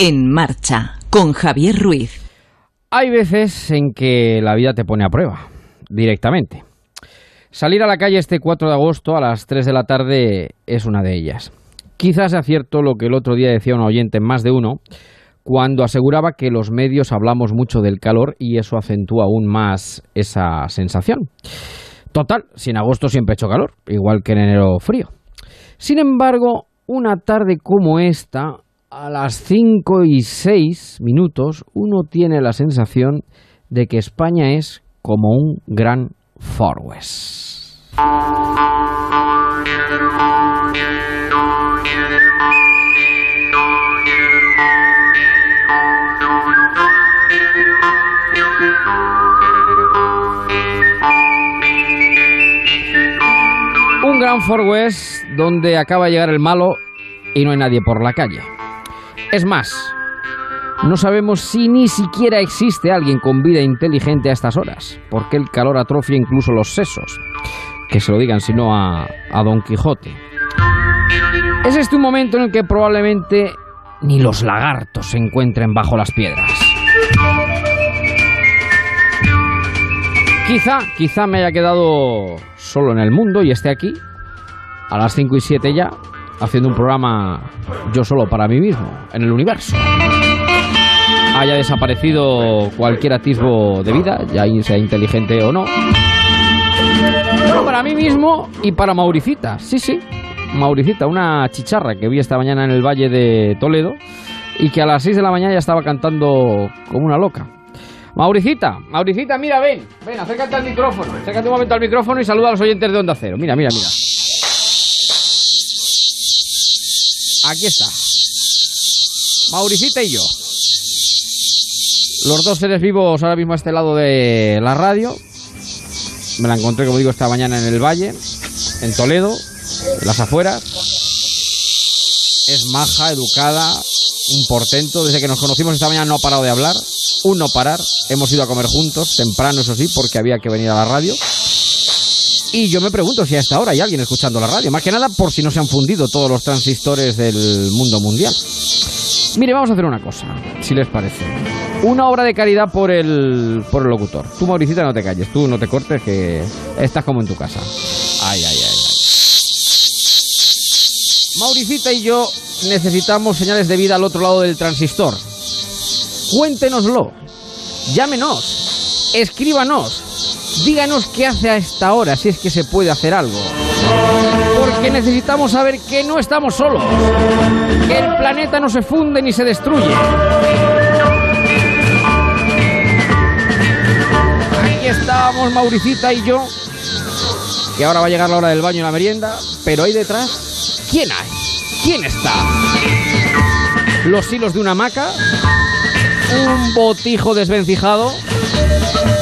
En marcha con Javier Ruiz. Hay veces en que la vida te pone a prueba, directamente. Salir a la calle este 4 de agosto a las 3 de la tarde es una de ellas. Quizás sea cierto lo que el otro día decía un oyente en más de uno, cuando aseguraba que los medios hablamos mucho del calor y eso acentúa aún más esa sensación. Total, si en agosto siempre he hecho calor, igual que en enero frío. Sin embargo, una tarde como esta, a las 5 y 6 minutos, uno tiene la sensación de que España es como un gran Far West. Un gran Far West donde acaba de llegar el malo y no hay nadie por la calle. Es más, no sabemos si ni siquiera existe alguien con vida inteligente a estas horas, porque el calor atrofia incluso los sesos. Que se lo digan si no a, a Don Quijote. Es este un momento en el que probablemente ni los lagartos se encuentren bajo las piedras. Quizá, quizá me haya quedado solo en el mundo y esté aquí, a las 5 y 7 ya, haciendo un programa yo solo para mí mismo, en el universo. Haya desaparecido cualquier atisbo de vida, ya sea inteligente o no. Solo para mí mismo y para Mauricita, sí, sí. Mauricita, una chicharra que vi esta mañana en el Valle de Toledo y que a las 6 de la mañana ya estaba cantando como una loca. Mauricita, Mauricita, mira, ven, ven, acércate al micrófono, acércate un momento al micrófono y saluda a los oyentes de Onda Cero. Mira, mira, mira. Aquí está. Mauricita y yo. Los dos seres vivos ahora mismo a este lado de la radio. Me la encontré, como digo, esta mañana en el Valle, en Toledo, en las afueras. Es maja, educada, un portento. Desde que nos conocimos esta mañana no ha parado de hablar. Un no parar. Hemos ido a comer juntos, temprano, eso sí, porque había que venir a la radio. Y yo me pregunto si a esta hora hay alguien escuchando la radio. Más que nada por si no se han fundido todos los transistores del mundo mundial. Mire, vamos a hacer una cosa, si les parece. Una obra de caridad por el, por el locutor. Tú, Mauricita, no te calles. Tú no te cortes, que estás como en tu casa. Ay, ay, ay, ay. Mauricita y yo necesitamos señales de vida al otro lado del transistor. Cuéntenoslo. Llámenos. Escríbanos. Díganos qué hace a esta hora, si es que se puede hacer algo. Porque necesitamos saber que no estamos solos. Que el planeta no se funde ni se destruye. Aquí estábamos Mauricita y yo. Que ahora va a llegar la hora del baño y la merienda. Pero ahí detrás, ¿quién hay? ¿Quién está? Los hilos de una hamaca. Un botijo desvencijado.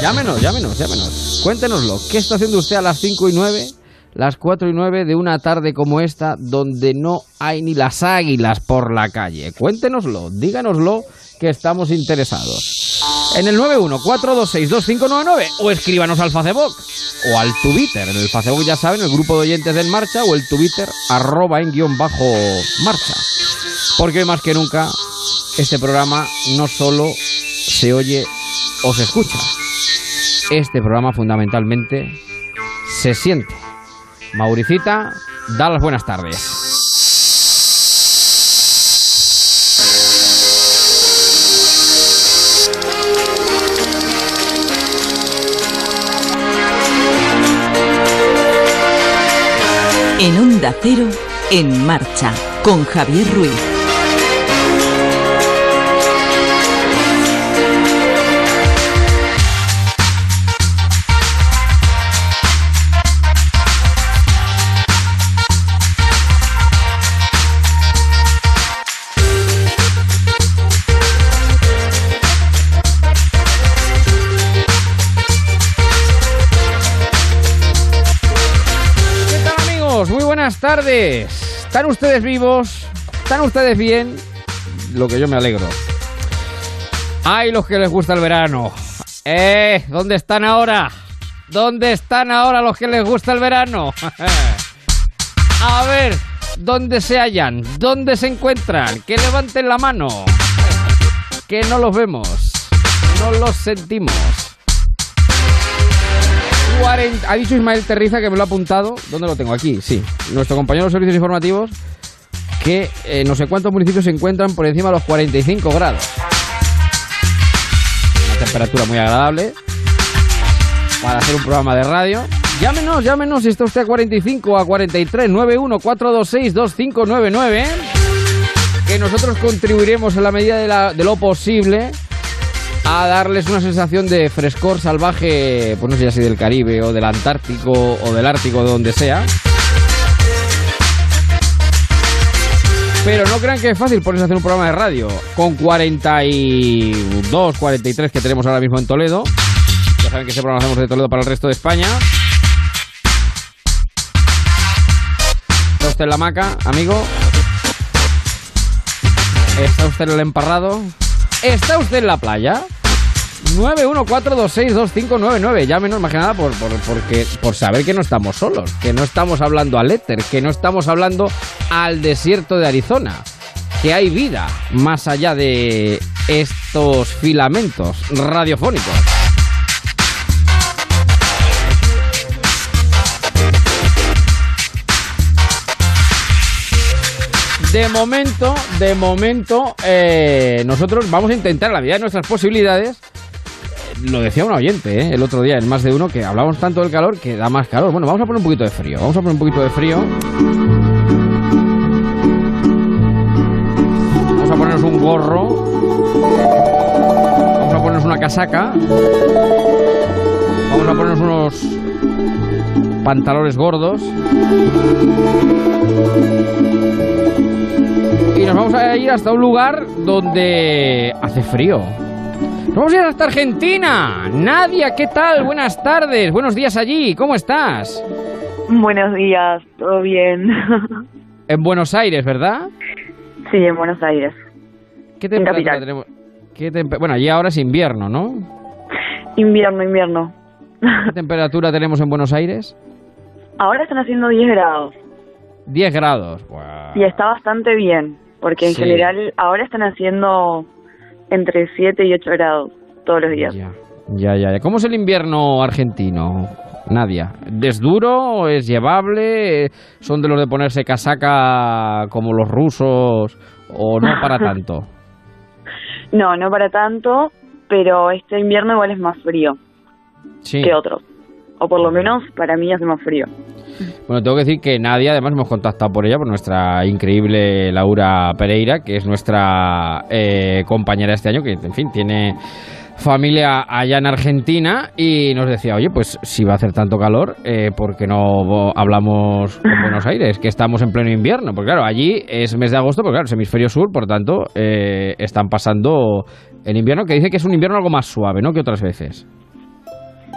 Llámenos, llámenos, llámenos. Cuéntenoslo. ¿Qué está haciendo usted a las 5 y 9, las 4 y 9 de una tarde como esta, donde no hay ni las águilas por la calle? Cuéntenoslo, díganoslo, que estamos interesados. En el 914262599 o escríbanos al Facebook o al Twitter. En el Facebook ya saben, el grupo de oyentes de En Marcha o el Twitter arroba en guion bajo marcha. Porque hoy más que nunca este programa no solo se oye o se escucha. Este programa fundamentalmente se siente. Mauricita, da las buenas tardes. En Onda Cero, en marcha, con Javier Ruiz. Buenas tardes. ¿Están ustedes vivos? ¿Están ustedes bien? Lo que yo me alegro. ¡Ay, los que les gusta el verano! ¡Eh! ¿Dónde están ahora? ¿Dónde están ahora los que les gusta el verano? A ver, ¿dónde se hallan? ¿Dónde se encuentran? Que levanten la mano. que no los vemos, no los sentimos. Ha dicho Ismael Terriza que me lo ha apuntado. ¿Dónde lo tengo? Aquí, sí. Nuestro compañero de los servicios informativos que eh, no sé cuántos municipios se encuentran por encima de los 45 grados. Una temperatura muy agradable para hacer un programa de radio. Llámenos, llámenos si está usted a 45 o a 43 91 426 2599 que nosotros contribuiremos en la medida de, lo posible a darles una sensación de frescor salvaje, pues no sé si del Caribe o del Antártico o del Ártico, de donde sea. Pero no crean que es fácil ponerse a hacer un programa de radio con 42, 43 que tenemos ahora mismo en Toledo. Ya saben que ese programa hacemos de Toledo para el resto de España. ¿Está usted en la maca, amigo? ¿Está usted en el emparrado? ¿Está usted en la playa? 914262599. Llámenos más que nada por, por, porque, por saber que no estamos solos, que no estamos hablando al éter, que no estamos hablando al desierto de Arizona, que hay vida más allá de estos filamentos radiofónicos. De momento, de momento, eh, nosotros vamos a intentar la medida de nuestras posibilidades lo decía un oyente ¿eh? el otro día, en más de uno, que hablamos tanto del calor que da más calor. Bueno, vamos a poner un poquito de frío. Vamos a poner un poquito de frío. Vamos a ponernos un gorro. Vamos a ponernos una casaca. Vamos a ponernos unos pantalones gordos. Nos vamos a ir hasta un lugar donde hace frío. Vamos a ir hasta Argentina. Nadia, ¿qué tal? Buenas tardes. Buenos días allí. ¿Cómo estás? Buenos días. ¿Todo bien? En Buenos Aires, ¿verdad? Sí, en Buenos Aires. ¿Qué temperatura tenemos? bueno, allí ahora es invierno, ¿no? Invierno, invierno. ¿Qué temperatura tenemos en Buenos Aires? Ahora están haciendo 10 grados. 10 grados. Y está bastante bien, porque en general ahora están haciendo entre 7 y 8 grados todos los días. Ya, ya, ya. ¿Cómo es el invierno argentino, Nadia? ¿Es duro? ¿Es llevable? ¿Son de los de ponerse casaca como los rusos? ¿O no para tanto? no, no para tanto, pero este invierno igual es más frío que otros. O por lo menos para mí hace más frío. Bueno, tengo que decir que Nadia, además hemos contactado por ella, por nuestra increíble Laura Pereira, que es nuestra eh, compañera este año, que en fin tiene familia allá en Argentina y nos decía, oye, pues si va a hacer tanto calor, eh, ¿por qué no hablamos con Buenos Aires? Que estamos en pleno invierno. Porque claro, allí es mes de agosto, porque claro, es hemisferio sur, por tanto, eh, están pasando el invierno, que dice que es un invierno algo más suave, ¿no? Que otras veces.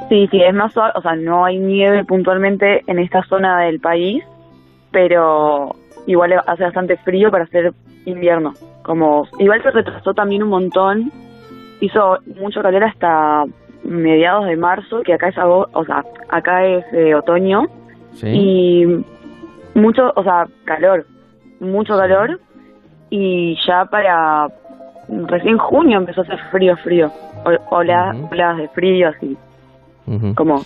Sí, sí, es más suave, o sea, no hay nieve puntualmente en esta zona del país, pero igual hace bastante frío para hacer invierno. Como igual se retrasó también un montón, hizo mucho calor hasta mediados de marzo, que acá es o sea, acá es eh, otoño y mucho, o sea, calor, mucho calor y ya para recién junio empezó a hacer frío, frío, Olas de frío así como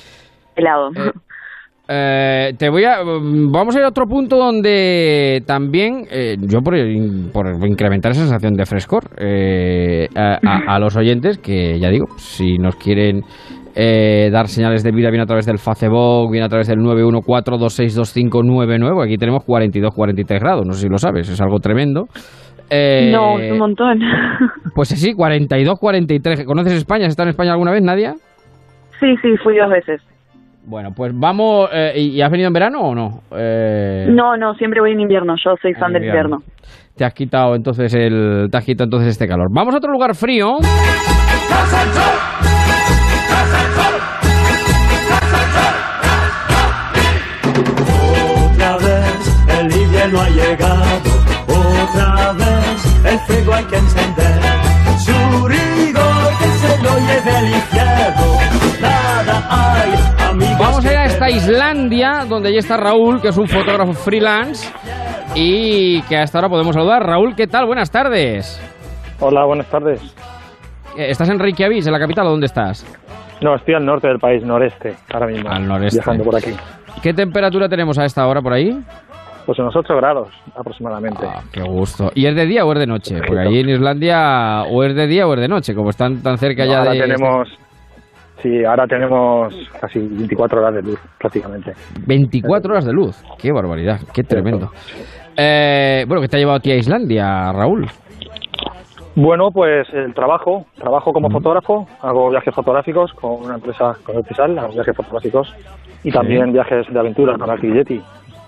helado. Eh, eh, te voy a. Vamos a ir a otro punto donde también, eh, yo por, por, incrementar esa sensación de frescor a, los oyentes, que ya digo, si nos quieren dar señales de vida, viene a través del Facebook, viene a través del 914262599. Aquí tenemos 42-43 grados, no sé si lo sabes, es algo tremendo. no, un montón. Pues sí, 42-43. ¿Conoces España? ¿Has estado en España alguna vez, Nadia? Sí, sí, fui dos veces. Bueno, pues vamos. Eh, ¿Y has venido en verano o no? Eh... No, no, siempre voy en invierno. Yo soy fan del invierno. Te has quitado entonces el, te has quitado entonces este calor. Vamos a otro lugar frío. Otra vez el invierno ha llegado. Otra vez el fuego hay que encender. Su Vamos a ir a esta Islandia, donde ya está Raúl, que es un fotógrafo freelance y que hasta ahora podemos saludar. Raúl, ¿qué tal? Buenas tardes. Hola, buenas tardes. Eh, ¿Estás en Reykjavik, en la capital, o dónde estás? No, estoy al norte del país, noreste, ahora mismo. Al noreste. Viajando por aquí. ¿Qué temperatura tenemos a esta hora por ahí? Pues unos 8 grados aproximadamente. Ah, qué gusto. ¿Y es de día o es de noche? Porque allí en Islandia o es de día o es de noche, como están tan cerca ya ahora de... tenemos... Sí, ahora tenemos casi 24 horas de luz, prácticamente. 24 horas de luz. Qué barbaridad, qué tremendo. Eh, bueno, ¿qué te ha llevado a ti a Islandia, Raúl? Bueno, pues el trabajo, trabajo como fotógrafo, hago viajes fotográficos con una empresa, con el Tisal, hago viajes fotográficos y también viajes de aventura con Alquilletti.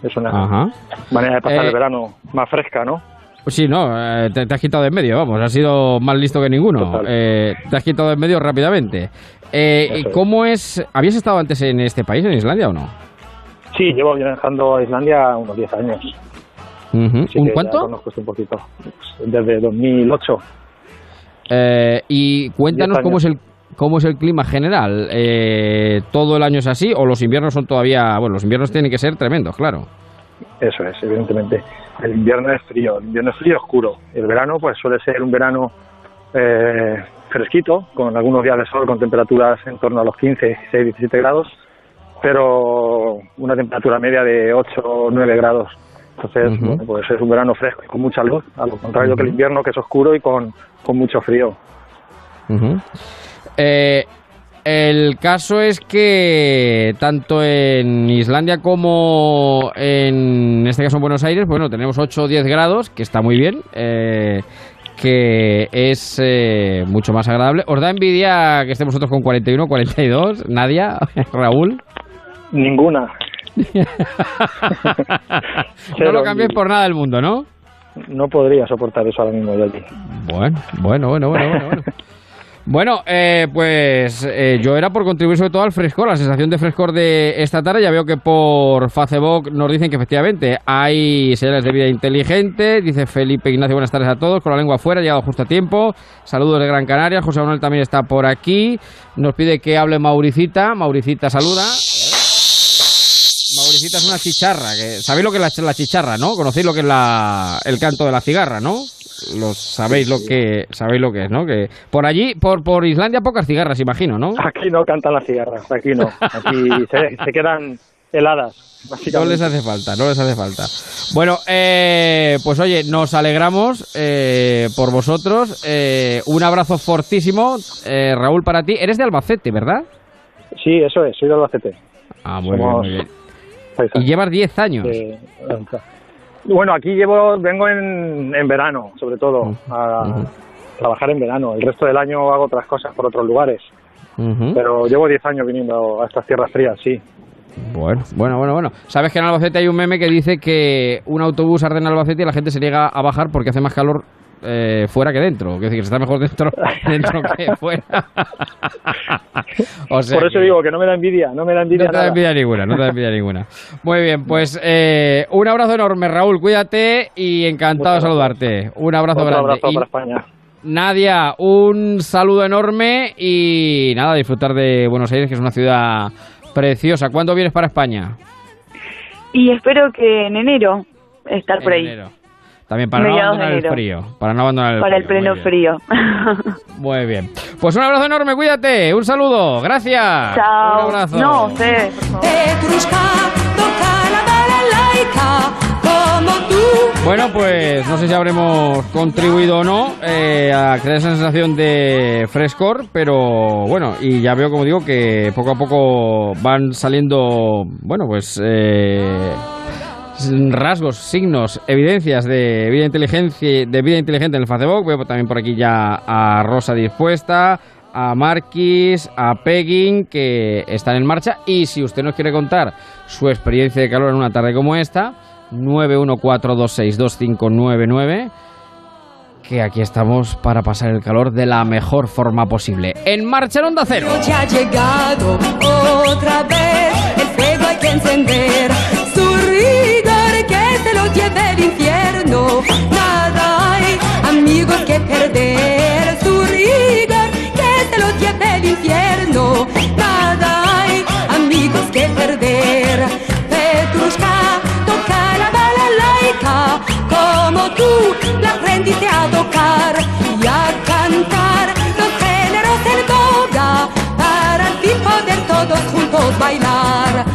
Es una Ajá. manera de pasar Eh, el verano más fresca, ¿no? Pues sí, no, eh, te, te has quitado de en medio, vamos, has sido más listo que ninguno. Eh, te has quitado de en medio rápidamente. Eh, es. ¿Cómo es? ¿Habías estado antes en este país, en Islandia o no? Sí, llevo viajando a Islandia unos 10 años. Ujú. así ¿Un cuánto? conozco un poquito. Desde 2008. Eh, y cuéntanos cómo es el cómo es el clima general. Eh, ¿Todo el año es así o los inviernos son todavía... Bueno, los inviernos tienen que ser tremendos, claro. Eso es, evidentemente. El invierno es frío, el invierno es frío oscuro. El verano, pues suele ser un verano eh, fresquito, con algunos días de sol, con temperaturas en torno a los 15, 16, 17 grados, pero una temperatura media de 8 o 9 grados. Entonces, bueno, pues es un verano fresco y con mucha luz, a lo contrario que el invierno, que es oscuro y con, con mucho frío. Eh, el caso es que tanto en Islandia como en este caso en Buenos Aires, bueno, tenemos 8 o 10 grados, que está muy bien, eh, que es eh, mucho más agradable. ¿Os da envidia que estemos nosotros con 41, 42? Nadia, Raúl. Ninguna. no lo cambiéis envidia. por nada del mundo, ¿no? No podría soportar eso ahora mismo yo. Bueno, bueno, bueno, bueno, bueno. Bueno, Bueno, eh, pues eh, yo era por contribuir sobre todo al frescor, la sensación de frescor de esta tarde. Ya veo que por Facebook nos dicen que efectivamente hay señales de vida inteligente. Dice Felipe Ignacio, buenas tardes a todos, con la lengua afuera, llegado justo a tiempo. Saludos de Gran Canaria, José Manuel también está por aquí. Nos pide que hable Mauricita. Mauricita saluda. Mauricita es una chicharra. Que, ¿Sabéis lo que es la, la chicharra, no? ¿Conocéis lo que es la, el canto de la cigarra, no? Lo, sabéis lo que sabéis lo que es, ¿no? Que por allí, por, por Islandia, pocas cigarras, imagino, ¿no? Aquí no cantan las cigarras, aquí no. Aquí se, se quedan heladas, No les hace falta, no les hace falta. Bueno, eh, pues oye, nos alegramos eh, por vosotros. Eh, un abrazo fortísimo, eh, Raúl, para ti. Eres de Albacete, ¿verdad? Sí, eso es, soy de Albacete. Ah, muy bien, muy Y llevas 10 años. Bueno, aquí llevo, vengo en, en verano, sobre todo, a trabajar en verano. El resto del año hago otras cosas por otros lugares. Pero llevo 10 años viniendo a estas tierras frías, sí. Bueno, bueno, bueno, bueno. Sabes que en Albacete hay un meme que dice que un autobús arde en Albacete y la gente se niega a bajar porque hace más calor eh, fuera que dentro. Quiero decir que se está mejor dentro, dentro que fuera. O sea por eso que- digo que no me da envidia, no me da envidia No te da envidia ninguna, no te da envidia ninguna. Muy bien, pues eh, un abrazo enorme, Raúl. Cuídate y encantado de saludarte. Un abrazo Otro grande. abrazo Y para España. Nadia, un saludo enorme y nada, disfrutar de Buenos Aires, que es una ciudad preciosa. ¿Cuándo vienes para España? Y espero que en enero estar por ahí, enero. También para no Mediados de abandonar el frío. Para no abandonar el para el frío. pleno Muy frío. Muy bien. Pues un abrazo enorme, cuídate. Un saludo. Gracias. Chao. Un abrazo. No, tú. Bueno, pues no sé si habremos contribuido o no eh, a crear esa sensación de frescor, pero bueno, y ya veo, como digo, que poco a poco van saliendo, bueno, pues eh, rasgos, signos, evidencias de vida inteligencia, de vida inteligente en el Facebook. Veo también por aquí ya a Rosa dispuesta, a Marquis, a Pegging, que están en marcha. Y si usted nos quiere contar su experiencia de calor en una tarde como esta, 914262599 que aquí estamos para pasar el calor de la mejor forma posible. En marcha en Onda Cero. Ya ha llegado otra vez, el fuego hay encender angustia del infierno. Nada hay, amigos, que perder. Su rigor, que te lo lleve el infierno. Nada hay, amigos, que perder. Petrushka, toca la bala laica. Como tú la aprendiste a tocar y a cantar los géneros del goga. Para al fin poder todos juntos bailar.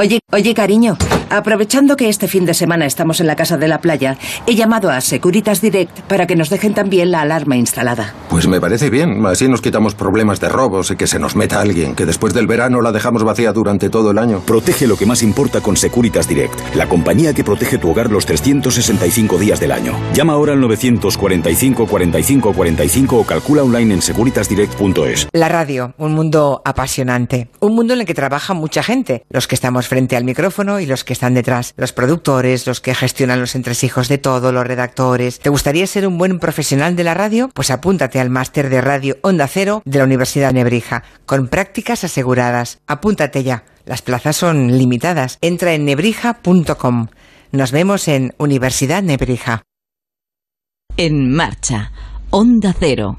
Oye, oye, cariño, aprovechando que este fin de semana estamos en la casa de la playa, he llamado a Securitas Direct para que nos dejen también la alarma instalada. Pues me parece bien, así nos quitamos problemas de robos y que se nos meta alguien, que después del verano la dejamos vacía durante todo el año. Protege lo que más importa con Securitas Direct, la compañía que protege tu hogar los 365 días del año. Llama ahora al 945 45 45 o calcula online en securitasdirect.es. La radio, un mundo apasionante, un mundo en el que trabaja mucha gente, los que estamos frente al micrófono y los que están detrás, los productores, los que gestionan los entresijos de todo, los redactores. ¿Te gustaría ser un buen profesional de la radio? Pues apúntate al máster de radio Onda Cero de la Universidad Nebrija, con prácticas aseguradas. Apúntate ya. Las plazas son limitadas. Entra en nebrija.com. Nos vemos en Universidad Nebrija. En marcha, Onda Cero.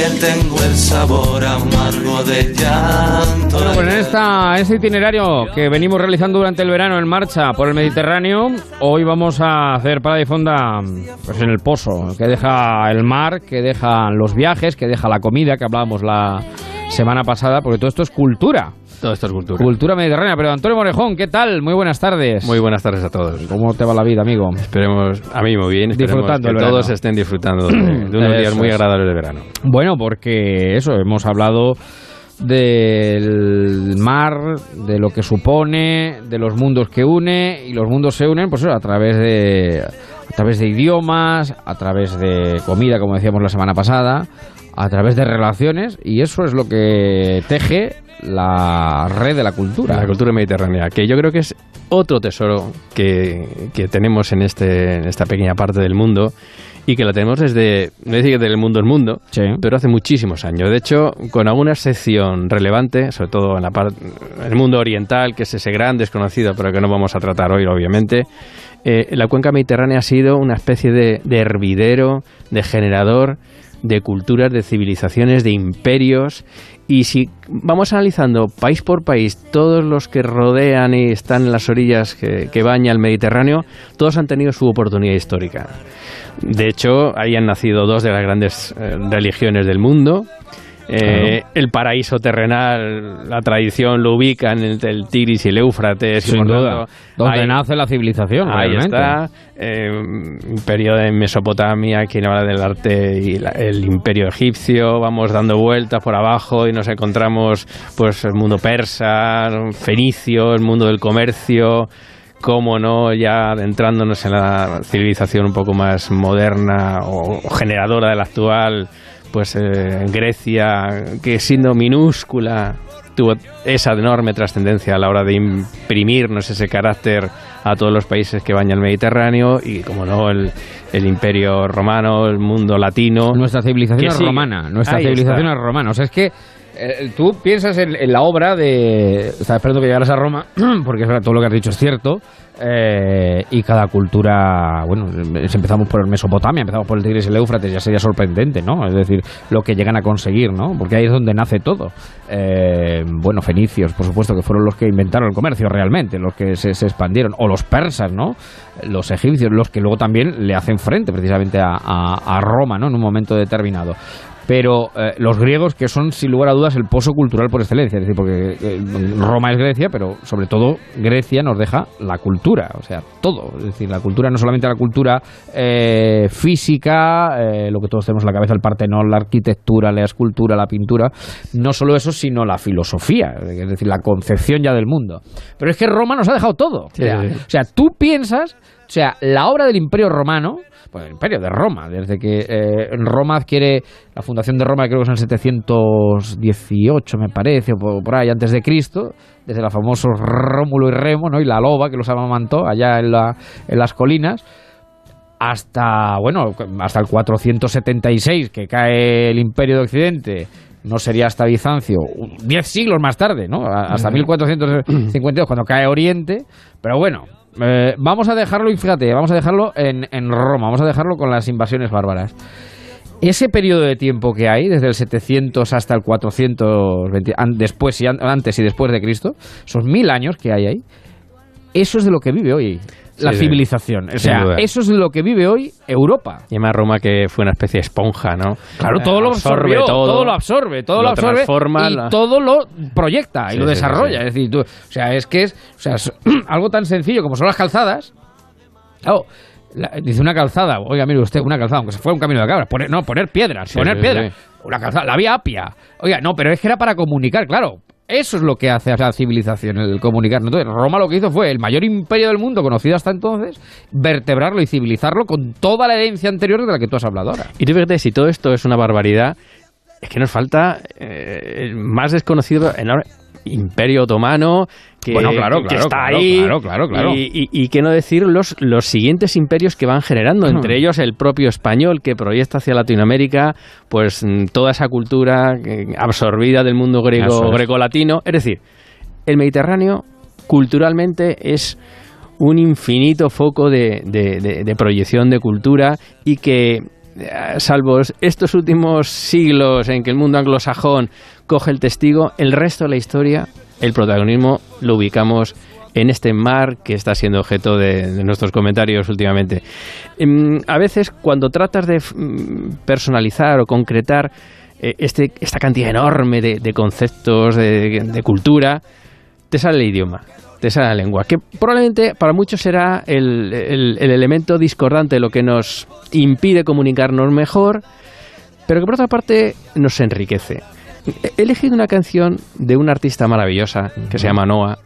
Piel tengo el sabor amargo de llanto. Bueno, pues en este itinerario que venimos realizando durante el verano en marcha por el Mediterráneo, hoy vamos a hacer para de fonda pues en el pozo, que deja el mar, que deja los viajes, que deja la comida, que hablábamos la semana pasada, porque todo esto es cultura. Todo esto es cultura. Cultura mediterránea. Pero Antonio Morejón, ¿qué tal? Muy buenas tardes. Muy buenas tardes a todos. ¿Cómo te va la vida, amigo? Esperemos, a mí muy bien, Disfrutando que todos estén disfrutando de, de unos días muy es. agradables de verano. Bueno, porque eso, hemos hablado del mar, de lo que supone, de los mundos que une y los mundos se unen pues eso, a través de a través de idiomas, a través de comida, como decíamos la semana pasada, a través de relaciones y eso es lo que teje la red de la cultura. La cultura mediterránea, que yo creo que es otro tesoro que, que tenemos en, este, en esta pequeña parte del mundo y que la tenemos desde, no decir que del mundo el mundo, pero hace muchísimos años. De hecho, con alguna sección relevante, sobre todo en la parte, el mundo oriental, que es ese gran desconocido, pero que no vamos a tratar hoy, obviamente, eh, la cuenca mediterránea ha sido una especie de, de hervidero, de generador de culturas, de civilizaciones, de imperios. Y si vamos analizando país por país todos los que rodean y están en las orillas que, que baña el Mediterráneo, todos han tenido su oportunidad histórica. De hecho, ahí han nacido dos de las grandes eh, religiones del mundo. Eh, El paraíso terrenal, la tradición lo ubica en el, Tigris y el Éufrates. Sin duda. Donde ahí- nace la civilización, Ahí realmente. está. Eh, imperio de Mesopotamia, quien habla del arte y la- el imperio egipcio. Vamos dando vueltas por abajo y nos encontramos pues el mundo persa, fenicio, el mundo del comercio. Cómo no, ya adentrándonos en la civilización un poco más moderna o generadora de la actual, pues eh, Grecia, que siendo minúscula tuvo esa enorme trascendencia a la hora de imprimirnos ese carácter a todos los países que bañan el Mediterráneo y, como no, el, el imperio romano, el mundo latino. Nuestra civilización es romana. Nuestra Ahí civilización está. es romana. O sea, es que tú piensas en, la obra de. Estaba esperando que llegaras a Roma, porque es verdad, todo lo que has dicho es cierto. eh, y cada cultura. Bueno, si empezamos por Mesopotamia, empezamos por el Tigris y el Éufrates, ya sería sorprendente, ¿no? Es decir, lo que llegan a conseguir, ¿no? Porque ahí es donde nace todo. Eh, bueno, fenicios, por supuesto, que fueron los que inventaron el comercio realmente, los que se, se expandieron. O los persas, ¿no? Los egipcios, los que luego también le hacen frente precisamente a- a Roma, ¿no? En un momento determinado pero eh, los griegos que son sin lugar a dudas el pozo cultural por excelencia, es decir, porque eh, Roma es Grecia, pero sobre todo Grecia nos deja la cultura, o sea, todo, es decir, la cultura no solamente la cultura eh, física, eh, lo que todos tenemos en la cabeza, el Partenón, la arquitectura, la escultura, la pintura, no solo eso, sino la filosofía, es decir, la concepción ya del mundo. Pero es que Roma nos ha dejado todo. Sí, o, sea, sí. o sea, tú piensas, o sea, la obra del Imperio Romano, pues el Imperio de Roma, desde que eh, en Roma adquiere la fundación de Roma, creo que es en 718, me parece, o por, por ahí antes de Cristo, desde los famosos Rómulo y Remo, ¿no? Y la loba que los amamantó allá en, la- en las colinas. hasta, bueno, hasta el 476, que cae el Imperio de Occidente, no sería hasta Bizancio, diez siglos más tarde, ¿no? Hasta 1452, cuando cae Oriente. Pero bueno, eh, vamos a dejarlo, y fíjate, vamos a dejarlo en, en Roma, vamos a dejarlo con las invasiones bárbaras. Ese periodo de tiempo que hay, desde el 700 hasta el 420, an- después y an- antes y después de Cristo, esos mil años que hay ahí, eso es de lo que vive hoy la Sí, civilización. O sea, duda. eso es lo que vive hoy Europa. Y además Roma que fue una especie de esponja, ¿no? Claro, todo lo Absorbe absorbe, todo, lo absorbe, todo lo, absorbe transforma, y la- todo lo proyecta y Sí, lo desarrolla. Es decir, tú- o sea, es que es, o sea, es algo tan sencillo como son las calzadas. Claro, la- dice una calzada, oiga, mire usted, una calzada, aunque se fuera un camino de cabras, poner, no, poner piedras, poner piedras. Una calzada, la vía apia. Oiga, no, pero es que era para comunicar, claro. Eso es lo que hace a la civilización, el comunicar. Entonces, Roma lo que hizo fue el mayor imperio del mundo conocido hasta entonces, vertebrarlo y civilizarlo con toda la herencia anterior de la que tú has hablado ahora. Y tú fíjate, si todo esto es una barbaridad, es que nos falta eh, más desconocido enorme Imperio Otomano, que, Bueno, claro, que claro, está ahí. claro. Y, y, no decir los, los siguientes imperios que van generando, Hmm. entre ellos el propio español, que proyecta hacia Latinoamérica pues mm, toda esa cultura eh, absorbida del mundo griego, es. grecolatino. Es decir, el Mediterráneo culturalmente es un infinito foco de, de- de- de proyección de cultura y que, eh, salvo estos últimos siglos en que el mundo anglosajón coge el testigo, el resto de la historia, el protagonismo lo ubicamos en este mar que está siendo objeto de, nuestros comentarios últimamente. Em, a veces cuando tratas de mm, personalizar o concretar eh, este, esta cantidad enorme de, de conceptos, de, de cultura, te sale el idioma, te sale la lengua, que probablemente para muchos será el- el elemento discordante, lo que nos impide comunicarnos mejor, pero que por otra parte nos enriquece. He elegido una canción de una artista maravillosa que se llama Noah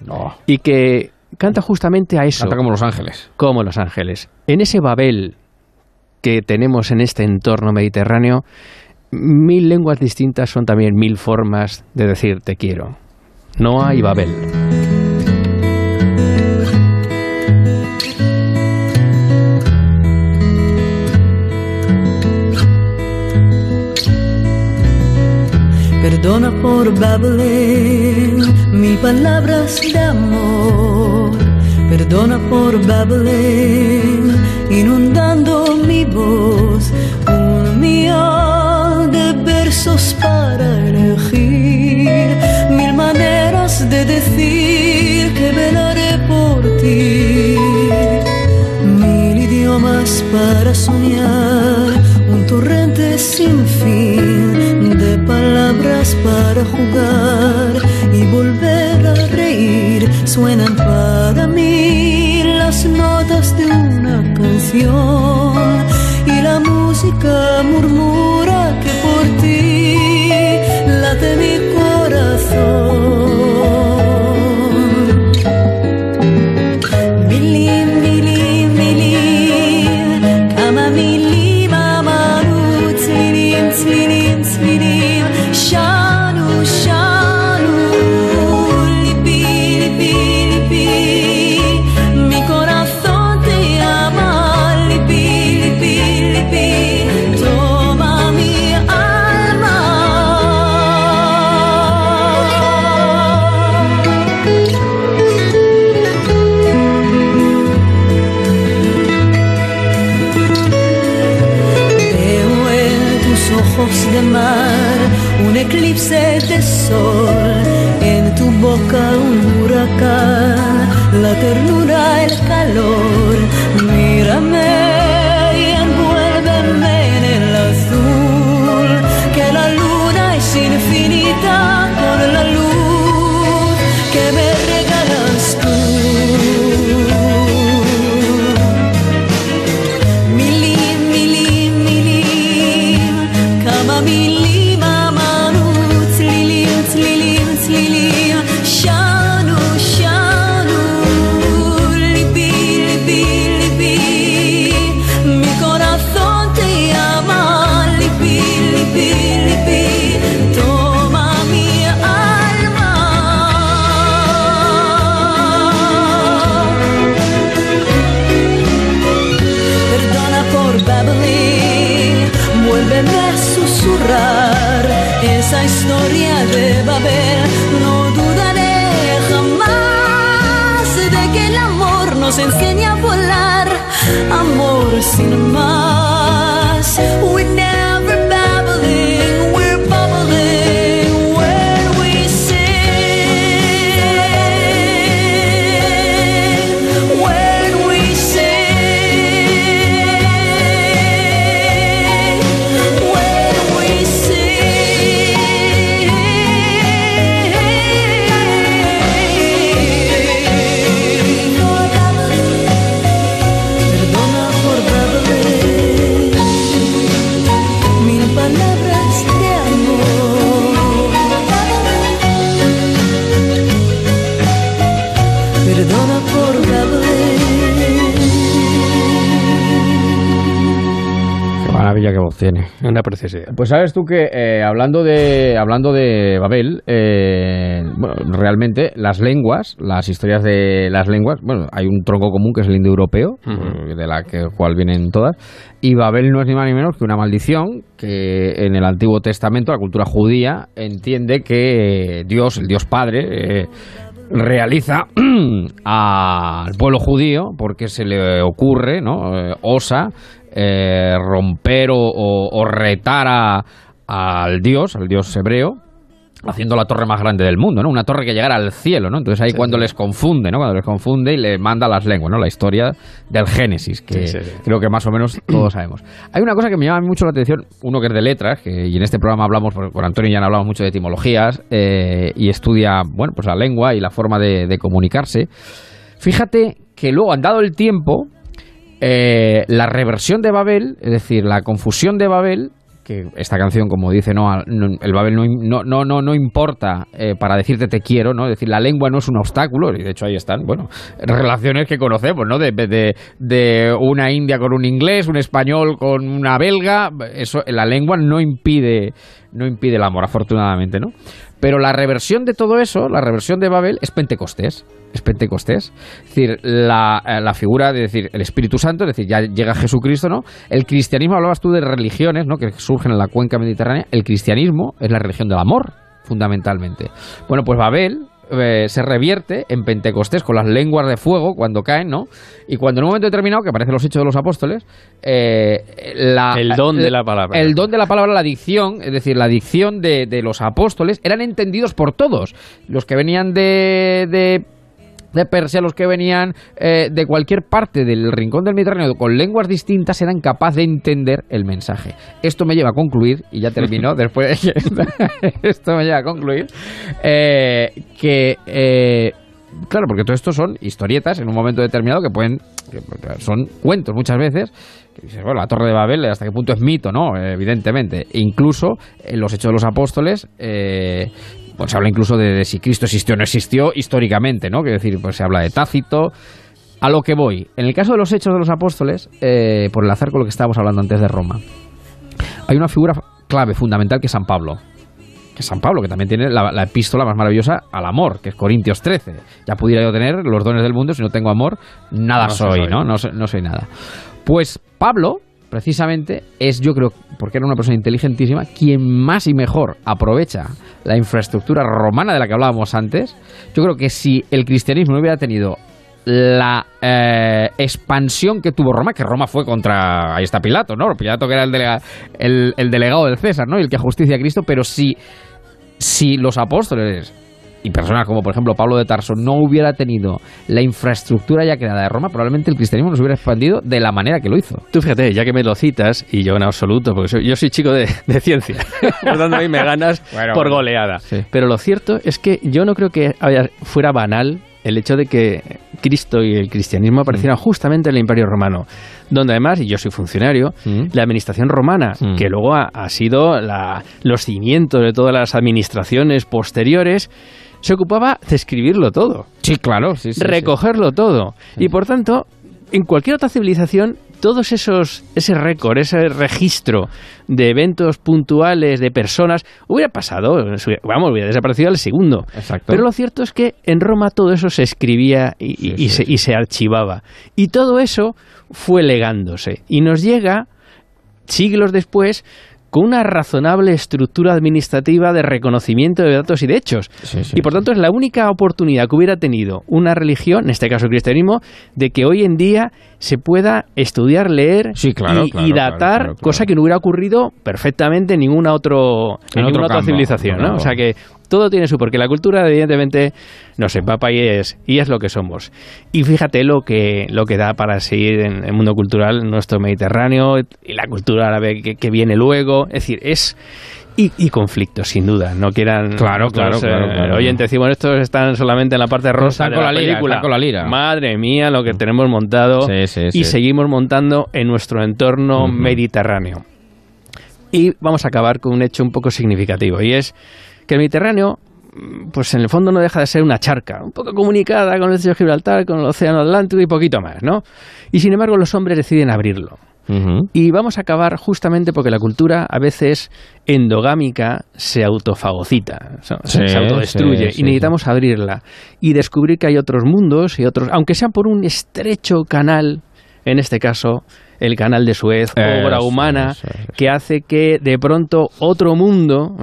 y que canta justamente a eso. Canta como Los Ángeles. Como Los Ángeles. En ese Babel que tenemos en este entorno mediterráneo, mil lenguas distintas son también mil formas de decir te quiero. Noah y Babel. Perdona por Babelén mil palabras de amor. Perdona por Babelén inundando mi voz. Un millón de versos para elegir. Mil maneras de decir que velaré por ti. Mil idiomas para soñar. Un torrente sin fin de palabras para jugar y volver a reír. Suenan para mí las notas de una canción y la música murmura que por ti tiene. Una preciosidad. Pues sabes tú que eh, hablando de hablando de Babel, eh, bueno, realmente las lenguas, las historias de las lenguas, bueno, hay un tronco común que es el indoeuropeo, eh, de la que, cual vienen todas, y Babel no es ni más ni menos que una maldición que en el Antiguo Testamento la cultura judía entiende que eh, Dios, el Dios Padre, eh, realiza al pueblo judío porque se le ocurre, ¿no? Osa eh, romper o, o- o retar a- al dios, al dios hebreo, haciendo la torre más grande del mundo, ¿no? Una torre que llegara al cielo, ¿no? Entonces ahí cuando les confunde, ¿no? Cuando les confunde y le manda las lenguas, ¿no? La historia del Génesis, que Sí, sí, sí. creo que más o menos todos sabemos. Hay una cosa que me llama mucho la atención, uno que es de letras, que, y en este programa hablamos, con Antonio ya hablamos mucho de etimologías, eh, y estudia, bueno, pues la lengua y la forma de, de comunicarse. Fíjate que luego, han dado el tiempo, eh, la reversión de Babel, es decir, la confusión de Babel, que esta canción, como dice, no, no- el Babel no, no, no, no, importa eh, para decirte te quiero, ¿no? Es decir, la lengua no es un obstáculo, y de hecho ahí están, bueno, relaciones que conocemos, ¿no? De, de, de una india con un inglés, un español con una belga, eso, la lengua no impide, no impide el amor, afortunadamente, ¿no? Pero la reversión de todo eso, la reversión de Babel, es Pentecostés. Es Pentecostés. Es decir, la, eh, la figura de decir el Espíritu Santo, es decir, ya llega Jesucristo, ¿no? El cristianismo, hablabas tú de religiones, ¿no? Que surgen en la cuenca mediterránea. El cristianismo es la religión del amor, fundamentalmente. Bueno, pues Babel eh, se revierte en Pentecostés con las lenguas de fuego cuando caen, ¿no? Y cuando en un momento determinado, que aparecen los hechos de los apóstoles, eh, la, El don de la palabra. El don de la palabra, la dicción, es decir, la dicción de, de los apóstoles, eran entendidos por todos. Los que venían de, de de Persia, los que venían eh, de cualquier parte del rincón del Mediterráneo con lenguas distintas eran capaces de entender el mensaje. Esto me lleva a concluir, y ya termino, después de que- esto me lleva a concluir, eh, que... eh, Claro, porque todo esto son historietas en un momento determinado que pueden. que son cuentos muchas veces. Que dices, bueno, la Torre de Babel, ¿hasta qué punto es mito? No, evidentemente. E incluso en los Hechos de los Apóstoles. Eh, pues se habla incluso de, de si Cristo existió o no existió históricamente, ¿no? Quiero decir, pues se habla de Tácito. A lo que voy. En el caso de los Hechos de los Apóstoles, eh, por enlazar con lo que estábamos hablando antes de Roma, hay una figura clave, fundamental, que es San Pablo que es San Pablo, que también tiene la, la epístola más maravillosa al amor, que es Corintios 13. Ya pudiera yo tener los dones del mundo, si no tengo amor, nada No soy, soy. ¿no? No, no soy nada. Pues Pablo, precisamente, es yo creo, porque era una persona inteligentísima, quien más y mejor aprovecha la infraestructura romana de la que hablábamos antes. Yo creo que si el cristianismo no hubiera tenido la eh, expansión que tuvo Roma, que Roma fue contra, ahí está Pilato, ¿no? Pilato que era el, delega- el, el delegado del César, ¿no? Y el que justicia a Cristo, pero si, si los apóstoles y personas como por ejemplo Pablo de Tarso no hubiera tenido la infraestructura ya creada de Roma, probablemente el cristianismo no se hubiera expandido de la manera que lo hizo. Tú fíjate, ya que me lo citas, y yo en absoluto, porque soy- yo soy chico de, de ciencia, por tanto a mí me ganas Bueno, por goleada. Sí. Pero lo cierto es que yo no creo que fuera banal el hecho de que Cristo y el cristianismo aparecieran justamente en el Imperio Romano, donde además, y yo soy funcionario, la administración romana, que luego ha, ha sido la- los cimientos de todas las administraciones posteriores, se ocupaba de escribirlo todo. Sí, claro, sí, sí, sí. recogerlo todo. Y por tanto, en cualquier otra civilización, todos esos, ese récord, ese registro de eventos puntuales, de personas, hubiera pasado, vamos, hubiera desaparecido al segundo. Exacto. Pero lo cierto es que en Roma todo eso se escribía y, y- y se, y se archivaba. Y todo eso fue legándose. Y nos llega siglos después con una razonable estructura administrativa de reconocimiento de datos y de hechos. y por tanto es la única oportunidad que hubiera tenido una religión, en este caso el cristianismo, de que hoy en día se pueda estudiar, leer claro, y, claro, y claro, datar, claro, cosa que no hubiera ocurrido perfectamente en ninguna, otro, en En otro ninguna otra civilización. ¿no? O sea que todo tiene su porque la cultura evidentemente nos empapa y es y es lo que somos y fíjate lo que lo que da para seguir en el mundo cultural nuestro Mediterráneo y la cultura árabe que, que viene luego es decir es y, y conflictos, sin duda. No quieran. Claro, claro, los, claro, claro. Oyentes, decimos, estos están solamente en la parte rosa de con la, la lira, película. están con la lira. Madre mía, lo que tenemos montado Sí, sí, y sí. seguimos montando en nuestro entorno mediterráneo. Y vamos a acabar con un hecho un poco significativo, y es que el Mediterráneo, mm, pues en el fondo no deja de ser una charca, un poco comunicada con el Estrecho de Gibraltar, con el Océano Atlántico y poquito más, ¿no? Y sin embargo los hombres deciden abrirlo. Y vamos a acabar justamente porque la cultura a veces endogámica se autofagocita, se, Sí, se autodestruye sí, sí, y necesitamos abrirla y descubrir que hay otros mundos y otros, aunque sea por un estrecho canal, en este caso el canal de Suez, obra humana, que hace que de pronto otro mundo.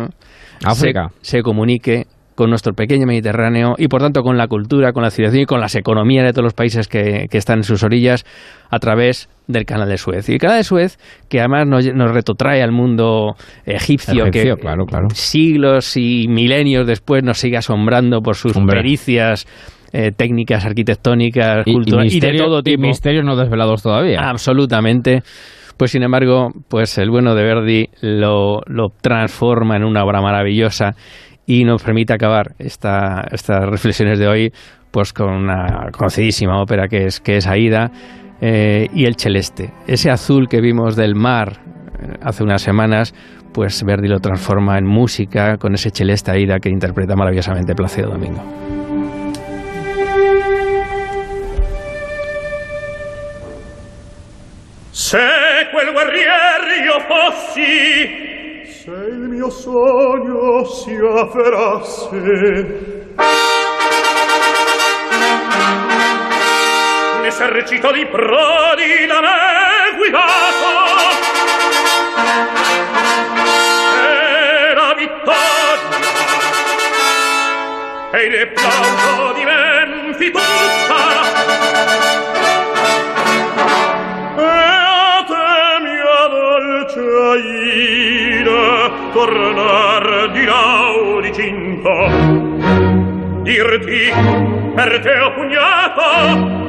Se, se comunique con nuestro pequeño Mediterráneo y por tanto con la cultura, con la civilización y con las economías de todos los países que, que están en sus orillas a través del canal de Suez. Y el canal de Suez, que además nos, nos retrotrae al mundo egipcio, Egipcio, que claro, claro. siglos y milenios después nos sigue asombrando por sus Hombre. pericias eh, técnicas, arquitectónicas, Y, y culturales y, de todo y tipo. misterios no desvelados todavía. Absolutamente. Pues sin embargo, pues el bueno de Verdi lo, lo transforma en una obra maravillosa y nos permite acabar esta, estas reflexiones de hoy pues con una conocidísima ópera que es, que es Aida eh, y el Celeste. Ese azul que vimos del mar eh, hace unas semanas, pues Verdi lo transforma en música con ese Celeste Aida que interpreta maravillosamente Placido Domingo. Se quel guerrier io fossi. Se il mio sogno si afferrasse un esercito di prodi da me guidato. E la vittoria. E il plauso di Menfi tutta. ira tornar di laudi cinta dirti per te ho pugnato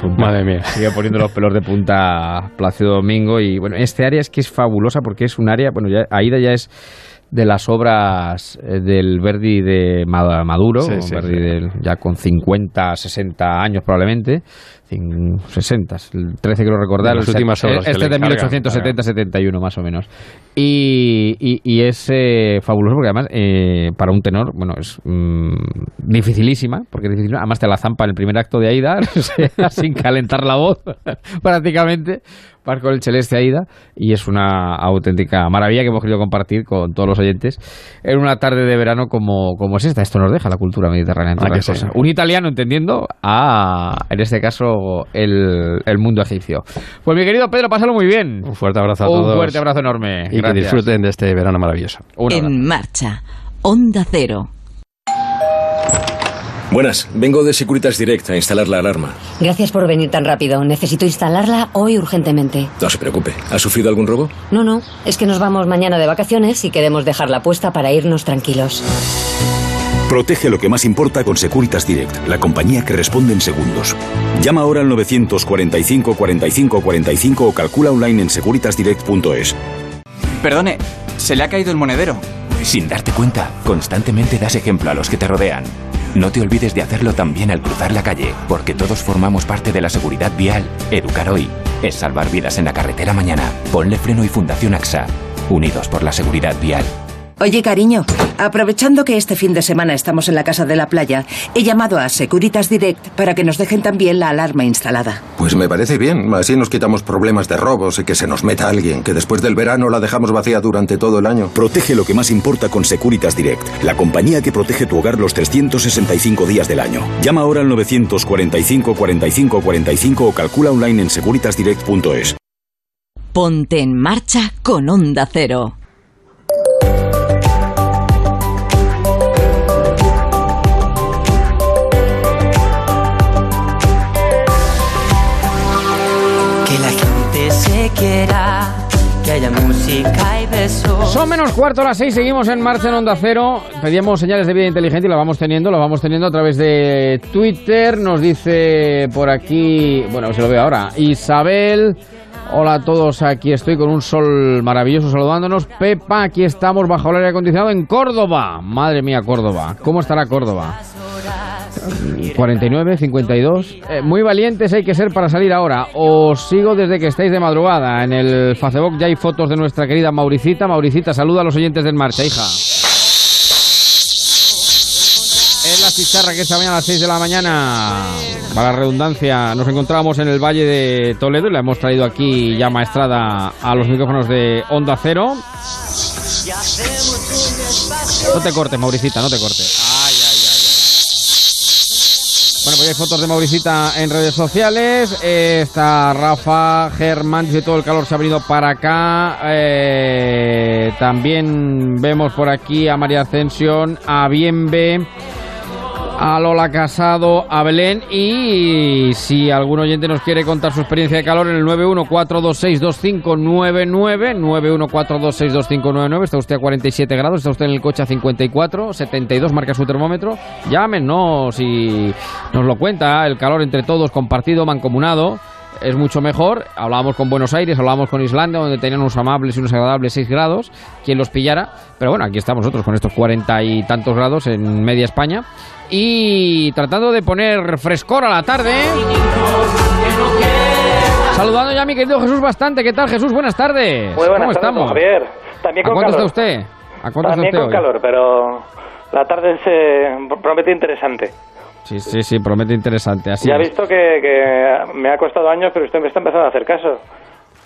punta. Madre mía. Sigue poniendo los pelos de punta Plácido Domingo. Y bueno, este área es que es fabulosa porque es un área, bueno, ya, Aida ya es de las obras eh, del Verdi de Ma- Maduro, Sí, sí, Verdi sí. ya con 50, 60 años probablemente, cin- 60, el 13 quiero recordar, las últimas obras este es de encargan, 1870-71 más o menos. Y, y- y es eh, fabuloso porque además eh, para un tenor, bueno, es mm, dificilísima, porque dificilísima. además te la zampa en el primer acto de Aida, o sea, sin calentar la voz prácticamente, vas con el celeste Aida y es una auténtica maravilla que hemos querido compartir con todos los oyentes en una tarde de verano como, como es esta. Esto nos deja la cultura mediterránea. entre Ah, que cosas. Un italiano entendiendo a, en este caso, el, el mundo egipcio. Pues mi querido Pedro, pásalo muy bien. Un fuerte abrazo a Un todos. fuerte abrazo enorme. Y que disfruten de este verano maravilloso. En marcha. Onda Cero. Buenas, vengo de Securitas Direct a instalar la alarma. Gracias por venir tan rápido. Necesito instalarla hoy urgentemente. No se preocupe. ¿Ha sufrido algún robo? No, no, es que nos vamos mañana de vacaciones y queremos dejarla puesta para irnos tranquilos. Protege lo que más importa con Securitas Direct, la compañía que responde en segundos. Llama ahora al 945 45 45 o calcula online en securitasdirect.es. Perdone, se le ha caído el monedero. Sin darte cuenta, constantemente das ejemplo a los que te rodean. No te olvides de hacerlo también al cruzar la calle, porque todos formamos parte de la seguridad vial. Educar hoy es salvar vidas en la carretera mañana. Ponle freno y Fundación AXA. Unidos por la seguridad vial. Oye, cariño, aprovechando que este fin de semana estamos en la casa de la playa, he llamado a Securitas Direct para que nos dejen también la alarma instalada. Pues me parece bien. Así nos quitamos problemas de robos y que se nos meta alguien, que después del verano la dejamos vacía durante todo el año. Protege lo que más importa con Securitas Direct, la compañía que protege tu hogar los 365 días del año. Llama ahora al 945 45 45 o calcula online en securitasdirect.es. Ponte en marcha con Onda Cero. Quiera, que haya música y besos. Son menos cuarto a las seis, seguimos en marcha en Onda Cero. Pedíamos señales de vida inteligente y las vamos teniendo, las vamos teniendo a través de Twitter. Nos dice por aquí, bueno, se lo veo ahora, Isabel. Hola a todos, aquí estoy con un sol maravilloso saludándonos. Pepa, aquí estamos bajo el aire acondicionado en Córdoba. Madre mía, Córdoba. ¿Cómo estará Córdoba? 49, 52. Eh, muy valientes hay que ser para salir ahora. Os sigo desde que estáis de madrugada. En el Facebook ya hay fotos de nuestra querida Mauricita. Mauricita, saluda a los oyentes del Marcha, hija. Es la chicharra que esta mañana a las 6 de la mañana, para la redundancia, nos encontrábamos en el Valle de Toledo y la hemos traído aquí ya maestrada a los micrófonos de Onda Cero. No te cortes, Mauricita, no te cortes. Bueno, pues hay fotos de Mauricita en redes sociales. Está Rafa, Germán, dice todo el calor se ha venido para acá. Eh, también vemos por aquí a María Ascensión, a Bienve, a Lola Casado, a Belén. Y si algún oyente nos quiere contar su experiencia de calor en el 914262599, 914262599, está usted a 47 grados, está usted en el coche a 54, 72, marca su termómetro. Llámenos si nos lo cuenta, el calor entre todos compartido, mancomunado. Es mucho mejor. Hablábamos con Buenos Aires, hablábamos con Islandia, donde tenían unos amables y unos agradables 6 grados. Quien los pillara. Pero bueno, aquí estamos nosotros con estos 40 y tantos grados en media España. Y tratando de poner frescor a la tarde. Saludando ya a mi querido Jesús bastante. ¿Qué tal, Jesús? Buenas tardes. Muy buenas ¿Cómo tardes, estamos? Javier. También ¿A con cuánto calor. está usted? ¿A cuánto También está usted con hoy? calor, pero la tarde se promete interesante. Sí, sí, sí, promete interesante. Así ya es. visto que, que me ha costado años, pero usted me está empezando a hacer caso.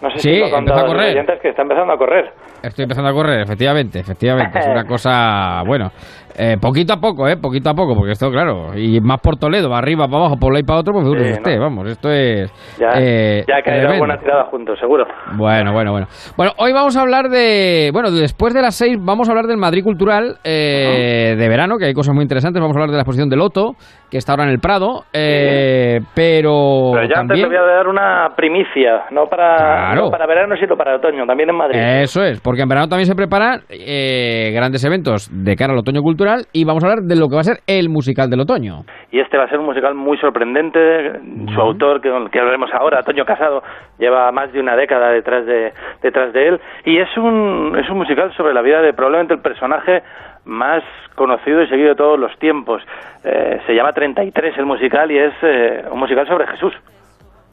No sé Sí, si lo empezó a los correr. que está empezando a correr. Estoy empezando a correr, efectivamente, efectivamente. Es una cosa, bueno, eh, poquito a poco, ¿eh? Poquito a poco, porque esto, claro, y más por Toledo, arriba, para abajo, por ahí para otro, pues figúrese Sí, usted, ¿no? vamos, esto es... Ya, eh, ya tremendo. buena tirada juntos, seguro. Bueno, bueno, bueno. Bueno, hoy vamos a hablar de. Bueno, después de las seis, vamos a hablar del Madrid Cultural eh, de verano, que hay cosas muy interesantes. Vamos a hablar de la exposición de Loto, que está ahora en el Prado. eh, pero. Pero ya antes te voy a dar una primicia, no para, Claro. no para verano, sino para otoño, también en Madrid. Eso es, porque en verano también se preparan eh, grandes eventos de cara al otoño cultural. Cultural y vamos a hablar de lo que va a ser el musical del otoño. Y este va a ser un musical muy sorprendente. Su autor, que, que hablaremos ahora, Toño Casado, lleva más de una década detrás de, detrás de él. Y es un, es un musical sobre la vida de probablemente el personaje más conocido y seguido de todos los tiempos. Eh, se llama 33 el musical y es eh, un musical sobre Jesús.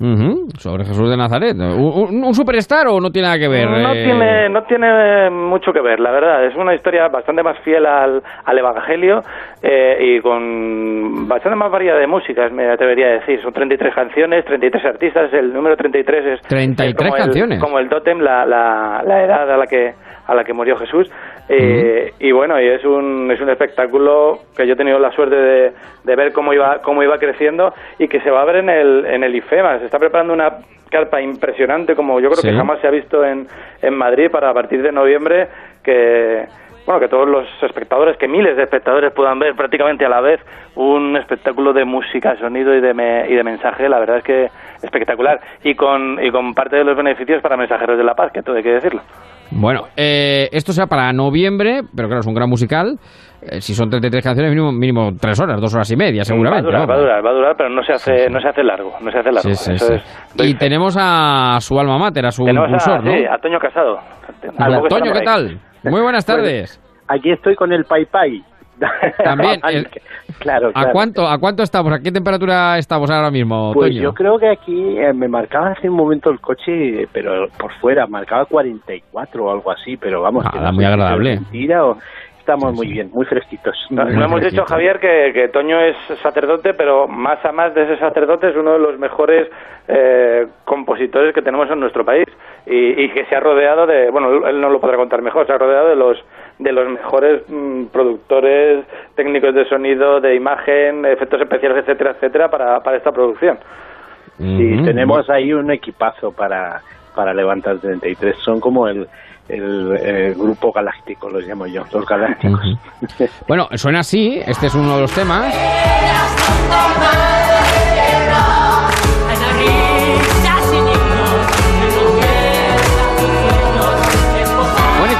Ujú, Sobre Jesús de Nazaret. ¿Un, un- superstar o no tiene nada que ver? No eh? tiene, no tiene mucho que ver, la verdad. Es una historia bastante más fiel al, al Evangelio eh, y con bastante más variedad de músicas, me atrevería a decir. Son 33 canciones, 33 artistas. El número 33 es, 33 es como el- canciones. como el tótem, la, la, la edad a la que a la que murió Jesús. Eh, Y bueno, y es un, es un espectáculo que yo he tenido la suerte de, de ver cómo iba, cómo iba creciendo y que se va a ver en el, en el IFEMA. Se está preparando una carpa impresionante como yo creo Sí. que jamás se ha visto en, en Madrid para a partir de noviembre que bueno que todos los espectadores que miles de espectadores puedan ver prácticamente a la vez un espectáculo de música sonido y de me- y de mensaje la verdad es que espectacular y con y con parte de los beneficios para mensajeros de la paz que todo hay que decirlo Bueno, eh, esto será para noviembre, pero claro, es un gran musical. Eh, si son 33 canciones, mínimo, mínimo 3 horas, 2 horas y media, seguramente. va a durar, ¿no? va a durar va a durar pero no se hace no se hace largo no se hace largo Sí, sí, Eso sí. es- doy Y fe. tenemos a su alma mater, a su Tenemos impulsor, a, ¿no? sí, a Toño Casado Toño, ¿qué tal? Muy buenas tardes. Aquí estoy con el Pai Pai. También, el- claro, ¿A cuánto, ¿A cuánto estamos? ¿A qué temperatura estamos ahora mismo, Pues Toño? yo creo que aquí eh, me marcaba hace un momento el coche, pero por fuera, marcaba 44 o algo así, pero vamos. que Nada, no muy agradable. mentira o- Estamos muy bien, muy fresquitos. No, no hemos dicho, Javier, que, que Toño es sacerdote, pero más a más de ese sacerdote es uno de los mejores eh, compositores que tenemos en nuestro país y, y que se ha rodeado de, bueno, él- no lo podrá contar mejor, se ha rodeado de los de los mejores mm, productores, técnicos de sonido, de imagen, efectos especiales, etcétera, etcétera, para, para esta producción. Sí, tenemos ahí un equipazo para, para levantar 33. Son como el, el, grupo galáctico, los llamo yo, los galácticos. Bueno, suena así, este es uno de los temas.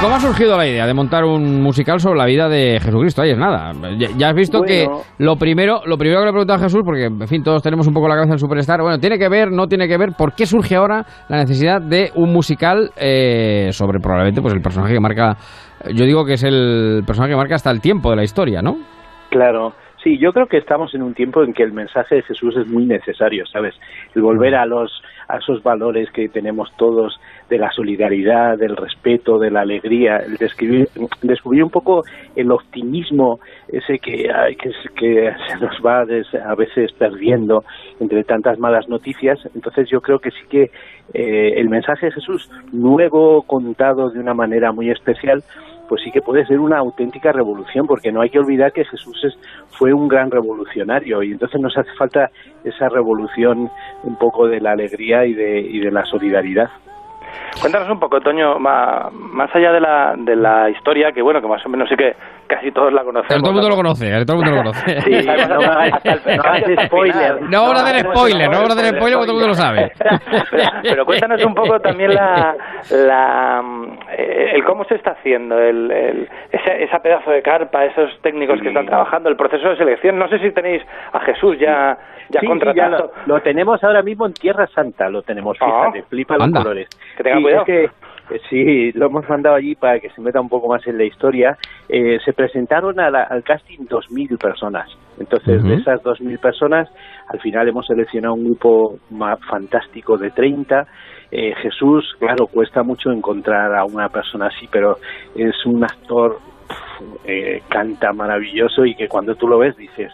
Cómo ha surgido la idea de montar un musical sobre la vida de Jesucristo? Ahí es nada. Ya, ya has visto Bueno. que lo primero, lo primero que le he preguntado a Jesús, porque en fin, todos tenemos un poco la cabeza del superstar, bueno, tiene que ver, no tiene que ver, ¿por qué surge ahora la necesidad de un musical eh, sobre probablemente pues el personaje que marca, yo digo que es el personaje que marca hasta el tiempo de la historia, ¿no? Claro, sí, yo creo que estamos en un tiempo en que el mensaje de Jesús es muy necesario, ¿sabes? El volver a los a esos valores que tenemos todos de la solidaridad, del respeto, de la alegría, el describir, descubrir un poco el optimismo ese que, que, se nos va a veces perdiendo entre tantas malas noticias. Entonces yo creo que sí que eh, el mensaje de Jesús, nuevo contado de una manera muy especial, pues sí que puede ser una auténtica revolución, porque no hay que olvidar que Jesús es- fue un gran revolucionario y entonces nos hace falta esa revolución un poco de la alegría y de, y de la solidaridad. Cuéntanos un poco, Toño, ma- más allá de la, de la historia, que bueno, que más o menos sí que casi todos la conocemos. Pero todo el mundo lo conoce, eh, todo el mundo lo conoce. Sí, no hagas- spoiler. No vamos a hacer spoiler, no vamos a hacer spoiler porque todo el mundo lo sabe. Pero, pero cuéntanos un poco también la, la eh, el cómo se está haciendo el, el- ese, esa pedazo de carpa, esos técnicos que están trabajando, el proceso de selección. No sé si tenéis a Jesús ya, ya Sí, contratado. ya lo, lo tenemos ahora mismo en Tierra Santa, lo tenemos, Ah, fíjate, flipa los anda. colores. Que tenga Sí, cuidado. es que, eh, sí, lo hemos mandado allí para que se meta un poco más en la historia. Eh, se presentaron a la- al casting 2.000 personas. Entonces, de Ujú. esas 2.000 personas, al final hemos seleccionado un grupo más fantástico de 30. Eh, Jesús, claro, cuesta mucho encontrar a una persona así, pero es un actor, pf, eh, canta maravilloso y que cuando tú lo ves dices,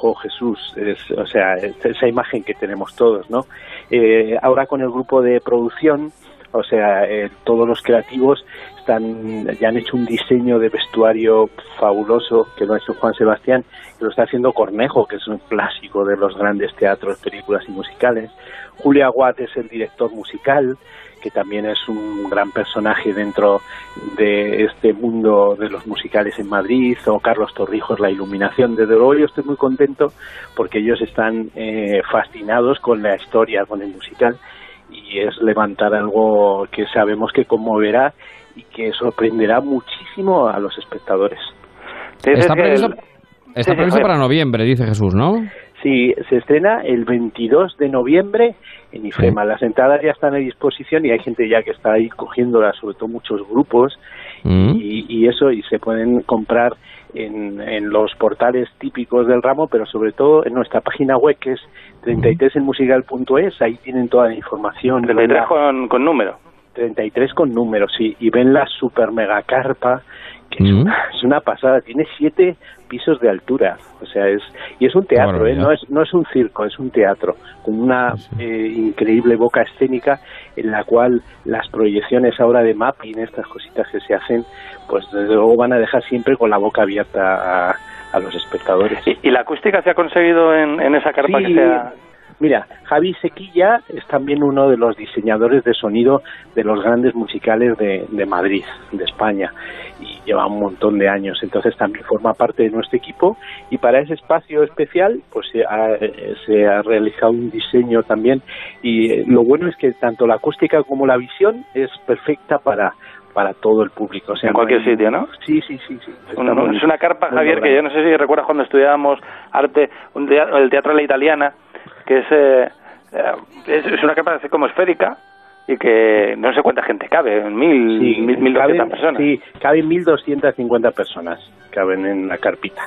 oh Jesús, es, o sea, es esa imagen que tenemos todos, ¿no? Eh, ahora con el grupo de producción, o sea, eh, todos los creativos están, ya han hecho un diseño de vestuario fabuloso que lo ha hecho Juan Sebastián, que lo está haciendo Cornejo, que es un clásico de los grandes teatros, películas y musicales. Julia Watt es el director musical, que también es un gran personaje dentro de este mundo de los musicales en Madrid, o Carlos Torrijos, la iluminación. Desde luego yo estoy muy contento porque ellos están eh, fascinados con la historia, con el musical, y es levantar algo que sabemos que conmoverá y que sorprenderá muchísimo a los espectadores. Está previsto, el- está sí, previsto Javier. para noviembre, dice Jesús, ¿no? Sí, se estrena el 22 de noviembre en IFEMA. Las entradas ya están a disposición y hay gente ya que está ahí cogiéndolas, sobre todo muchos grupos, Mm. y, y eso, y se pueden comprar en, en los portales típicos del ramo, pero sobre todo en nuestra página web que es 33enmusical.es, ahí tienen toda la información. 33 Ven la- con, con número. 33 con números, sí, y ven la super mega carpa, que es, una, es una pasada, tiene siete pisos de altura, o sea, es y es un teatro, ¿eh? no es no es un circo, es un teatro con una eh, increíble boca escénica en la cual las proyecciones ahora de mapping, estas cositas que se hacen, pues desde luego van a dejar siempre con la boca abierta a, a los espectadores. ¿Y la acústica se ha conseguido en, en esa carpa Sí, que sea...? Mira, Javi Sequilla es también uno de los diseñadores de sonido de los grandes musicales de, de Madrid, de España, y lleva un montón de años, entonces también forma parte de nuestro equipo y para ese espacio especial pues se ha, se ha realizado un diseño también y eh, lo bueno es que tanto la acústica como la visión es perfecta para para todo el público. O sea, En no cualquier hay- sitio, ¿no? Sí, sí, sí. sí. Es una carpa, Javier, que yo no sé si recuerdas cuando estudiábamos arte, un tea- el teatro de la italiana, que es, eh, es, es una carpa así como esférica y que no sé cuánta gente cabe, mil, Sí, mil, mil caben- doscientas personas. Sí, caben 1.250 personas, caben en la carpita.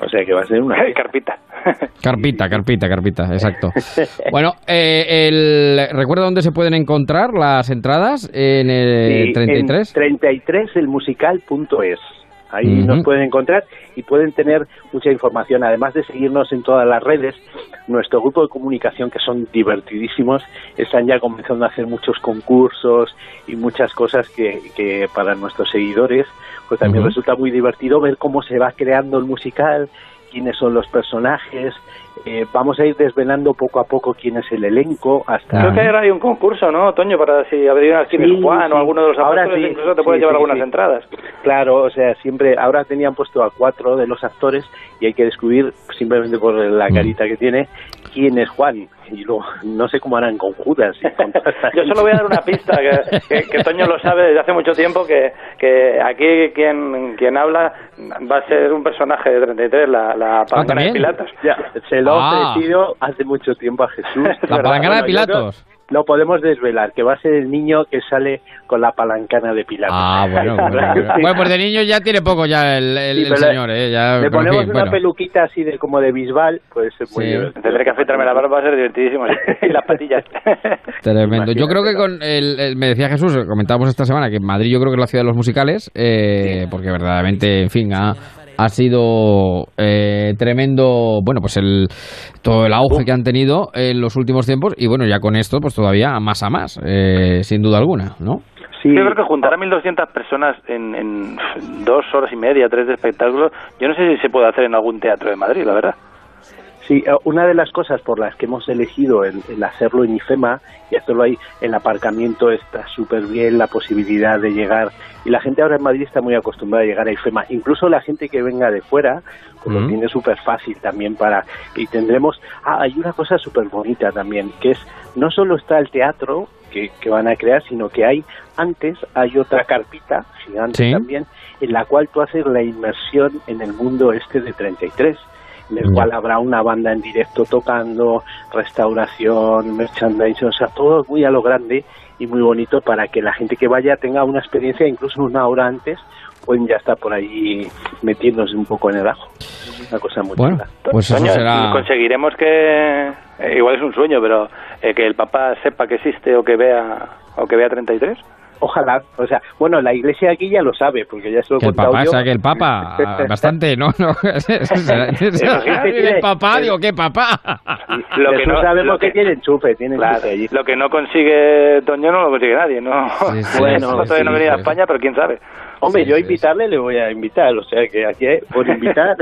O sea que va a ser una... carpita. Carpita, carpita, carpita, exacto. Bueno, eh, el, ¿recuerda dónde se pueden encontrar las entradas? En el Sí, 33. En 33elmusical.es. Ahí nos pueden encontrar y pueden tener mucha información. Además de seguirnos en todas las redes, nuestro grupo de comunicación, que son divertidísimos, están ya comenzando a hacer muchos concursos y muchas cosas que, que para nuestros seguidores pues también resulta muy divertido ver cómo se va creando el musical, quiénes son los personajes. Eh, vamos a ir desvelando poco a poco quién es el elenco hasta Creo que ahora hay un concurso, ¿no, Toño? Para si abrieran quién Sí, es Juan o alguno de los Ahora sí, incluso te puedes sí, llevar sí, algunas sí. entradas. Claro, o sea, siempre, ahora tenían puesto a cuatro de los actores y hay que descubrir, simplemente por la Mm. carita que tiene, quién es Juan. Y luego, no sé cómo harán con Judas. y con Yo solo voy a dar una pista, que, que- que Toño lo sabe desde hace mucho tiempo, que, que aquí quien, quien habla va a ser un personaje de 33, la, la palangana de. Pilatos. Ya, se lo Ah. he ofrecido hace mucho tiempo a Jesús. La palangana de Pilatos. Lo podemos desvelar, que va a ser el niño que sale con la palancana de Pilatos. Ah, bueno, bueno, bueno. Bueno, pues de niño ya tiene poco ya el, Sí, señor, ¿eh? Ya, Le en ponemos fin, una bueno. peluquita así de como de bisbal, puede ser muy Sí. divertido. Tendré que afeitarme la barba, va a ser divertidísimo. y las patillas. Tremendo. Yo creo que con el, el- me decía Jesús, comentábamos esta semana que Madrid yo creo que es la ciudad de los musicales, eh, porque verdaderamente, en fin, ha, ha sido eh, tremendo, bueno, pues el todo el auge que han tenido en los últimos tiempos y bueno, ya con esto pues todavía más a más, eh, sin duda alguna, ¿no? Sí. Yo creo que juntar a 1.200 personas en, en dos horas y media, tres de espectáculo, yo no sé si se puede hacer en algún teatro de Madrid, la verdad. Sí, eh, una de las cosas por las que hemos elegido el, el hacerlo en IFEMA y hacerlo ahí, el aparcamiento está súper bien, la posibilidad de llegar. Y la gente ahora en Madrid está muy acostumbrada a llegar a IFEMA. Incluso la gente que venga de fuera, pues lo Mm. tiene súper fácil también para... Y tendremos... Ah, hay una cosa súper bonita también, que es no solo está el teatro que, que van a crear, sino que hay antes, hay otra carpita gigante Sí. también, en la cual tú haces la inmersión en el mundo este de 33 en el cual habrá una banda en directo tocando, restauración, merchandising, o sea, todo muy a lo grande y muy bonito para que la gente que vaya tenga una experiencia, incluso una hora antes, pueden ya estar por ahí metiéndose un poco en el ajo. Es una cosa muy Bueno, pues eso será... conseguiremos que, eh, igual es un sueño, pero eh, que el Papa sepa que existe o que vea o que vea 33. Ojalá, o sea, bueno, la iglesia aquí ya lo sabe, porque ya se lo he Que el contado papá, yo. o sea, que el papa, bastante, ¿no? no el papá, digo, ¿qué papá? Lo que no- sabemos lo que, que- tiene enchufe, tiene Claro, enchufe allí. lo que no consigue Toño no lo consigue nadie, ¿no? sí, Bueno, todavía no sí, venía a sí. España, pero quién sabe. Hombre, Sí, yo a sí, invitarle le voy a invitar, o sea, que aquí por invitar...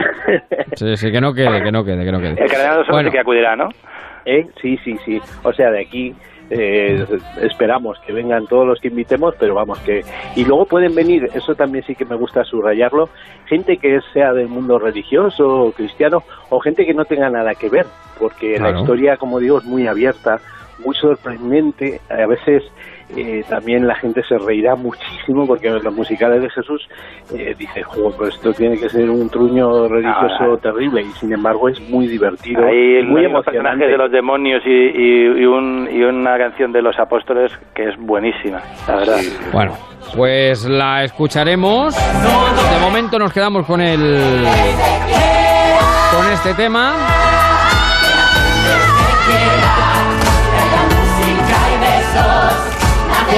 Sí, sí, que no quede, que no quede, que no quede. El cardenal Bueno. sí que acudirá, ¿no? ¿Eh? Sí, sí, sí. O sea, de aquí eh, esperamos que vengan todos los que invitemos, pero vamos que... Y luego pueden venir, eso también sí que me gusta subrayarlo, gente que sea del mundo religioso o cristiano, o gente que no tenga nada que ver, porque Claro. la historia, como digo, es muy abierta, muy sorprendente. A veces eh, también la gente se reirá muchísimo porque en los musicales de Jesús eh, dice, "Jo, pues esto tiene que ser un truño religioso Ah. terrible y sin embargo es muy divertido, Hay muy los personajes emocionante. de los demonios y, y- y un- y una canción de los apóstoles que es buenísima, la verdad. Bueno, pues la escucharemos. De momento nos quedamos con el con este tema.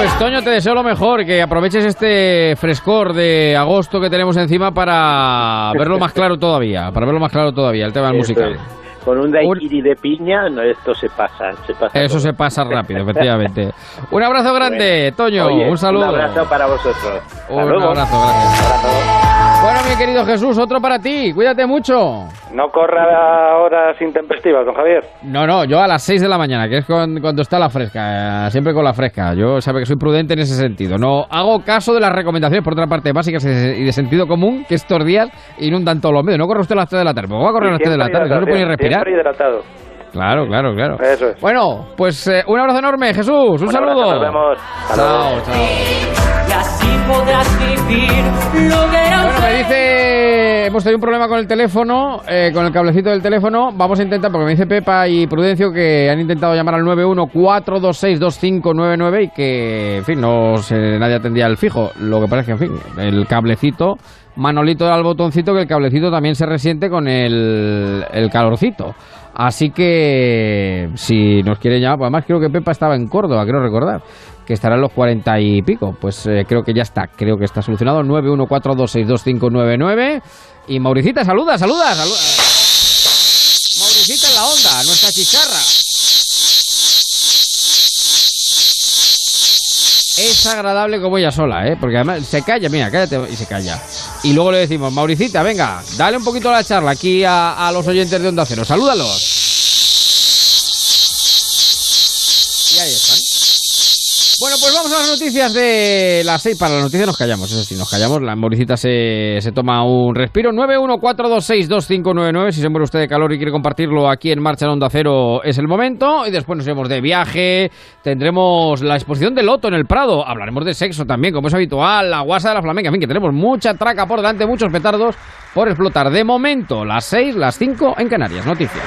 Pues Toño, te deseo lo mejor, que aproveches este frescor de agosto que tenemos encima para verlo más claro todavía, para verlo más claro todavía, el tema del musical. es. Con un daiquiri de piña, no, esto se pasa, se pasa. Eso todo. se pasa rápido, efectivamente. Un abrazo grande, Toño, Oye, un saludo. Un abrazo para vosotros. Hasta Un luego. abrazo, gracias. Bueno, mi querido Jesús, otro para ti. Cuídate mucho. No corra a horas intempestivas, don Javier. No, no, yo a las 6 de la mañana, que es cuan- cuando está la fresca, eh, siempre con la fresca. Yo sabe que soy prudente en ese sentido. No hago caso de las recomendaciones, por otra parte, básicas y de sentido común, que estos días inundan todos los medios. No corre usted a las 3 de la tarde, ¿cómo va a correr a las 3 de la tarde? No se puede ni respirar. Hidratado. Claro, claro, claro. Eso es. Bueno, pues eh, un abrazo enorme, Jesús. Un, Un saludo. abrazo, nos vemos. Chao, chao. Podrás vivir lo que era Bueno, me dice, hemos tenido un problema con el teléfono, eh, con el cablecito del teléfono. Vamos a intentar, porque me dice Pepa y Prudencio que han intentado llamar al 914262599 y que, en fin, no se, nadie atendía el fijo. Lo que pasa es que, en fin, el cablecito, Manolito da al botoncito que el cablecito también se resiente con el, el calorcito. Así que, si nos quiere llamar, pues además creo que Pepa estaba en Córdoba, creo recordar que estará en los 40 y pico. Pues eh, creo que ya está, creo que está solucionado. 914262599. Y Mauricita, saluda, saluda, saluda. Mauricita en la onda, nuestra chicharra. Es agradable como ella sola, ¿eh? Porque además se calla, mira, cállate y se calla. Y luego le decimos, Mauricita, venga, dale un poquito la charla aquí a, a los oyentes de Onda Cero. Salúdalos. Bueno, pues vamos a las noticias de las 6. Para las noticias nos callamos, eso sí, nos callamos. La Mauricita se, se toma un respiro. 914262599. Si se muere usted de calor y quiere compartirlo aquí en Marcha en Onda Cero, es el momento. Y después nos iremos de viaje. Tendremos la exposición de Loto en el Prado. Hablaremos de sexo también, como es habitual. La guasa de la flamenca. En que tenemos mucha traca por delante, muchos petardos por explotar. De momento, las 6, las 5 en Canarias. Noticias.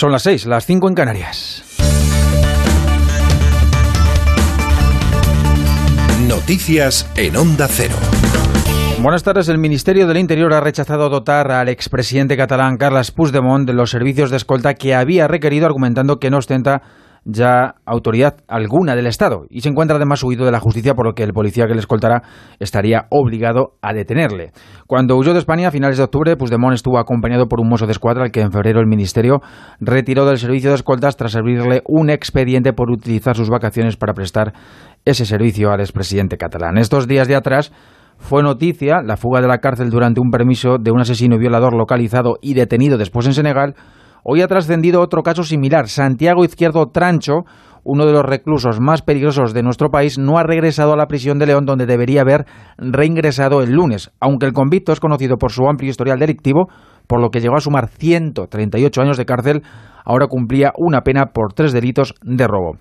Son las 6, las 5 en Canarias. Noticias en Onda Cero. Buenas tardes. El Ministerio del Interior ha rechazado dotar al expresidente catalán Carles Puigdemont de los servicios de escolta que había requerido, argumentando que no ostenta ya autoridad alguna del Estado y se encuentra además huido de la justicia, por lo que el policía que le escoltará estaría obligado a detenerle. Cuando huyó de España a finales de octubre, Puigdemont estuvo acompañado por un mozo de escuadra al que en febrero el Ministerio retiró del servicio de escoltas tras abrirle un expediente por utilizar sus vacaciones para prestar ese servicio al expresidente catalán. Estos días de atrás fue noticia la fuga de la cárcel durante un permiso de un asesino violador localizado y detenido después en Senegal. Hoy ha trascendido otro caso similar. Santiago Izquierdo Trancho, uno de los reclusos más peligrosos de nuestro país, no ha regresado a la prisión de León donde debería haber reingresado el lunes, aunque el convicto es conocido por su amplio historial delictivo, por lo que llegó a sumar 138 años de cárcel, ahora cumplía una pena por tres delitos de robo.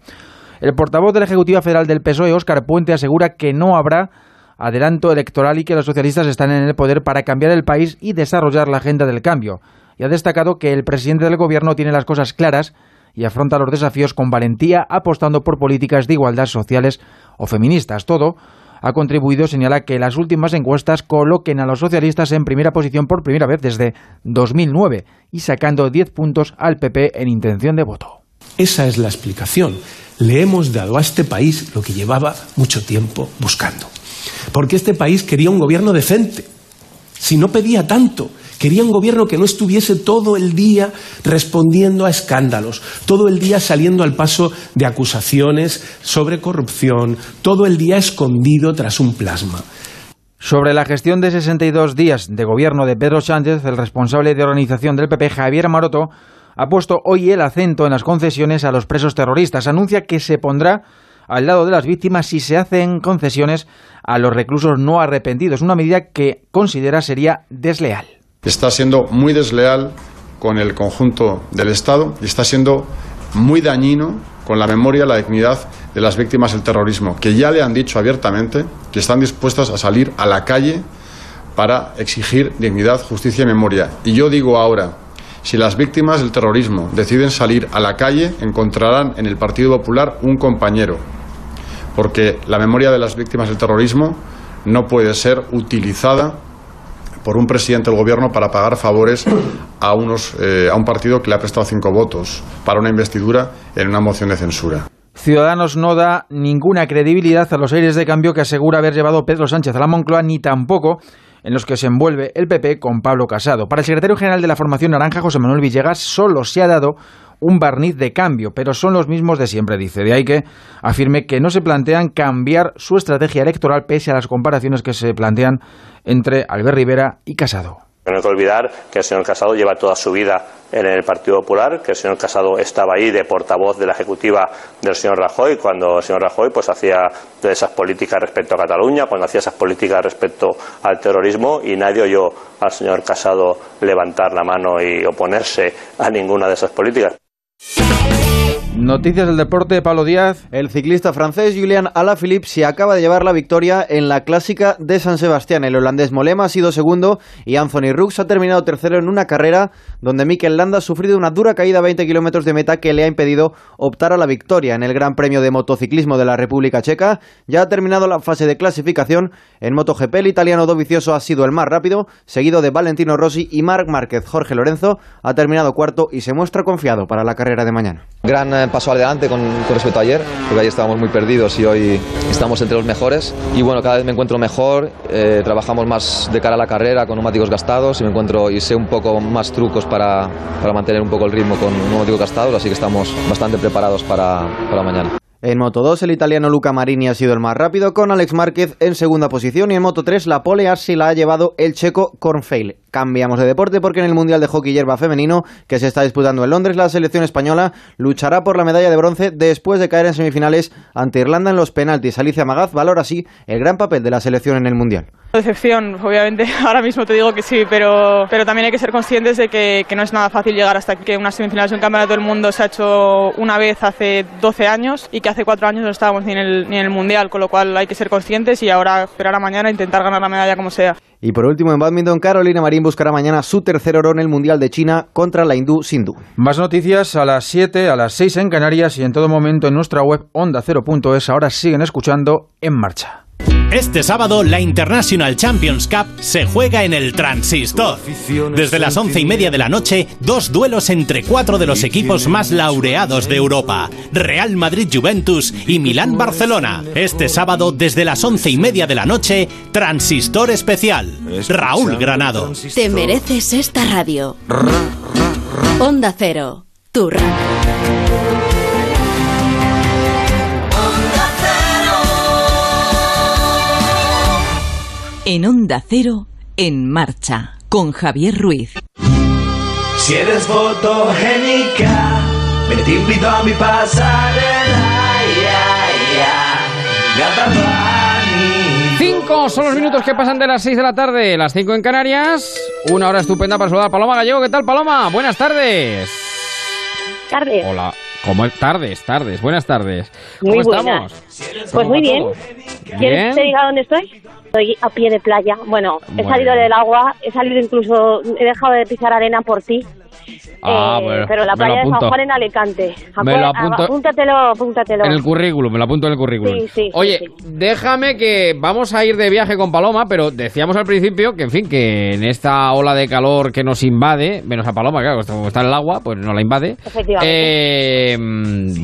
El portavoz de la Ejecutiva Federal del PSOE, Óscar Puente, asegura que no habrá adelanto electoral y que los socialistas están en el poder para cambiar el país y desarrollar la agenda del cambio. Y ha destacado que el presidente del gobierno tiene las cosas claras y afronta los desafíos con valentía, apostando por políticas de igualdad sociales o feministas. Todo ha contribuido, señala, que las últimas encuestas coloquen a los socialistas en primera posición por primera vez desde 2009 y sacando 10 puntos al PP en intención de voto. Esa es la explicación. Le hemos dado a este país lo que llevaba mucho tiempo buscando. Porque este país quería un gobierno decente. Si no pedía tanto, quería un gobierno que no estuviese todo el día respondiendo a escándalos, todo el día saliendo al paso de acusaciones sobre corrupción, todo el día escondido tras un plasma. Sobre la gestión de 62 días de gobierno de Pedro Sánchez, el responsable de organización del PP, Javier Maroto, ha puesto hoy el acento en las concesiones a los presos terroristas. Anuncia que se pondrá al lado de las víctimas si se hacen concesiones a los reclusos no arrepentidos, una medida que considera sería desleal. Está siendo muy desleal con el conjunto del Estado y está siendo muy dañino con la memoria y la dignidad de las víctimas del terrorismo, que ya le han dicho abiertamente que están dispuestas a salir a la calle para exigir dignidad, justicia y memoria. Y yo digo ahora, si las víctimas del terrorismo deciden salir a la calle, encontrarán en el Partido Popular un compañero, porque la memoria de las víctimas del terrorismo no puede ser utilizada por un presidente del gobierno para pagar favores a, unos, eh, a un partido que le ha prestado cinco votos para una investidura en una moción de censura. Ciudadanos no da ninguna credibilidad a los aires de cambio que asegura haber llevado Pedro Sánchez a la Moncloa, ni tampoco en los que se envuelve el PP con Pablo Casado. Para el secretario general de la formación naranja, José Manuel Villegas, solo se ha dado un barniz de cambio, pero son los mismos de siempre, dice. De ahí que afirme que no se plantean cambiar su estrategia electoral pese a las comparaciones que se plantean entre Albert Rivera y Casado. No hay que olvidar que el señor Casado lleva toda su vida en el Partido Popular, que el señor Casado estaba ahí de portavoz de la ejecutiva del señor Rajoy, cuando el señor Rajoy pues hacía esas políticas respecto a Cataluña, cuando hacía esas políticas respecto al terrorismo y nadie oyó al señor Casado levantar la mano y oponerse a ninguna de esas políticas. Noticias del deporte, Pablo Díaz. El ciclista francés Julian Alaphilippe se acaba de llevar la victoria en la clásica de San Sebastián. El holandés Molema ha sido segundo y Anthony Rux ha terminado tercero en una carrera donde Mikel Landa ha sufrido una dura caída a 20 kilómetros de meta que le ha impedido optar a la victoria. En el Gran Premio de Motociclismo de la República Checa ya ha terminado la fase de clasificación. En MotoGP el italiano Dovizioso ha sido el más rápido, seguido de Valentino Rossi y Marc Márquez. Jorge Lorenzo ha terminado cuarto y se muestra confiado para la carrera de mañana. Gran eh, paso adelante con, con respecto a ayer, porque ayer estábamos muy perdidos y hoy estamos entre los mejores. Y bueno, cada vez me encuentro mejor, eh, trabajamos más de cara a la carrera con neumáticos gastados y me encuentro y sé un poco más trucos para, para mantener un poco el ritmo con neumáticos gastados, así que estamos bastante preparados para, para mañana. En Moto 2 el italiano Luca Marini ha sido el más rápido con Alex Márquez en segunda posición y en Moto 3 la pole así la ha llevado el checo Kornfeil. Cambiamos de deporte porque en el Mundial de Hockey Hierba Femenino que se está disputando en Londres la selección española luchará por la medalla de bronce después de caer en semifinales ante Irlanda en los penaltis. Alicia Magaz valora así el gran papel de la selección en el Mundial. Decepción, obviamente, ahora mismo te digo que sí, pero, pero también hay que ser conscientes de que, que no es nada fácil llegar hasta que unas semifinales de un campeonato del mundo se ha hecho una vez hace 12 años y que hace 4 años no estábamos ni en, el, ni en el Mundial, con lo cual hay que ser conscientes y ahora esperar a mañana e intentar ganar la medalla como sea. Y por último, en badminton, Carolina Marín buscará mañana su tercer oro en el Mundial de China contra la hindú Sindhu. Más noticias a las 7, a las 6 en Canarias y en todo momento en nuestra web onda0.es. Ahora siguen escuchando En Marcha. Este sábado la International Champions Cup se juega en el Transistor. Desde las once y media de la noche, dos duelos entre cuatro de los equipos más laureados de Europa: Real Madrid Juventus y Milán Barcelona. Este sábado, desde las once y media de la noche, Transistor especial. Raúl Granado. Te mereces esta radio. Onda Cero, tu. En Onda Cero, en marcha, con Javier Ruiz. Si eres fotogénica, me te invito a mi pasarela. Ya, ya. Cinco son los minutos que pasan de las 6 de la tarde, las 5 en Canarias. Una hora estupenda para saludar a Paloma Gallego. ¿Qué tal, Paloma? Buenas tardes. Tardes. Hola. ¿Cómo es? Tardes, tardes. Buenas tardes. ¿Cómo estamos? Pues muy bien. Bien. ¿Quieres que te diga dónde estoy? Estoy a pie de playa. Bueno, he salido del agua, he salido incluso, he dejado de pisar arena por ti. Ah, Eh, bueno, pero la playa de San. Juan en Alicante. Me lo apunto. Apúntatelo, apúntatelo. En el currículum, me lo apunto en el currículum. Sí, sí, Oye, sí. déjame que vamos a ir de viaje con Paloma, pero decíamos al principio que, en fin, que en esta ola de calor que nos invade, menos a Paloma, claro, como está en el agua, pues no la invade. Efectivamente. Eh,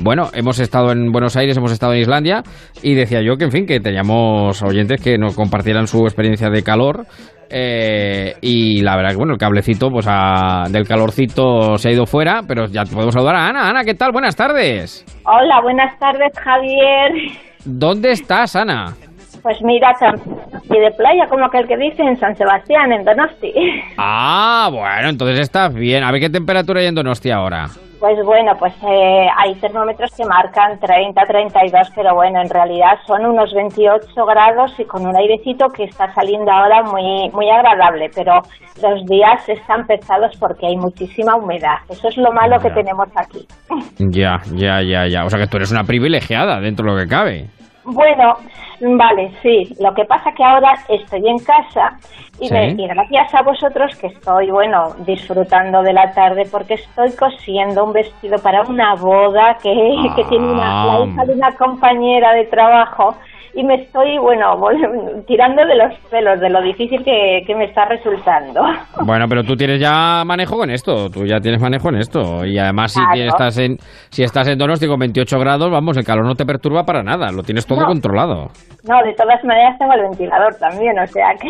bueno, hemos estado en Buenos Aires, hemos estado en Islandia y decía yo que, en fin, que teníamos oyentes que nos compartieran su experiencia de calor. Eh, y la verdad que, bueno, el cablecito pues a- del calorcito se ha ido fuera, pero ya podemos saludar a Ana. Ana, ¿qué tal? Buenas tardes. Hola, buenas tardes, Javier. ¿Dónde estás, Ana? Pues mira, pie de playa, como aquel que dice, en San Sebastián, en Donosti. Ah, bueno, entonces estás bien. A ver qué temperatura hay en Donostia ahora. Pues bueno, pues eh, hay termómetros que marcan 30, 32, pero bueno, en realidad son unos 28 grados y con un airecito que está saliendo ahora muy, muy agradable, pero los días están pesados porque hay muchísima humedad. Eso es lo malo que tenemos aquí. Ya, ya, ya, ya. O sea que tú eres una privilegiada dentro de lo que cabe. Bueno, vale, sí. Lo que pasa que ahora estoy en casa y, Sí. me- y gracias a vosotros que estoy, bueno, disfrutando de la tarde porque estoy cosiendo un vestido para una boda que, que tiene una, la hija de una compañera de trabajo y me estoy, bueno, tirando de los pelos de lo difícil que, que me está resultando. Bueno, pero tú tienes ya manejo con esto, tú ya tienes manejo en esto. Y además si Claro. estás en si estás en Donosti con 28 grados, vamos, el calor no te perturba para nada, lo tienes todo No. controlado. No, de todas maneras tengo el ventilador también, o sea que...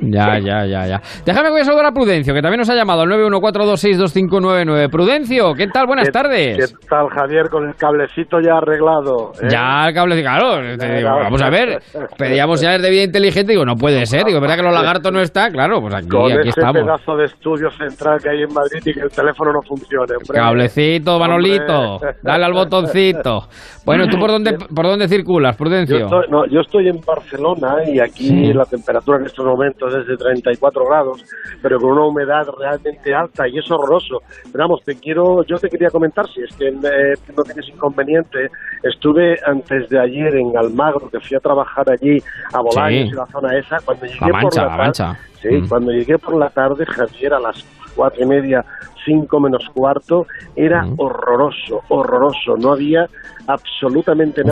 Ya, ya, ya, ya. Déjame que voy a saludar a Prudencio, que también nos ha llamado al 914262599. Prudencio, ¿qué tal? Buenas ¿Qué- tardes. ¿Qué tal, Javier? Con el cablecito ya arreglado. ¿eh? Ya el cable, claro, te digo. Vamos a ver, pedíamos ya de vida inteligente, digo, no puede ser, digo, ¿verdad que los lagartos no está? Claro, pues aquí, Con aquí ese estamos. pedazo de estudio central que hay en Madrid y que el teléfono no funcione. hombre. Cablecito, Manolito, Hombre. dale al botoncito. Bueno, ¿tú por dónde, por dónde circulas, Yo Prudencio? estoy, no, yo estoy en Barcelona y aquí Sí. la temperatura en estos momentos es de 34 grados, pero con una humedad realmente alta y es horroroso. Pero vamos, te quiero, yo te quería comentar, si es que eh, no tienes inconveniente, estuve antes de ayer en Almagro, que fui a trabajar allí a Bolaños Sí. y la zona esa, cuando llegué La por Mancha, la la tarde, Mancha. Sí, Mm. cuando llegué por la tarde, Javier, a las cuatro y media, cinco menos cuarto, era Mm. horroroso, horroroso. No había absolutamente Un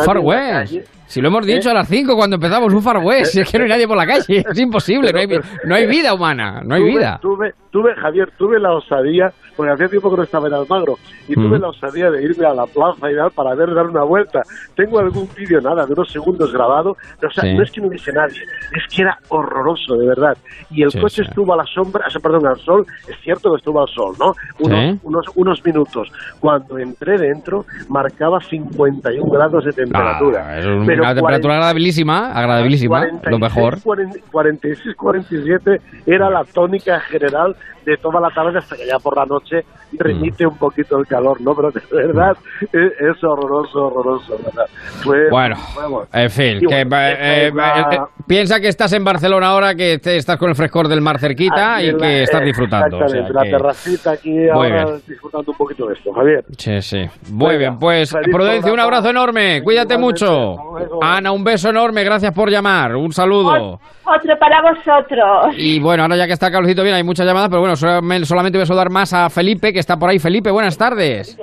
Si lo hemos dicho ¿Eh? a las 5 cuando empezamos, un Far West. Es que no hay nadie por la calle, es imposible, no hay, vi- no hay vida humana, no hay tuve, vida. Tuve, tuve, Javier, tuve la osadía, porque hacía tiempo que no estaba en Almagro, y tuve Mm. la osadía de irme a la plaza y tal para ver dar una vuelta. Tengo algún vídeo, nada, de unos segundos grabado, pero o sea, Sí. no es que no hubiese nadie, es que era horroroso, de verdad. Y el Sí, coche sí. estuvo a la sombra, o sea, perdón, al sol, es cierto que estuvo al sol, ¿no? Unos, unos, unos minutos. Cuando entré dentro, marcaba 51 grados de temperatura. Ah, es un- Pero una temperatura agradabilísima, agradabilísima, lo mejor. 46, 47 era la tónica general de toda la tarde hasta que ya por la noche remite un poquito el calor, ¿no? Pero de verdad es, es horroroso, horroroso, ¿verdad? Fue, Bueno, vamos. en fin, que, bueno, eh, la- eh, eh, piensa que estás en Barcelona ahora, que te- estás con el frescor del mar cerquita Aquí y la- que estás eh, disfrutando. o sea la que- terracita aquí ahora bien. disfrutando un poquito de esto, Javier. Sí, sí. Muy Venga, bien, pues Prudencia, un abrazo enorme. Cuídate Igualmente, mucho. Ana, un beso enorme. Gracias por llamar. Un saludo. Otro para vosotros. Y bueno, ahora ya que está el calorcito bien, hay muchas llamadas, pero bueno, solamente, solamente voy a saludar más a Felipe, que está por ahí. Felipe, buenas tardes.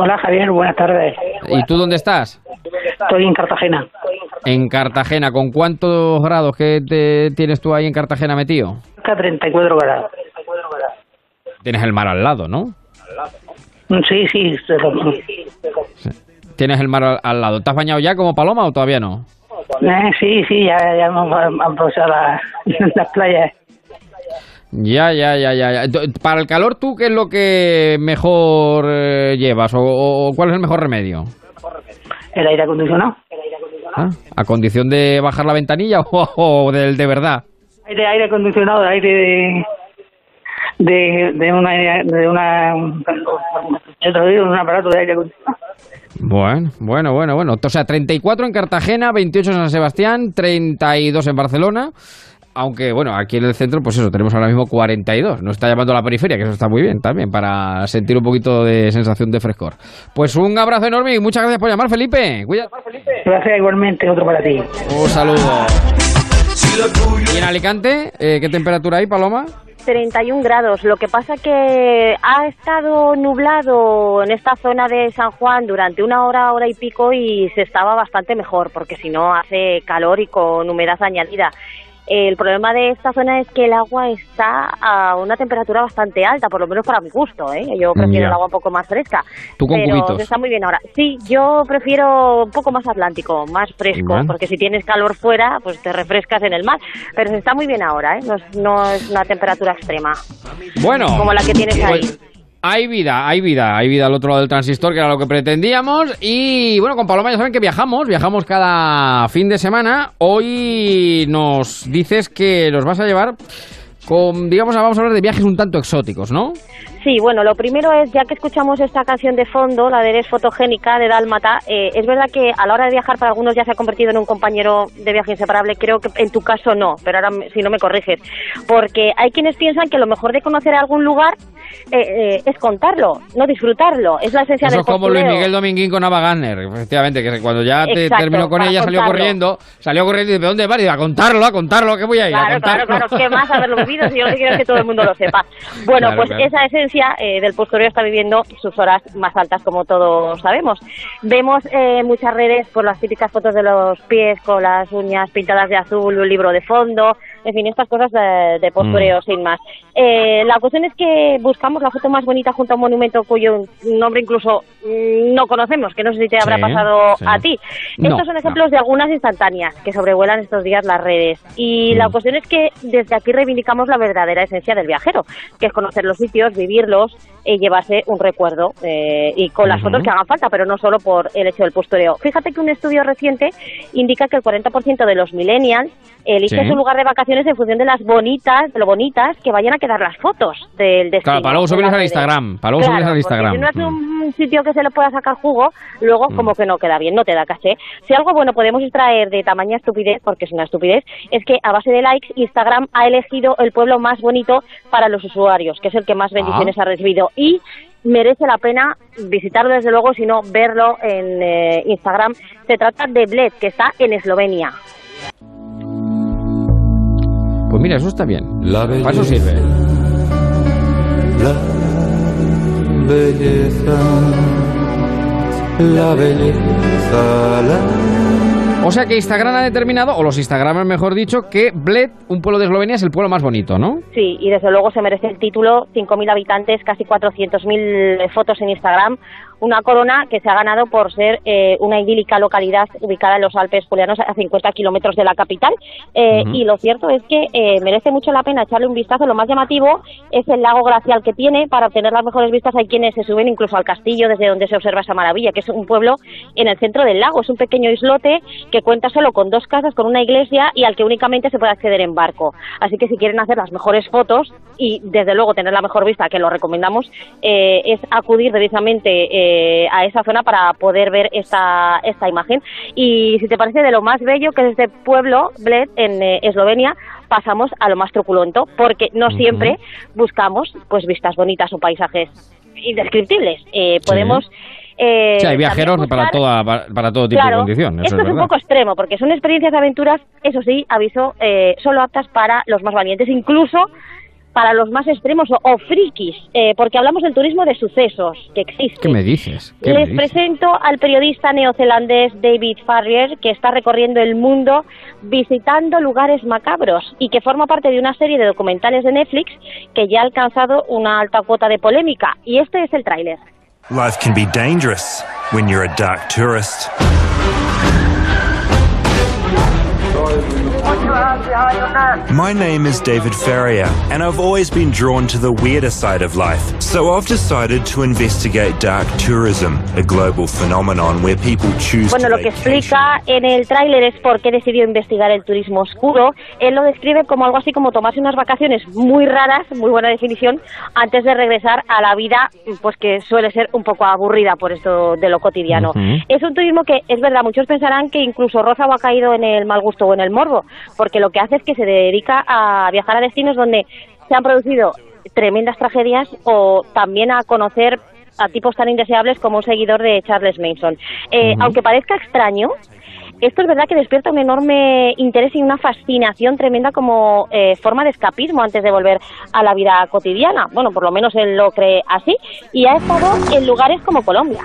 Hola Javier, buenas tardes. ¿Y tú dónde estás? Estoy en Cartagena. En Cartagena. ¿Con cuántos grados que te tienes tú ahí en Cartagena metido? Acá 34 grados. Tienes el mar al lado, ¿no? Sí, sí. Tienes el mar al, al lado. ¿Te has bañado ya como paloma o todavía no? Eh, sí, sí, ya, ya hemos pasado la- las playas. Ya, ya, ya, ya. Para el calor, ¿tú qué es lo que mejor eh, llevas? O, o cuál es el mejor remedio? El aire acondicionado. ¿Ah? ¿A condición de bajar la ventanilla o, o del de verdad? Aire, aire acondicionado, aire de, de, de una, de una, un aparato de aire acondicionado. Bueno, bueno, bueno, bueno. O sea, 34 en Cartagena, 28 en San Sebastián, 32 en Barcelona. Aunque, bueno, aquí en el centro, pues eso, tenemos ahora mismo 42. No está llamando a la periferia, que eso está muy bien también, para sentir un poquito de sensación de frescor. Pues un abrazo enorme y muchas gracias por llamar, Felipe. Cuídate. Gracias igualmente, otro para ti. Un saludo. ¿Y en Alicante? eh, ¿Qué temperatura hay, Paloma? 31 grados. Lo que pasa que ha estado nublado en esta zona de San Juan durante una hora, hora y pico y se estaba bastante mejor porque si no hace calor y con humedad añadida. El problema de esta zona es que el agua está a una temperatura bastante alta, por lo menos para mi gusto, ¿eh? Yo prefiero Ya. el agua un poco más fresca. Tú con pero cubitos. está muy bien ahora. Sí, yo prefiero un poco más atlántico, más fresco, porque si tienes calor fuera, pues te refrescas en el mar. Pero se está muy bien ahora, ¿eh? No es, no es una temperatura extrema. Bueno. Como la que tienes ahí. pues, hay vida, hay vida, hay vida al otro lado del transistor, que era lo que pretendíamos. Y bueno, con Paloma ya saben que viajamos, viajamos cada fin de semana. Hoy nos dices que nos vas a llevar con, digamos, vamos a hablar de viajes un tanto exóticos, ¿no? Sí, bueno, lo primero es, ya que escuchamos esta canción de fondo, la de Eres fotogénica de Dálmata, eh, es verdad que a la hora de viajar para algunos ya se ha convertido en un compañero de viaje inseparable, creo que en tu caso no, pero ahora si no me corriges, porque hay quienes piensan que lo mejor de conocer algún lugar eh, eh, es contarlo, no disfrutarlo, es la esencia Eso del es como Luis. Miguel Dominguín con Ava Gardner, efectivamente, que cuando ya te Exacto, terminó con ella, salió corriendo, salió corriendo y dice, ¿dónde vas? Y dice, a contarlo, a contarlo, que voy a ir a Claro, claro, contarlo. claro, ¿qué más haberlo vivido? Si yo lo que quiero es que todo el mundo lo sepa. Bueno, Claro, pues claro. esa esencia eh, del postureo está viviendo sus horas más altas, como todos sabemos. Vemos eh, muchas redes por las típicas fotos de los pies con las uñas pintadas de azul, un libro de fondo, en fin, estas cosas de, de postureo, Mm. sin más. Eh, la cuestión es que buscamos la foto más bonita junto a un monumento cuyo nombre incluso mm, no conocemos, que no sé si te habrá Sí, pasado sí. a ti. No, Estos son ejemplos de algunas instantáneas que sobrevuelan estos días las redes. Y la cuestión es que desde aquí reivindicamos la verdadera esencia del viajero, que es conocer los sitios, vivirlos y llevarse un recuerdo eh, y con las fotos que hagan falta, pero no solo por el hecho del postureo. Fíjate que un estudio reciente indica que el 40% de los millennials elige Sí. su lugar de vacaciones en función de las bonitas, de lo bonitas que vayan a quedar las fotos del destino. Claro, para luego subirlas las al. Instagram, para luego subirlas al porque Instagram. Si no es Mm. un sitio que se le pueda sacar jugo, luego Mm. como que no queda bien, no te da caché. Si algo bueno podemos extraer de tamaña estupidez, porque es una estupidez, es que a base de likes Instagram ha elegido el pueblo más bonito para los usuarios, que es el que más bendiciones Ah. ha recibido y merece la pena visitarlo desde luego, si no verlo en eh, Instagram. Se trata de Bled, que está en Eslovenia. Pues mira, eso está bien. Para eso sirve. La belleza, la belleza, la... O sea que Instagram ha determinado, o los Instagramers mejor dicho, que Bled, un pueblo de Eslovenia, es el pueblo más bonito, ¿no? Sí, y desde luego se merece el título, 5.000 habitantes, casi 400.000 fotos en Instagram, una corona que se ha ganado por ser eh, una idílica localidad ubicada en los Alpes Julianos a 50 kilómetros de la capital. Eh. Y lo cierto es que eh, merece mucho la pena echarle un vistazo. Lo más llamativo es el lago glacial que tiene. Para obtener las mejores vistas hay quienes se suben incluso al castillo desde donde se observa esa maravilla, que es un pueblo en el centro del lago. Es un pequeño islote que cuenta solo con dos casas, con una iglesia y al que únicamente se puede acceder en barco. Así que si quieren hacer las mejores fotos y desde luego tener la mejor vista, que lo recomendamos, eh, es acudir precisamente eh, a esa zona para poder ver esta, esta imagen. Y si te parece de lo más bello que es este pueblo, Bled, en eh, Eslovenia, pasamos a lo más truculento, porque no siempre buscamos pues vistas bonitas o paisajes indescriptibles. Eh, podemos... eh, sí, hay viajeros para, toda, para, para todo tipo Claro, de condición. Esto es es, un poco extremo, porque son experiencias de aventuras, eso sí, aviso, eh, solo aptas para los más valientes, incluso para los más extremos o, o frikis, eh, porque hablamos del turismo de sucesos que existe. ¿Qué me dices? ¿Qué me Les dices? presento al periodista neozelandés David Farrier, que está recorriendo el mundo visitando lugares macabros y que forma parte de una serie de documentales de Netflix que ya ha alcanzado una alta cuota de polémica. Y este es el tráiler. Life can be dangerous when you're a dark tourist. My name is David Ferrier, and I've always been drawn to the weirder side of life. So I've decided to investigate dark tourism, a global phenomenon where people choose Bueno, to lo que explica en el tráiler es por qué decidió investigar el turismo oscuro. Él lo describe como algo así como tomarse unas vacaciones muy raras, muy buena definición, antes de regresar a la vida, pues que suele ser un poco aburrida por esto de lo cotidiano. Ujú. Es un turismo que, es verdad, muchos pensarán que incluso roza o ha caído en el mal gusto o en el morbo, porque lo que hace es que se dedica a viajar a destinos donde se han producido tremendas tragedias o también a conocer a tipos tan indeseables como un seguidor de Charles Manson. Eh. Aunque parezca extraño, esto es verdad que despierta un enorme interés y una fascinación tremenda como eh, forma de escapismo antes de volver a la vida cotidiana. Bueno, por lo menos él lo cree así. Y ha estado en lugares como Colombia.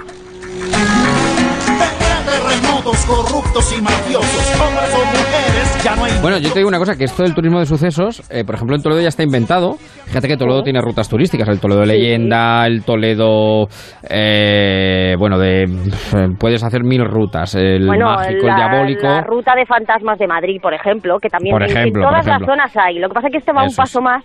Terremotos corruptos y mafiosos, hombres o mujeres, ya no hay. Bueno, yo te digo una cosa, que esto del turismo de sucesos, eh, por ejemplo, en Toledo ya está inventado. Fíjate que Toledo tiene rutas turísticas, el Toledo de leyenda, el Toledo, eh, bueno, de puedes hacer mil rutas, el bueno, mágico, la, el diabólico. la ruta de fantasmas de Madrid, por ejemplo, que también Por en- ejemplo, en por todas las zonas hay. Lo que pasa es que este va un es. paso más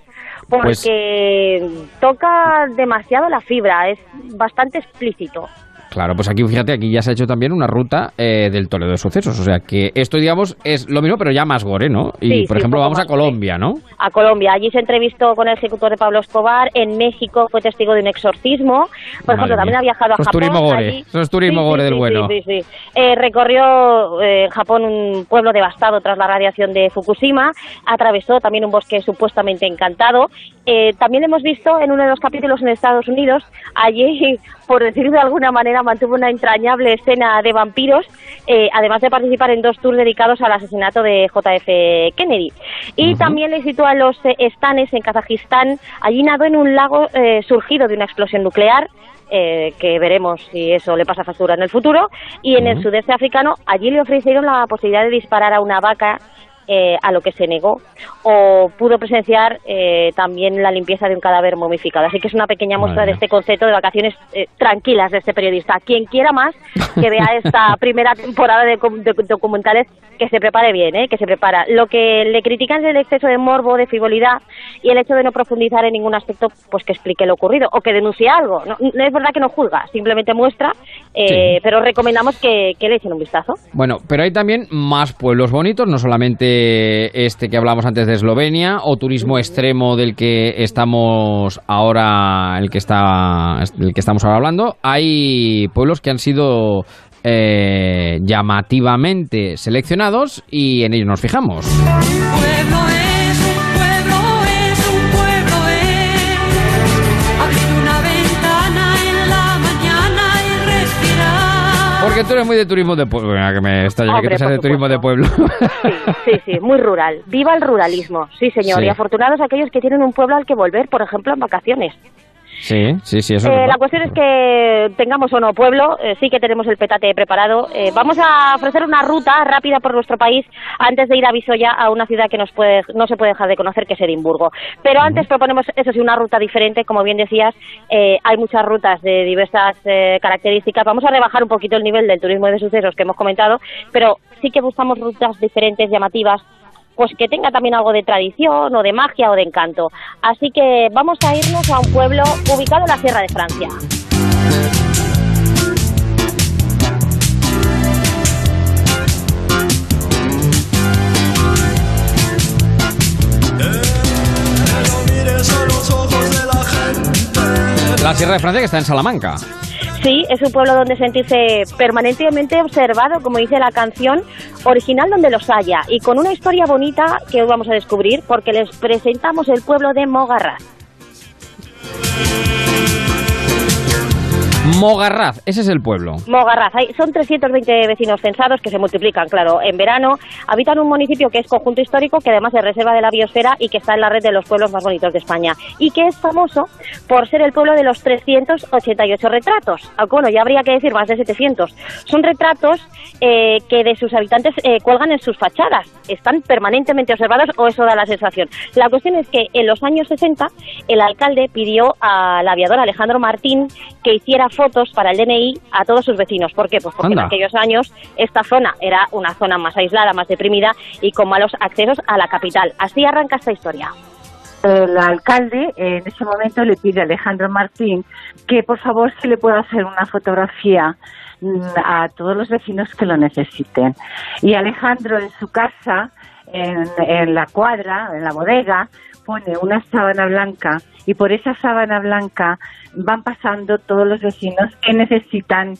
porque Pues- toca demasiado la fibra, es bastante explícito. Claro, pues aquí fíjate, aquí ya se ha hecho también una ruta eh, del Toledo de Sucesos. O sea que esto, digamos, es lo mismo, pero ya más gore, ¿no? Y Sí, por sí, ejemplo, vamos a gore. Colombia, ¿no? a Colombia. Allí se entrevistó con el ejecutor de Pablo Escobar. En México fue testigo de un exorcismo. Por Madre ejemplo, también ha viajado a Eso es Japón. turismo gore. allí- Eso es turismo Sí, gore del bueno. Sí, sí. Eh, recorrió eh, Japón un pueblo devastado tras la radiación de Fukushima. Atravesó también un bosque supuestamente encantado. Eh, también hemos visto en uno de los capítulos en Estados Unidos. Allí, por decirlo de alguna manera, mantuvo una entrañable escena de vampiros. eh, además de participar en dos tours dedicados al asesinato de JF Kennedy. Y también le sitúa los eh, estanes en Kazajistán. Allí nadó en un lago eh, surgido de una explosión nuclear. eh, que veremos si eso le pasa factura en el futuro. Y en el sudeste africano, allí le ofrecieron la posibilidad de disparar a una vaca. Eh, a lo que se negó o pudo presenciar eh, también la limpieza de un cadáver momificado. Así que es una pequeña muestra Madre de este concepto de vacaciones eh, tranquilas de este periodista. Quien quiera más, que vea esta primera temporada de, de documentales, que se prepare bien, ¿eh? que se prepara. Lo que le critican es el exceso de morbo, de frivolidad y el hecho de no profundizar en ningún aspecto pues que explique lo ocurrido o que denuncie algo. No, no es verdad que no juzga, simplemente muestra, eh, pero recomendamos que, que le echen un vistazo. Bueno, pero hay también más pueblos bonitos, no solamente este que hablamos antes de Eslovenia o turismo extremo del que estamos ahora, el que está, el que estamos ahora hablando. Hay pueblos que han sido eh, llamativamente seleccionados y en ellos nos fijamos. Porque tú eres muy de turismo de pueblo. Venga, que me que Hombre, tú seas de turismo de pueblo. Sí, sí, muy rural. Viva el ruralismo, sí señor. Sí. Y afortunados aquellos que tienen un pueblo al que volver, por ejemplo, en vacaciones. Sí, sí, sí, eso es Eh, la cuestión es que tengamos o no pueblo, eh, sí que tenemos el petate preparado. Eh, vamos a ofrecer una ruta rápida por nuestro país antes de ir a Visoya, a una ciudad que nos puede, no se puede dejar de conocer, que es Edimburgo. Pero antes proponemos, eso sí, una ruta diferente. Como bien decías, hay muchas rutas de diversas características. Vamos a rebajar un poquito el nivel del turismo de sucesos que hemos comentado, pero sí que buscamos rutas diferentes, llamativas, pues que tenga también algo de tradición o de magia o de encanto. Así que vamos a irnos a un pueblo ubicado en la Sierra de Francia. La Sierra de Francia que está en Salamanca. Sí, es un pueblo donde sentirse permanentemente observado, como dice la canción, original donde los haya, y con una historia bonita que hoy vamos a descubrir porque les presentamos el pueblo de Mogarraz. Mogarraz, ese es el pueblo. Mogarraz, hay- son 320 vecinos censados que se multiplican, claro, en verano. Habitan un municipio que es conjunto histórico, que además es reserva de la biosfera y que está en la red de los pueblos más bonitos de España. Y que es famoso por ser el pueblo de los 388 retratos. Aunque bueno, ya habría que decir más de 700. Son retratos eh, que de sus habitantes eh, cuelgan en sus fachadas. Están permanentemente observados o eso da la sensación. La cuestión es que en los años 60 el alcalde pidió al aviador Alejandro Martín que hiciera fotos para el DNI a todos sus vecinos. ¿Por qué? Pues porque Anda. en aquellos años esta zona era una zona más aislada, más deprimida y con malos accesos a la capital. Así arranca esta historia. El alcalde en ese momento le pide a Alejandro Martín que por favor se le pueda hacer una fotografía mm, a todos los vecinos que lo necesiten. Y Alejandro en su casa, en, en la cuadra, en la bodega, pone una sábana blanca y por esa sábana blanca van pasando todos los vecinos que necesitan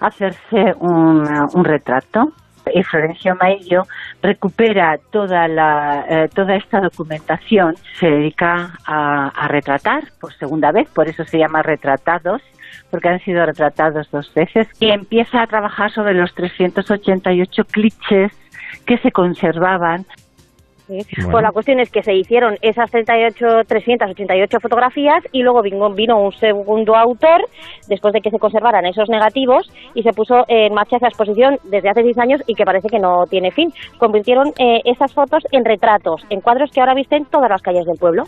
hacerse un, retrato. Y Florencio Maillo recupera toda, la, eh, toda esta documentación, se dedica a, a retratar por segunda vez, por eso se llama retratados, porque han sido retratados dos veces, y empieza a trabajar sobre los 388 clichés que se conservaban ¿sí? Pues la cuestión es que se hicieron esas 38, 388 fotografías y luego vino, un segundo autor, después de que se conservaran esos negativos, y se puso en marcha esa exposición desde hace 10 años y que parece que no tiene fin. Convirtieron eh, esas fotos en retratos, en cuadros que ahora visten todas las calles del pueblo.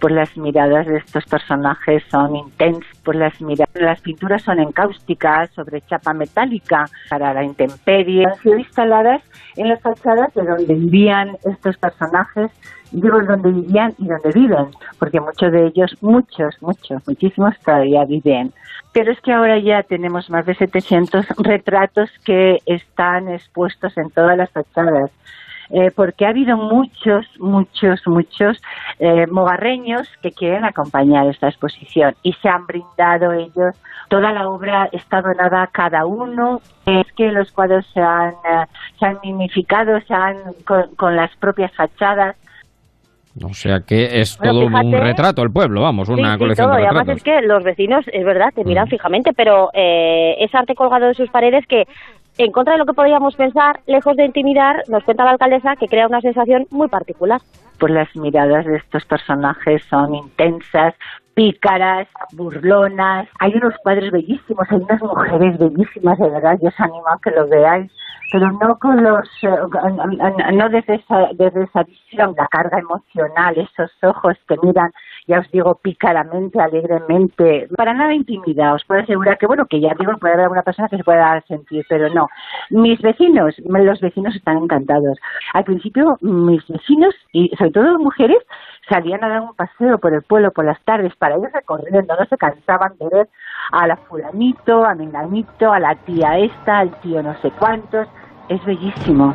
Pues las miradas de estos personajes son intensas, pues las miradas, las pinturas son encáusticas sobre chapa metálica para la intemperie. Han sido instaladas en las fachadas de donde vivían estos personajes, digo donde vivían y donde viven, porque muchos de ellos, muchos, muchos, muchísimos todavía viven. Pero es que ahora ya tenemos más de 700 retratos que están expuestos en todas las fachadas. Eh, porque ha habido muchos, muchos, muchos eh, mogarreños que quieren acompañar esta exposición y se han brindado ellos. Toda la obra está donada a cada uno. Es que los cuadros se han, eh, se han mimificado, se han con, con las propias fachadas. O sea que es Bueno, todo un retrato el pueblo, vamos, una Sí, sí, colección todo. de Y además es que los vecinos, es verdad, te miran fijamente, pero eh, es arte colgado de sus paredes que, en contra de lo que podríamos pensar, lejos de intimidar, nos cuenta la alcaldesa que crea una sensación muy particular. Pues las miradas de estos personajes son intensas, pícaras, burlonas. Hay unos cuadros bellísimos, hay unas mujeres bellísimas, de verdad, yo os animo a que lo veáis, pero no con los, eh, no desde esa, desde esa visión, la carga emocional, esos ojos que miran, ya os digo, pícaramente, alegremente, para nada intimida, os puedo asegurar que, bueno, que ya digo, puede haber alguna persona que se pueda sentir, pero no. Mis vecinos, los vecinos están encantados. Al principio, mis vecinos, y sobre todo mujeres, salían a dar un paseo por el pueblo por las tardes para ir recorriendo, no se cansaban de ver a la fulanito, a menganito, a la tía esta, al tío no sé cuántos. Es bellísimo.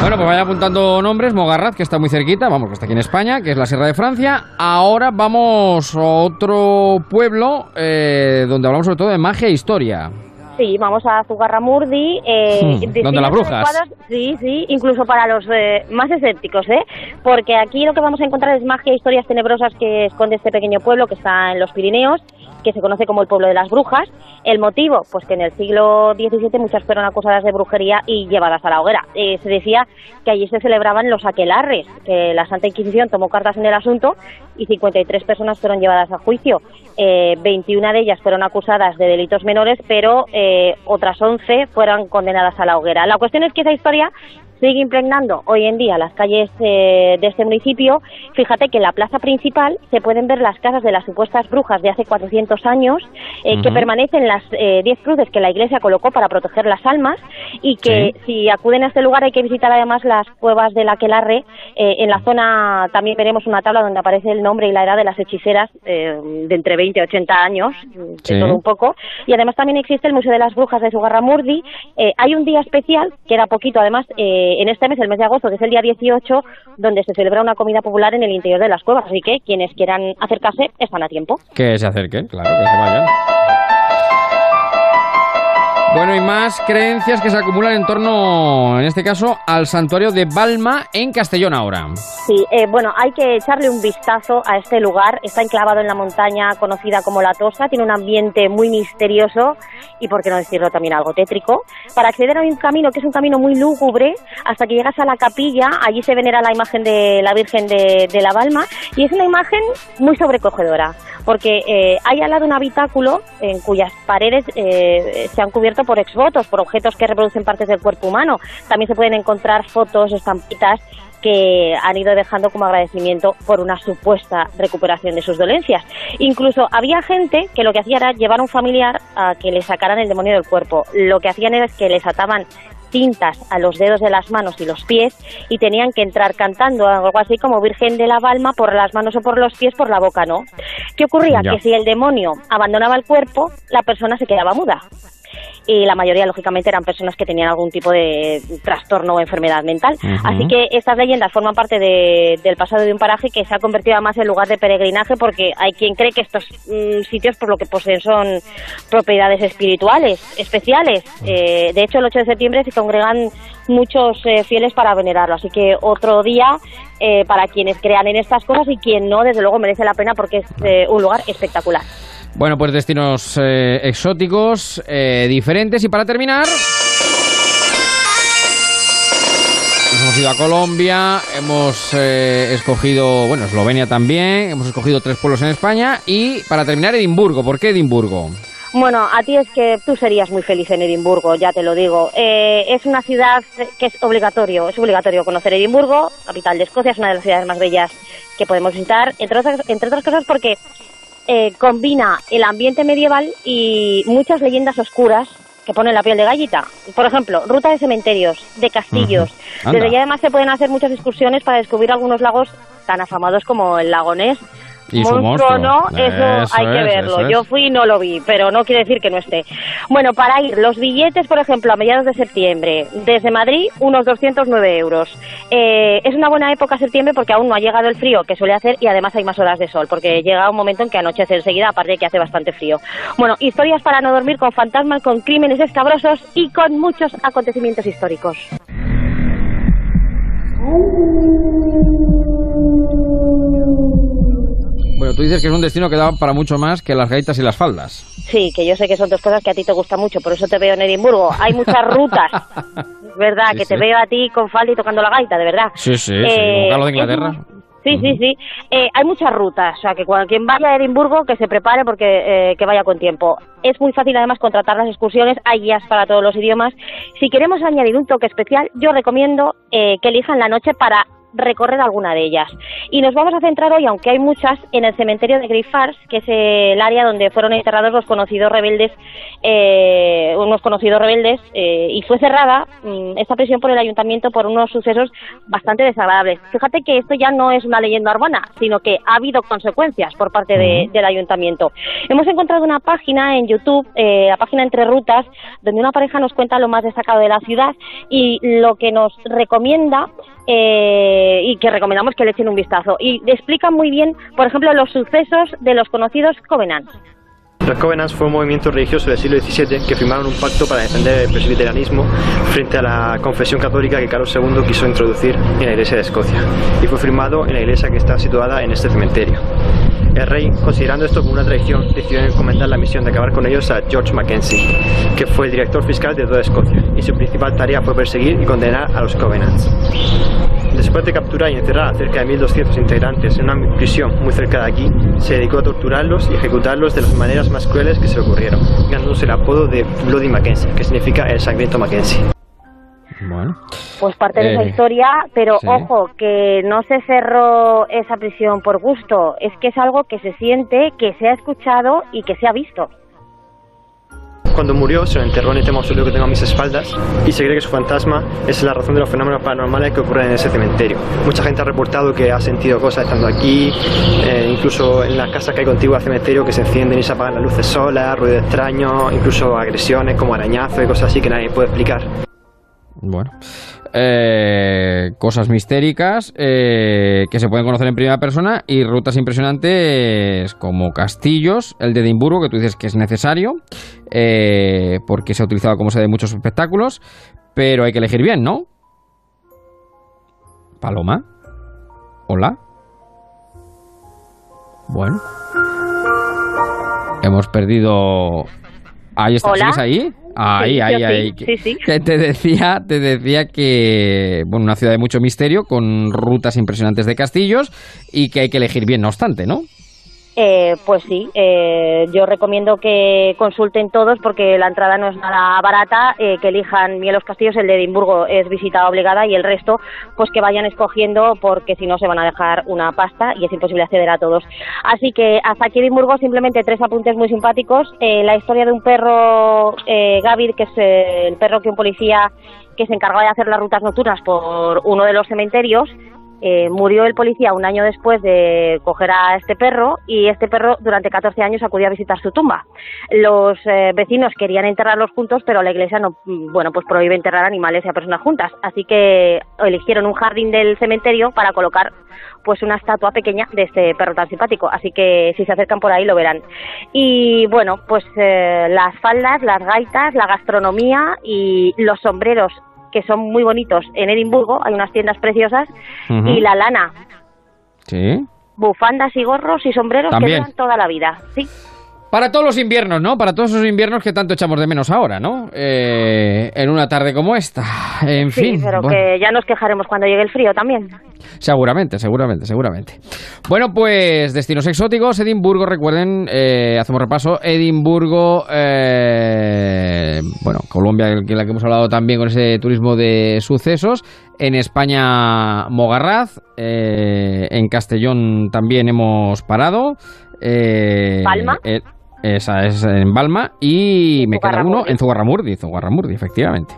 Bueno, pues vaya apuntando nombres. Mogarraz, que está muy cerquita, vamos, que está aquí en España, que es la Sierra de Francia. Ahora vamos a otro pueblo eh, donde hablamos sobre todo de magia e historia. Sí, vamos a Zugarramurdi. Eh, Hmm, donde las brujas. Sí, sí, incluso para los eh, más escépticos, ¿eh? Porque aquí lo que vamos a encontrar es magia e historias tenebrosas que esconde este pequeño pueblo que está en los Pirineos, que se conoce como el pueblo de las brujas. El motivo, pues que en el siglo XVII muchas fueron acusadas de brujería y llevadas a la hoguera. Eh, se decía que allí se celebraban los aquelarres, que la Santa Inquisición tomó cartas en el asunto y 53 personas fueron llevadas a juicio. Eh, 21 de ellas fueron acusadas de delitos menores, pero eh, otras 11 fueron condenadas a la hoguera. La cuestión es que esa historia sigue impregnando hoy en día las calles eh, de este municipio. Fíjate que en la plaza principal se pueden ver las casas de las supuestas brujas de hace 400 años, eh, que permanecen las eh, 10 cruces que la iglesia colocó para proteger las almas y que si acuden a este lugar hay que visitar además las cuevas del Aquelarre. Eh, en la zona también veremos una tabla donde aparece el nombre y la edad de las hechiceras eh, de entre 20 y 80 años, de Sí. todo un poco. Y además también existe el Museo de las Brujas de Sugarramurdi. Eh, hay un día especial, que era poquito además, eh, en este mes, el mes de agosto, que es el día 18, donde se celebra una comida popular en el interior de las cuevas. Así que quienes quieran acercarse están a tiempo. Que se acerquen, claro, que se vayan. Bueno, y más creencias que se acumulan en torno, en este caso, al santuario de Balma en Castellón ahora. Sí, eh, bueno, hay que echarle un vistazo a este lugar. Está enclavado en la montaña conocida como La Tosa, tiene un ambiente muy misterioso y, por qué no decirlo, también algo tétrico. Para acceder a un camino que es un camino muy lúgubre, hasta que llegas a la capilla, allí se venera la imagen de la Virgen de, la Balma y es una imagen muy sobrecogedora, porque eh, hay al lado un habitáculo en cuyas paredes eh, se han cubierto por exvotos, por objetos que reproducen partes del cuerpo humano. También se pueden encontrar fotos, estampitas que han ido dejando como agradecimiento por una supuesta recuperación de sus dolencias. Incluso había gente que lo que hacía era llevar a un familiar a que le sacaran el demonio del cuerpo. Lo que hacían era que les ataban cintas a los dedos de las manos y los pies y tenían que entrar cantando algo así como Virgen de la Balma por las manos o por los pies, por la boca no. ¿Qué ocurría? Ya. Que si el demonio abandonaba el cuerpo, la persona se quedaba muda y la mayoría lógicamente eran personas que tenían algún tipo de trastorno o enfermedad mental. Así que estas leyendas forman parte de- del pasado de un paraje que se ha convertido además en lugar de peregrinaje porque hay quien cree que estos mm, sitios por lo que poseen son propiedades espirituales especiales. Eh, de hecho el 8 de septiembre se congregan muchos eh, fieles para venerarlo. Así que otro día eh, para quienes crean en estas cosas y quien no, desde luego merece la pena porque es eh, un lugar espectacular. Bueno, pues destinos eh, exóticos, eh, diferentes. Y para terminar, hemos ido a Colombia, hemos eh, escogido, bueno, Eslovenia también, hemos escogido tres pueblos en España. Y para terminar, Edimburgo. ¿Por qué Edimburgo? Bueno, a ti es que tú serías muy feliz en Edimburgo, ya te lo digo. Eh, es una ciudad que es obligatorio, es obligatorio conocer Edimburgo, capital de Escocia, es una de las ciudades más bellas que podemos visitar, entre otras, entre otras cosas porque eh, combina el ambiente medieval y muchas leyendas oscuras que ponen la piel de gallita. Por ejemplo, ruta de cementerios, de castillos. Desde allí además se pueden hacer muchas excursiones para descubrir algunos lagos tan afamados como el lago Ness. Y su monstruo. ¿no? Eso, Eso hay que verlo. Yo fui y no lo vi, pero no quiere decir que no esté. Bueno, para ir, los billetes, por ejemplo, a mediados de septiembre, desde Madrid, unos 209 euros. Eh, es una buena época septiembre porque aún no ha llegado el frío que suele hacer y además hay más horas de sol, porque llega un momento en que anochece enseguida, aparte de que hace bastante frío. Bueno, historias para no dormir con fantasmas, con crímenes escabrosos y con muchos acontecimientos históricos. Bueno, tú dices que es un destino que da para mucho más que las gaitas y las faldas. Sí, que yo sé que son dos cosas que a ti te gustan mucho, por eso te veo en Edimburgo. Hay muchas rutas, verdad, Sí, que te sí. veo a ti con falda y tocando la gaita, de verdad. Sí, sí, sí. Eh, Carlos de Inglaterra. Sí, sí, sí. Eh, hay muchas rutas, o sea, que cuando, quien vaya a Edimburgo que se prepare porque eh, que vaya con tiempo. Es muy fácil además contratar las excursiones, hay guías para todos los idiomas. Si queremos añadir un toque especial, yo recomiendo eh, que elijan la noche para recorrer alguna de ellas. Y nos vamos a centrar hoy, aunque hay muchas, en el cementerio de Greyfars, que es el área donde fueron enterrados los conocidos rebeldes, eh, unos conocidos rebeldes, eh, y fue cerrada mm, esta prisión por el ayuntamiento por unos sucesos bastante desagradables. Fíjate que esto ya no es una leyenda urbana, sino que ha habido consecuencias por parte de- del ayuntamiento. Hemos encontrado una página en YouTube, eh, la página Entre Rutas, donde una pareja nos cuenta lo más destacado de la ciudad y lo que nos recomienda eh, y que recomendamos que le echen un vistazo. Y explican muy bien, por ejemplo, los sucesos de los conocidos Covenants. Los Covenants fue un movimiento religioso del siglo XVII que firmaron un pacto para defender el presbiterianismo frente a la confesión católica que Carlos II quiso introducir en la Iglesia de Escocia. Y fue firmado en la iglesia que está situada en este cementerio. El rey, considerando esto como una traición, decidió encomendar la misión de acabar con ellos a George Mackenzie, que fue el director fiscal de toda Escocia, y su principal tarea fue perseguir y condenar a los Covenants. Después de capturar y encerrar a cerca de 1.200 integrantes en una prisión muy cerca de aquí, se dedicó a torturarlos y ejecutarlos de las maneras más crueles que se le ocurrieron, ganándose el apodo de Bloody Mackenzie, que significa el sangriento Mackenzie. Bueno. Pues parte de esa Eh, historia, pero sí. ojo, que no se cerró esa prisión por gusto, es que es algo que se siente, que se ha escuchado y que se ha visto. Cuando murió, se lo enterró en este mausoleo que tengo a mis espaldas y se cree que su fantasma es la razón de los fenómenos paranormales que ocurren en ese cementerio. Mucha gente ha reportado que ha sentido cosas estando aquí, eh, incluso en las casas que hay contiguas al cementerio que se encienden y se apagan las luces solas, ruido extraño, incluso agresiones como arañazos y cosas así que nadie puede explicar. Bueno. Eh, cosas mistéricas eh, que se pueden conocer en primera persona y rutas impresionantes como castillos, el de Edimburgo, que tú dices que es necesario, eh, porque se ha utilizado como sede de muchos espectáculos, pero hay que elegir bien, ¿no? Paloma. Hola. Bueno. Hemos perdido... Ahí está. ¿sigues ahí? Ahí, ahí, ahí. sí, sí. Que te decía, te decía que, bueno, una ciudad de mucho misterio, con rutas impresionantes de castillos y que hay que elegir bien, no obstante, ¿no? Eh, pues sí, eh, yo recomiendo que consulten todos porque la entrada no es nada barata, eh, que elijan bien los castillos, el de Edimburgo es visita obligada y el resto pues que vayan escogiendo porque si no se van a dejar una pasta y es imposible acceder a todos. Así que hasta aquí Edimburgo simplemente tres apuntes muy simpáticos. Eh, la historia de un perro, eh, Gavir, que es eh, el perro que un policía que se encargaba de hacer las rutas nocturnas por uno de los cementerios eh, murió el policía un año después de coger a este perro y este perro durante 14 años acudió a visitar su tumba. Los eh, vecinos querían enterrarlos juntos, pero la iglesia no, mm, bueno, pues prohíbe enterrar animales y a personas juntas. Así que eligieron un jardín del cementerio para colocar pues una estatua pequeña de este perro tan simpático. Así que si se acercan por ahí lo verán. Y bueno, pues eh, las faldas, las gaitas, la gastronomía y los sombreros que son muy bonitos en Edimburgo, hay unas tiendas preciosas, y la lana, Sí. bufandas y gorros y sombreros También. que duran toda la vida, sí. Para todos los inviernos, ¿no? Para todos esos inviernos que tanto echamos de menos ahora, ¿no? Eh, en una tarde como esta. En Sí, fin. pero bueno. que ya nos quejaremos cuando llegue el frío también. Seguramente, seguramente, seguramente. Bueno, pues destinos exóticos, Edimburgo, recuerden, eh, hacemos repaso, Edimburgo, eh, bueno, Colombia, que la que hemos hablado también con ese turismo de sucesos. En España, Mogarraz. en Castellón también hemos parado. Eh, ¿Palma? eh, esa es en Balma. Y me queda uno en Zugarramurdi. Zugarramurdi, efectivamente.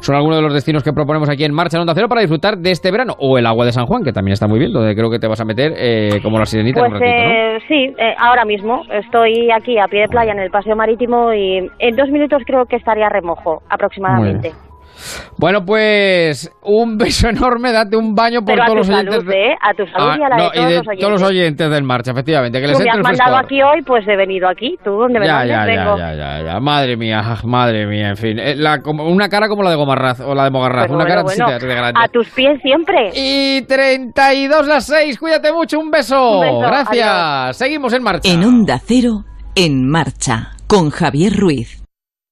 Son algunos de los destinos que proponemos aquí en Marcha en Onda Cero para disfrutar de este verano. O el agua de San Juan, que también está muy bien, donde creo que te vas a meter eh, como la sirenita en Pues un ratito, ¿no? eh, sí, eh, ahora mismo estoy aquí a pie de playa en el paseo marítimo y en dos minutos creo que estaría remojo aproximadamente. Bueno, pues un beso enorme, date un baño por Pero a todos tu los salud, oyentes. ¿eh? A tu salud y a la no, de todos y de los oyentes. todos los oyentes del marcha, efectivamente, que les Tú me has el mandado frescor. aquí hoy, pues he venido aquí. Tú donde me Ya, mandes, ya, vengo. ya, ya, ya, ya. Madre mía, madre mía, en fin. Eh, la- como- una cara como la de Gomarraz o la de Mogarraz, una bueno, cara bueno, de- de grande. a tus pies siempre. Y 32 las 6, cuídate mucho, un beso. Un beso, Gracias. adiós. Seguimos en marcha. En Onda Cero, en marcha, con Javier Ruiz.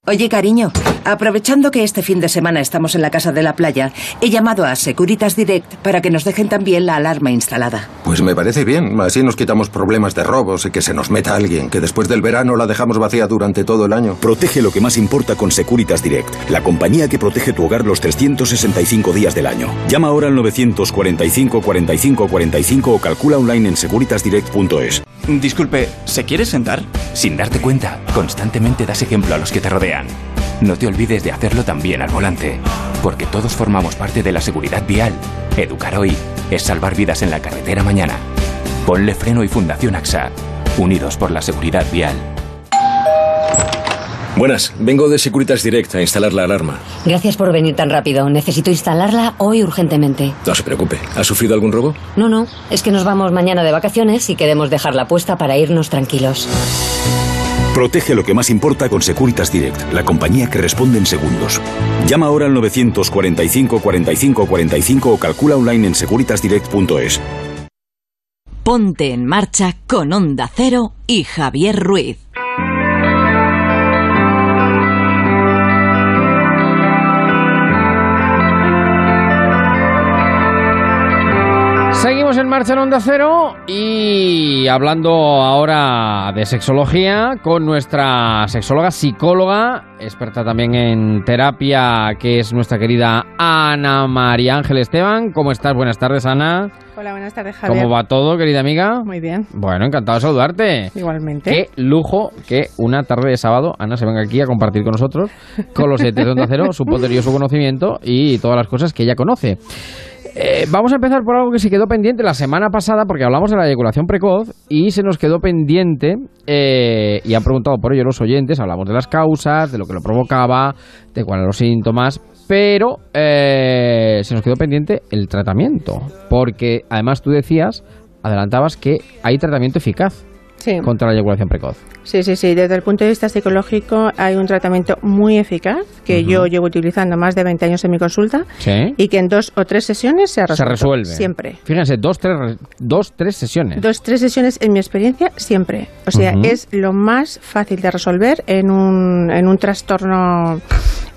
Oye, cariño, aprovechando que este fin de semana estamos en la casa de la playa, he llamado a Securitas Direct para que nos dejen también la alarma instalada. Pues me parece bien, así nos quitamos problemas de robos y que se nos meta alguien, que después del verano la dejamos vacía durante todo el año. Protege lo que más importa con Securitas Direct, la compañía que protege tu hogar los 365 días del año. Llama ahora al 945 45 45 o calcula online en securitasdirect.es. Disculpe, ¿se quiere sentar? Sin darte cuenta, constantemente das ejemplo a los que te rodean. No te olvides de hacerlo también al volante, porque todos formamos parte de la seguridad vial. Educar hoy es salvar vidas en la carretera mañana. Ponle freno y Fundación AXA, unidos por la seguridad vial. Buenas, vengo de Securitas Direct a instalar la alarma. Gracias por venir tan rápido. Necesito instalarla hoy urgentemente. No se preocupe, ¿ha sufrido algún robo? No, no, es que nos vamos mañana de vacaciones y queremos dejarla puesta para irnos tranquilos. Protege lo que más importa con Securitas Direct, la compañía que responde en segundos. Llama ahora al 945 45 45 o calcula online en securitasdirect.es. Ponte en marcha con Onda Cero y Javier Ruiz. Marcha en Onda Cero y hablando ahora de sexología con nuestra sexóloga, psicóloga, experta también en terapia, que es nuestra querida Ana María Ángel Esteban. ¿Cómo estás? Buenas tardes, Ana. Hola, buenas tardes, Javier. ¿Cómo va todo, querida amiga? Muy bien. Bueno, encantado de saludarte. Igualmente. Qué lujo que una tarde de sábado Ana se venga aquí a compartir con nosotros, con los oyentes de Onda Cero, su poderoso conocimiento y todas las cosas que ella conoce. Eh, vamos a empezar por algo que se quedó pendiente la semana pasada, porque hablamos de la eyaculación precoz y se nos quedó pendiente, eh, y han preguntado por ello los oyentes, hablamos de las causas, de lo que lo provocaba, de cuáles eran los síntomas, pero eh, se nos quedó pendiente el tratamiento, porque además tú decías, adelantabas que hay tratamiento eficaz Sí. contra la eyaculación precoz. Sí, sí, sí. Desde el punto de vista psicológico hay un tratamiento muy eficaz que yo llevo utilizando más de 20 años en mi consulta Sí. y que en dos o tres sesiones se ha Se resuelve. Siempre. Fíjense, dos, tres, re- dos, tres sesiones. Dos, tres sesiones en mi experiencia, siempre. O sea, es lo más fácil de resolver en un, en un trastorno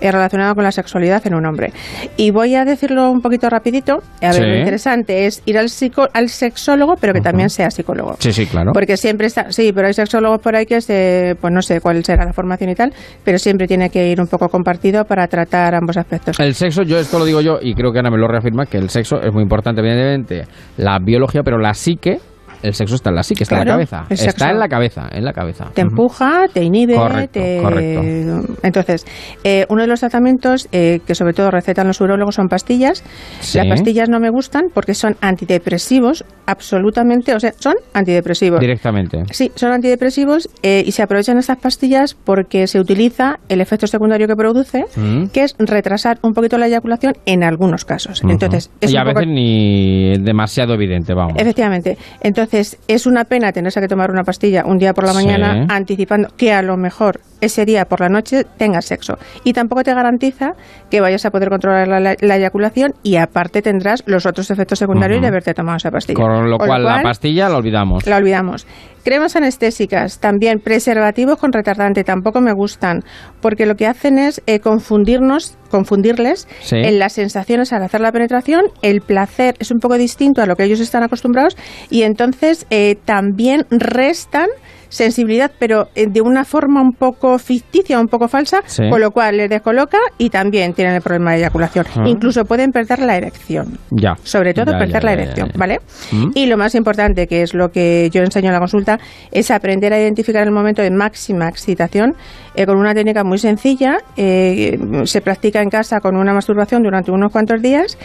eh, relacionado con la sexualidad en un hombre. Y voy a decirlo un poquito rapidito. A ver, lo interesante es ir al, psico, al sexólogo, pero que también sea psicólogo. Sí, sí, claro. Porque siempre está, sí, pero hay sexólogos por ahí que se, pues no sé cuál será la formación y tal, pero siempre tiene que ir un poco compartido para tratar ambos aspectos. El sexo, yo esto lo digo yo y creo que Ana me lo reafirma, que el sexo es muy importante, evidentemente, la biología, pero la psique, el sexo está en la psique, está en la cabeza. Está en la cabeza, en la cabeza. Te empuja, te inhibe, Correcto, te... correcto. Entonces, eh, uno de los tratamientos eh, que sobre todo recetan los urólogos son pastillas. Sí. Las pastillas no me gustan porque son antidepresivos, absolutamente, o sea, son antidepresivos. Directamente. Sí, son antidepresivos eh, y se aprovechan estas pastillas porque se utiliza el efecto secundario que produce, Mm. que es retrasar un poquito la eyaculación en algunos casos. Entonces, es y a poco- veces ni demasiado evidente, vamos. Efectivamente. Entonces, es una pena tenerse que tomar una pastilla un día por la Sí. mañana anticipando que a lo mejor ese día por la noche tengas sexo. Y tampoco te garantiza que vayas a poder controlar la, la- la eyaculación y aparte tendrás los otros efectos secundarios Ujú. de haberte tomado esa pastilla. Con lo cual, la pastilla la olvidamos. La olvidamos. Cremas anestésicas, también preservativos con retardante, tampoco me gustan, porque lo que hacen es eh, confundirnos, confundirles Sí. en las sensaciones al hacer la penetración, el placer es un poco distinto a lo que ellos están acostumbrados y entonces eh, también restan sensibilidad, pero eh, de una forma un poco ficticia, un poco falsa, Sí. con lo cual les descoloca y también tienen el problema de eyaculación. Ah. Incluso pueden perder la erección. Ya. Sobre todo Ya, perder ya, la erección, ya. ¿vale? Mm. Y lo más importante, que es lo que yo enseño en la consulta, es aprender a identificar el momento de máxima excitación eh, con una técnica muy sencilla. eh, se practica en casa con una masturbación durante unos cuantos días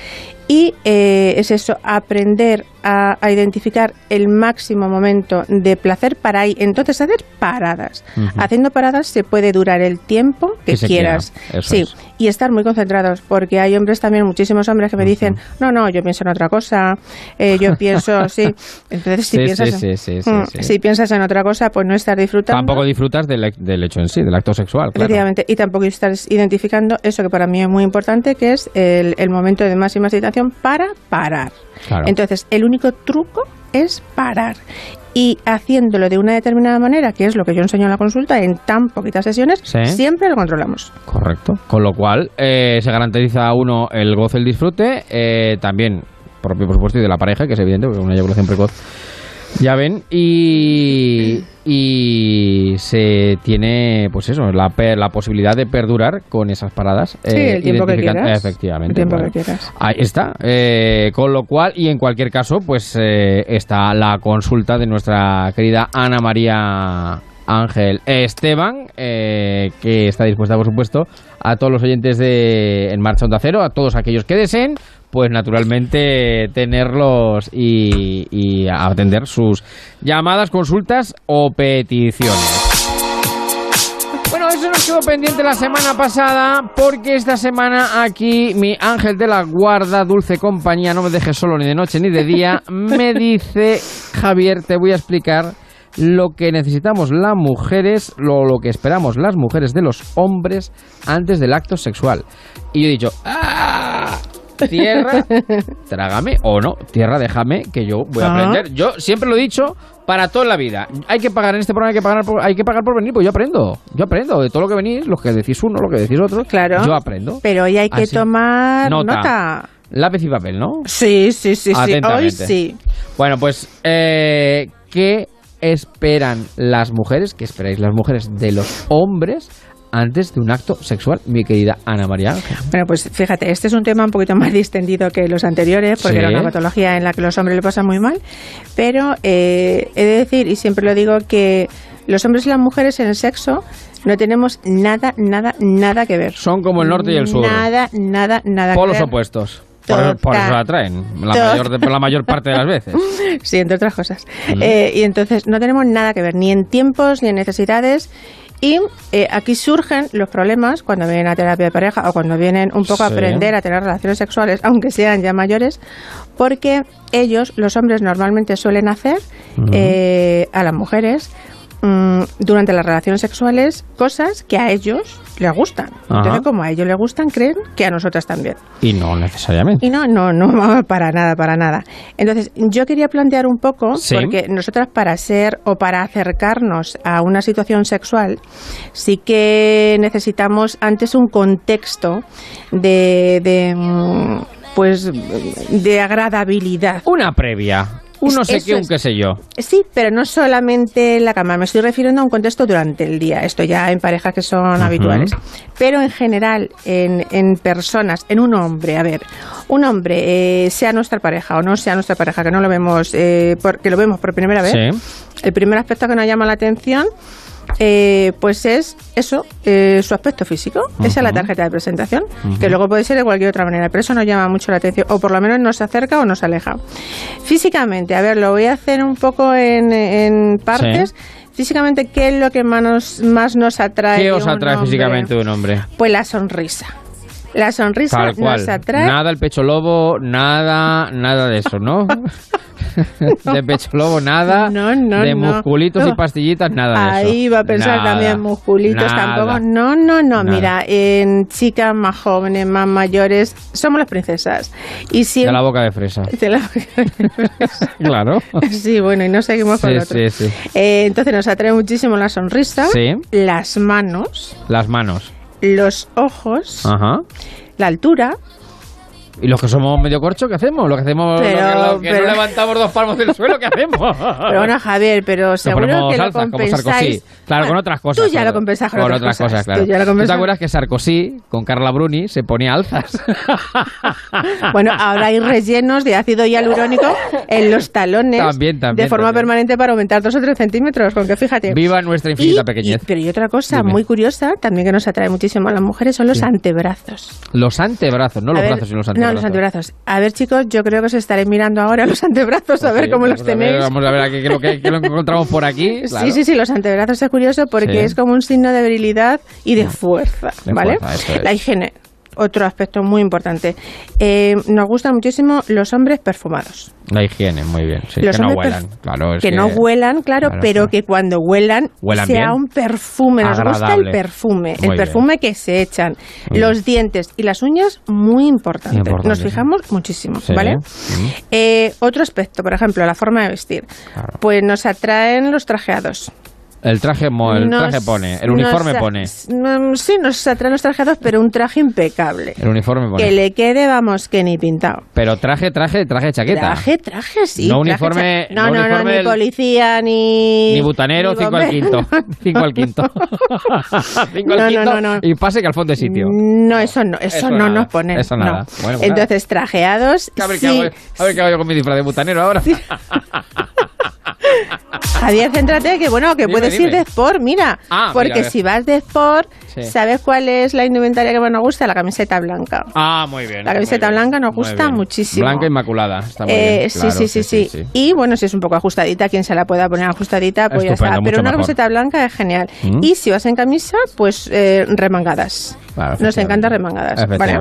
y eh, es eso, aprender a, a identificar el máximo momento de placer para ahí. Entonces, hacer paradas. Haciendo paradas se puede durar el tiempo que, quieras. quiera, sí, es. y estar muy concentrados, porque hay hombres también, muchísimos hombres que me dicen, no, no, yo pienso en otra cosa, eh, yo pienso, sí. Entonces, si Sí, piensas, sí, sí, Mm, si piensas en otra cosa, pues no estás disfrutando. Tampoco disfrutas del, del hecho en sí, acto sexual, claro. Efectivamente, y tampoco estás identificando eso que para mí es muy importante, que es el, el momento de máxima excitación para parar. Claro. Entonces, el único truco es parar. Y haciéndolo de una determinada manera, que es lo que yo enseño en la consulta, en tan poquitas sesiones, Sí. siempre lo controlamos. Correcto. Con lo cual, eh, se garantiza a uno el goce, el disfrute, eh, también propio, por supuesto, y de la pareja, que es evidente, porque una eyaculación precoz. Ya ven, y, y se tiene, pues eso, la, la posibilidad de perdurar con esas paradas. Sí, el tiempo que quieras. Efectivamente. El tiempo bueno. que quieras. Ahí está. Eh, con lo cual, y en cualquier caso, pues eh, está la consulta de nuestra querida Ana María Ángel Esteban, eh, que está dispuesta, por supuesto, a todos los oyentes de En Marcha Onda Cero, a todos aquellos que deseen, pues naturalmente tenerlos y, y atender sus llamadas, consultas o peticiones. Bueno, eso nos quedó pendiente la semana pasada porque esta semana aquí mi ángel de la guarda, dulce compañía, no me dejes solo ni de noche ni de día, me dice, Javier, te voy a explicar lo que necesitamos las mujeres, lo, lo que esperamos las mujeres de los hombres antes del acto sexual. Y yo he dicho, ¡ah! Tierra, trágame o no, tierra, déjame que yo voy a Ah. aprender. Yo siempre lo he dicho para toda la vida. Hay que pagar en este programa, hay que pagar por, hay que pagar por venir, pues yo aprendo. Yo aprendo de todo lo que venís, lo que decís uno, lo que decís otro. Claro. Yo aprendo. Pero hoy hay que Así. tomar Nota. nota. Lápiz y papel, ¿no? Sí, sí, sí, sí. Hoy sí. Bueno, pues, eh, ¿qué esperan las mujeres? ¿Qué esperáis las mujeres de los hombres antes de un acto sexual, mi querida Ana María Ángel? Bueno, pues fíjate, este es un tema un poquito más distendido que los anteriores, porque Sí. era una patología en la que los hombres le pasan muy mal. Pero eh, he de decir, y siempre lo digo, que los hombres y las mujeres en el sexo no tenemos nada, nada, nada que ver. Son como el norte y el sur. Nada, nada, nada que Polos ver. opuestos. Por, por eso la traen, la mayor, de- la mayor parte de las veces. Sí, entre otras cosas. Mm. Eh, y entonces no tenemos nada que ver, ni en tiempos, ni en necesidades. Y eh, aquí surgen los problemas cuando vienen a terapia de pareja o cuando vienen un poco a aprender a tener relaciones sexuales, aunque sean ya mayores, porque ellos, los hombres, normalmente suelen hacer eh, a las mujeres mm, durante las relaciones sexuales cosas que a ellos les gustan. Ajá. Entonces, como a ellos les gustan, creen que a nosotras también. Y no necesariamente. Y no, no, no, para nada, para nada. Entonces, yo quería plantear un poco, Sí. porque nosotras para ser o para acercarnos a una situación sexual, sí que necesitamos antes un contexto de, de mm, pues, de agradabilidad. Una previa. Un no sé qué, un qué sé yo. Sí, pero no solamente en la cama, me estoy refiriendo a un contexto durante el día, esto ya en parejas que son habituales, pero en general en, en personas, en un hombre, a ver, un hombre, eh, sea nuestra pareja o no sea nuestra pareja, que no lo vemos, eh, por- que lo vemos por primera vez, Sí. el primer aspecto que nos llama la atención, eh, pues es eso, eh, su aspecto físico. Esa es la tarjeta de presentación, que luego puede ser de cualquier otra manera, pero eso nos llama mucho la atención, o por lo menos nos acerca o nos aleja. Físicamente, a ver, lo voy a hacer un poco en, en partes. Físicamente, ¿qué es lo que más nos, más nos atrae? ¿Qué os atrae físicamente de un hombre? Pues la sonrisa. La sonrisa Tal cual. nos atrae. Nada el pecho lobo, nada, nada de eso, ¿no? de pecho lobo, nada. No, no, de no. musculitos y pastillitas, nada de eso. Ahí va a pensar Nada, también musculitos nada, tampoco. No, no, no. nada. Mira, en chicas más jóvenes, más mayores, somos las princesas. Y De siempre. la boca de fresa. De la boca Claro. Sí, bueno, y no seguimos con Sí, otro. sí, sí. Eh, entonces nos atrae muchísimo la sonrisa, Sí. las manos, Las manos. Los ojos, Ajá. la altura, ¿Y los que somos medio corcho, qué hacemos? Los que hacemos, Pero- lo que, lo que pero- no levantamos dos palmos del suelo, ¿qué hacemos? Pero bueno, Javier, pero seguro que lo salsa, como Sarkozy. compensáis. Claro, con Bueno, otras cosas. Tú ya lo compensas con, otras cosas. claro. Tú ya lo ¿Tú te compensas- acuerdas que Sarkozy, con Carla Bruni, se ponía alzas? Bueno, ahora hay rellenos de ácido hialurónico en los talones También, también, de forma también. permanente para aumentar dos o tres centímetros. Con que fíjate. Viva nuestra infinita Y- pequeñez. y- pero y otra cosa Dime. muy curiosa, también que nos atrae muchísimo a las mujeres, son los Sí. antebrazos. Los antebrazos, no los ver, brazos, sino los No, los antebrazos. A ver, chicos, yo creo que os estaré mirando ahora los antebrazos a ver Sí, cómo los vamos a ver, tenéis. vamos a ver aquí lo que, lo encontramos por aquí. claro. Sí, sí, sí, los antebrazos es curioso porque Sí. es como un signo de virilidad y de fuerza, De ¿vale? fuerza, eso es. La higiene, otro aspecto muy importante. Eh, nos gustan muchísimo los hombres perfumados. La higiene, muy bien. Sí, Los que no huelan, claro. es que, no huelan, claro, claro, pero que cuando huelan, Huelan sea bien. un perfume. Nos gusta el perfume, Muy el bien. perfume que se echan. Muy los dientes y las uñas, muy importante. Importante, Nos sí. fijamos muchísimo. ¿vale? Eh, otro aspecto, por ejemplo, la forma de vestir. Pues nos atraen los trajeados. El traje, mo- el Nos- traje pone, el uniforme nos pone. Mm, Sí, nos atraen los trajeados, pero un traje impecable. El uniforme pone. Que le quede, vamos, que ni pintado. Pero traje, traje, traje chaqueta. Traje, traje, sí. No traje, uniforme- No, no no, no, uniforme ni policía, ni... Ni butanero, ni cinco al quinto. Cinco al quinto. cinco al No, no, quinto no, no. y pase que al fondo de sitio. No, eso no, eso, Eso no nada, nos pone. eso nada. Bueno, pues Entonces, trajeados, A ver, sí. qué hago, a ver qué hago yo con mi disfraz de butanero ahora. Javier, céntrate que bueno, que Dime, puedes dime. ir de sport, mira. Ah, porque mira, si vas de sport, Sí. ¿sabes cuál es la indumentaria que más nos gusta? La camiseta blanca. Ah, muy bien. La camiseta bien, blanca nos gusta muchísimo. Blanca inmaculada. Está muy Eh, bien, sí, claro, sí, sí, sí, Y bueno, si es un poco ajustadita, quien se la pueda poner ajustadita, pues ya Estupendo, está. Pero una mejor. camiseta blanca es genial. Mm. Y si vas en camisa, pues eh, remangadas. Claro, Nos encanta remangadas. ¿vale?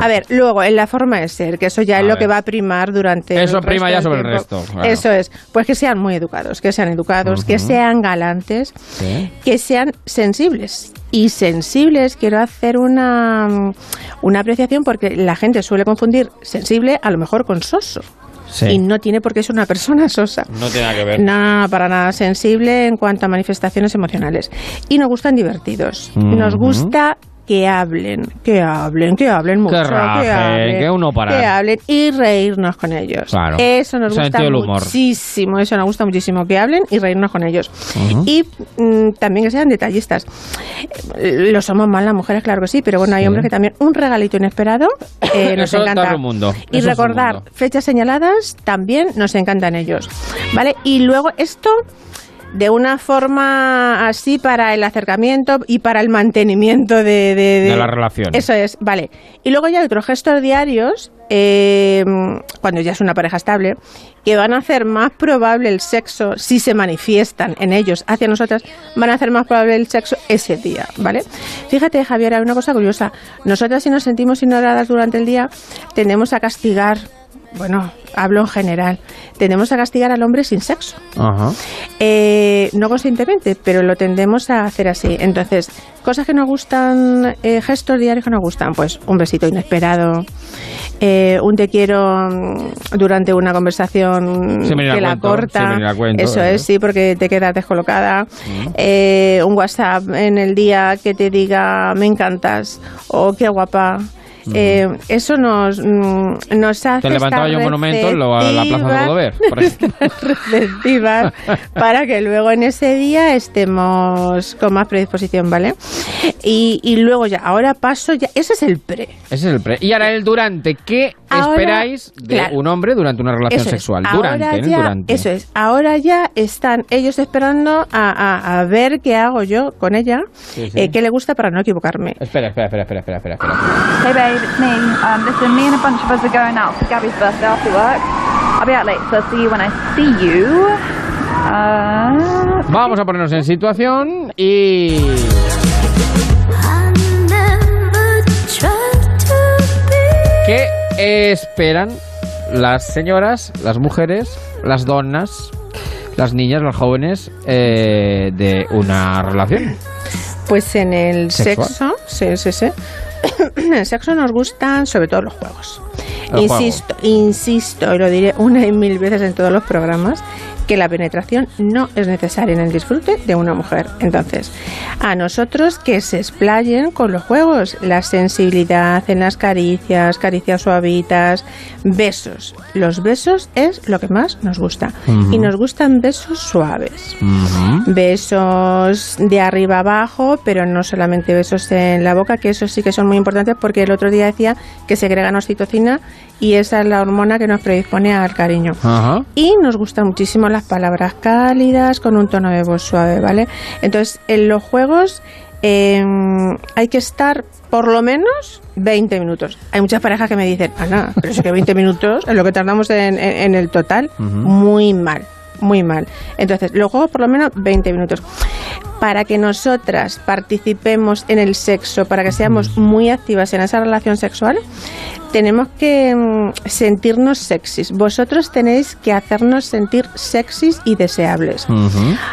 A ver, luego, en la forma de ser, que eso ya A es lo ver. que va a primar durante. Eso prima ya sobre el resto, claro. Eso es. Pues que sean muy educados, que sean educados, que sean galantes, Sí. que sean sensibles. Y sensibles, quiero hacer una, una apreciación porque la gente suele confundir sensible a lo mejor con soso. Sí. Y no tiene por qué ser una persona sosa. No tiene nada que ver. No, para nada sensible en cuanto a manifestaciones emocionales. Y nos gustan divertidos. Nos gusta que hablen, que hablen, que hablen mucho, que hablen, que uno para. que hablen y reírnos con ellos. Claro. Eso nos gusta muchísimo, eso nos gusta muchísimo, que hablen y reírnos con ellos. Y mm, también que sean detallistas. Lo somos más las mujeres, claro que sí, pero bueno, hay Sí. hombres que también un regalito inesperado eh, nos Eso encanta. el mundo. Y Eso recordar mundo. fechas señaladas también nos encantan ellos. ¿Vale? Y luego esto de una forma así para el acercamiento y para el mantenimiento de, de, De la relación. Eso es, vale. Y luego ya hay otros gestos diarios, eh, cuando ya es una pareja estable, que van a hacer más probable el sexo, si se manifiestan en ellos hacia nosotras, van a hacer más probable el sexo ese día, ¿vale? Fíjate, Javier, hay una cosa curiosa. Nosotras si nos sentimos ignoradas durante el día, tendemos a castigar, bueno, hablo en general, tendemos a castigar al hombre sin sexo. Ajá. Eh, no conscientemente, pero lo tendemos a hacer así. Entonces, cosas que nos gustan, eh, gestos diarios que nos gustan, pues un besito inesperado, eh, un te quiero mm, durante una conversación que la cuento, corta. cuento, eso es, sí, porque te quedas descolocada. Eh, un WhatsApp en el día que te diga me encantas o qué guapa. Eh, eso nos, mm, nos hace Te levantaba yo un monumento en lo- en la Plaza receptivas- Rodover, por ejemplo. para que luego en ese día estemos con más predisposición, ¿vale? Y, y luego ya, ahora paso ya, ese es el pre. Ese es el pre. Y ahora el durante. ¿Qué Ahora, esperáis de claro. un hombre durante una relación es. sexual? Ahora Durante, ya- Durante. Eso es. Ahora ya están ellos esperando a, a- a ver qué hago yo con ella, Sí, sí. eh, qué le gusta para no equivocarme. Espera, espera, espera, espera, espera, espera. espera. Hey babe, it's me. Um, listen, me and a bunch of us are going out for Gabby's birthday after work. I'll be out late, so I'll see you when I see you. Uh, Vamos a ponernos en situación y. ¿Qué esperan las señoras, las mujeres, las donas, las niñas, las jóvenes eh, de una relación? Pues en el ¿Sexual? sexo, sí, sí, sí. En el sexo nos gustan sobre todo los juegos. El insisto, insisto, y lo diré una y mil veces en todos los programas, que la penetración no es necesaria en el disfrute de una mujer. Entonces, a nosotros que se explayen con los juegos, la sensibilidad en las caricias, caricias suavitas, besos. Los besos es lo que más nos gusta. Y nos gustan besos suaves. Besos de arriba abajo, pero no solamente besos en la boca, que eso sí que son muy importantes porque el otro día decía que segregan oxitocina y esa es la hormona que nos predispone al cariño. Ajá. Y nos gustan muchísimo las palabras cálidas con un tono de voz suave, ¿vale? Entonces, en los juegos eh, hay que estar por lo menos 20 minutos. Hay muchas parejas que me dicen, Ana, pero es que 20 minutos es lo que tardamos en, en- en el total. Muy mal, muy mal. Entonces, los juegos por lo menos 20 minutos. Para que nosotras participemos en el sexo, para que seamos muy activas en esa relación sexual, tenemos que mm, sentirnos sexys. Vosotros tenéis que hacernos sentir sexys y deseables.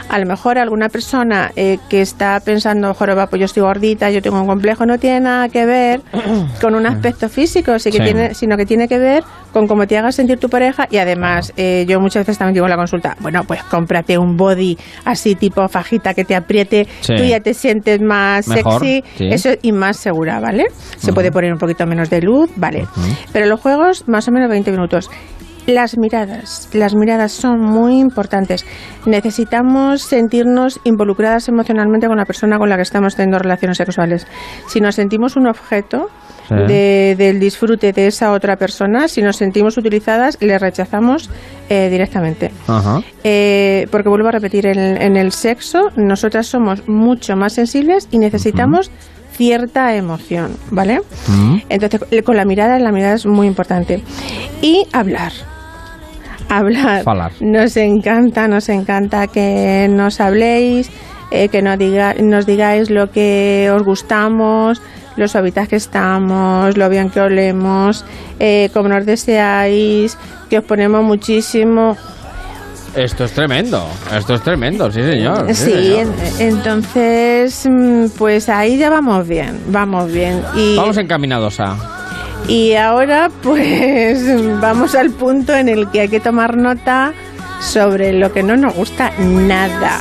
A lo mejor alguna persona eh, que está pensando, joroba, pues yo estoy gordita, yo tengo un complejo, no tiene nada que ver con un aspecto físico, sí que Sí. tiene, sino que tiene que ver con cómo te hagas sentir tu pareja y además eh, yo muchas veces también digo en la consulta, bueno, pues cómprate un body así tipo fajita que te apriete, Sí. tú ya te sientes más Mejor, sexy sí. eso y más segura, ¿vale? Se puede poner un poquito menos de luz, vale. Pero los juegos más o menos 20 minutos. Las miradas, las miradas son muy importantes. Necesitamos sentirnos involucradas emocionalmente con la persona con la que estamos teniendo relaciones sexuales. Si nos sentimos un objeto. De- del disfrute de esa otra persona, si nos sentimos utilizadas, le rechazamos eh, directamente. Ajá. Eh, porque vuelvo a repetir, en, en el sexo nosotras somos mucho más sensibles y necesitamos cierta emoción, ¿vale? Entonces, eh, con la mirada, la mirada es muy importante. Y hablar. Hablar. Falar. Nos encanta, nos encanta que nos habléis, eh, que nos, diga, nos digáis lo que os gustamos, lo suavitas que estamos, lo bien que olemos, eh, cómo nos deseáis, que os ponemos muchísimo. Esto es tremendo. Esto es tremendo, sí, señor. Sí, señor. en- entonces, mm, pues ahí ya vamos bien, vamos bien. Y, Vamos encaminados a. y ahora, pues vamos al punto en el que hay que tomar nota sobre lo que no nos gusta nada.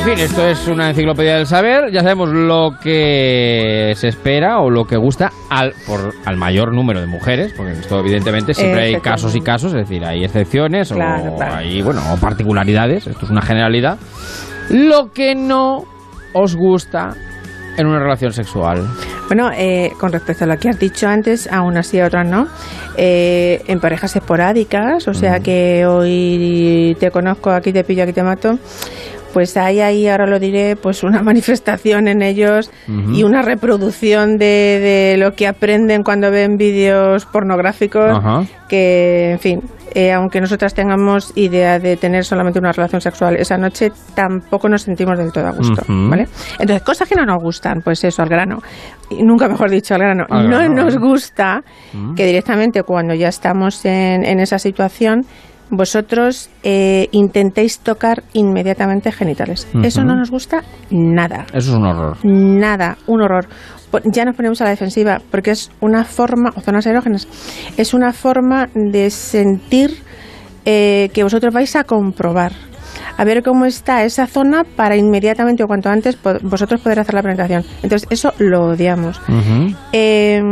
En fin, esto es una enciclopedia del saber. Ya sabemos lo que se espera o lo que gusta al, por, al mayor número de mujeres, porque esto evidentemente siempre hay casos y casos, es decir, hay excepciones Claro, o claro. hay bueno, o particularidades. Esto es una generalidad. Lo que no os gusta en una relación sexual. Bueno, eh, con respecto a lo que has dicho antes, aún así a otras no. Eh, en parejas esporádicas, o sea que hoy te conozco, aquí te pillo, aquí te mato. Pues hay ahí, ahora lo diré, pues una manifestación en ellos y una reproducción de, de lo que aprenden cuando ven vídeos pornográficos que, en fin, eh, aunque nosotras tengamos idea de tener solamente una relación sexual esa noche, tampoco nos sentimos del todo a gusto. ¿vale? Entonces, cosas que no nos gustan, pues eso, al grano. Y nunca mejor dicho, al grano. Al no grano, nos ¿eh? gusta Mm. que directamente cuando ya estamos en, en esa situación, vosotros eh, intentéis tocar inmediatamente genitales. Eso no nos gusta nada. Eso es un horror. Nada, un horror. Ya nos ponemos a la defensiva porque es una forma, o zonas erógenas, es una forma de sentir eh, que vosotros vais a comprobar. A ver cómo está esa zona para inmediatamente o cuanto antes vosotros poder hacer la presentación. Entonces, eso lo odiamos. Eh,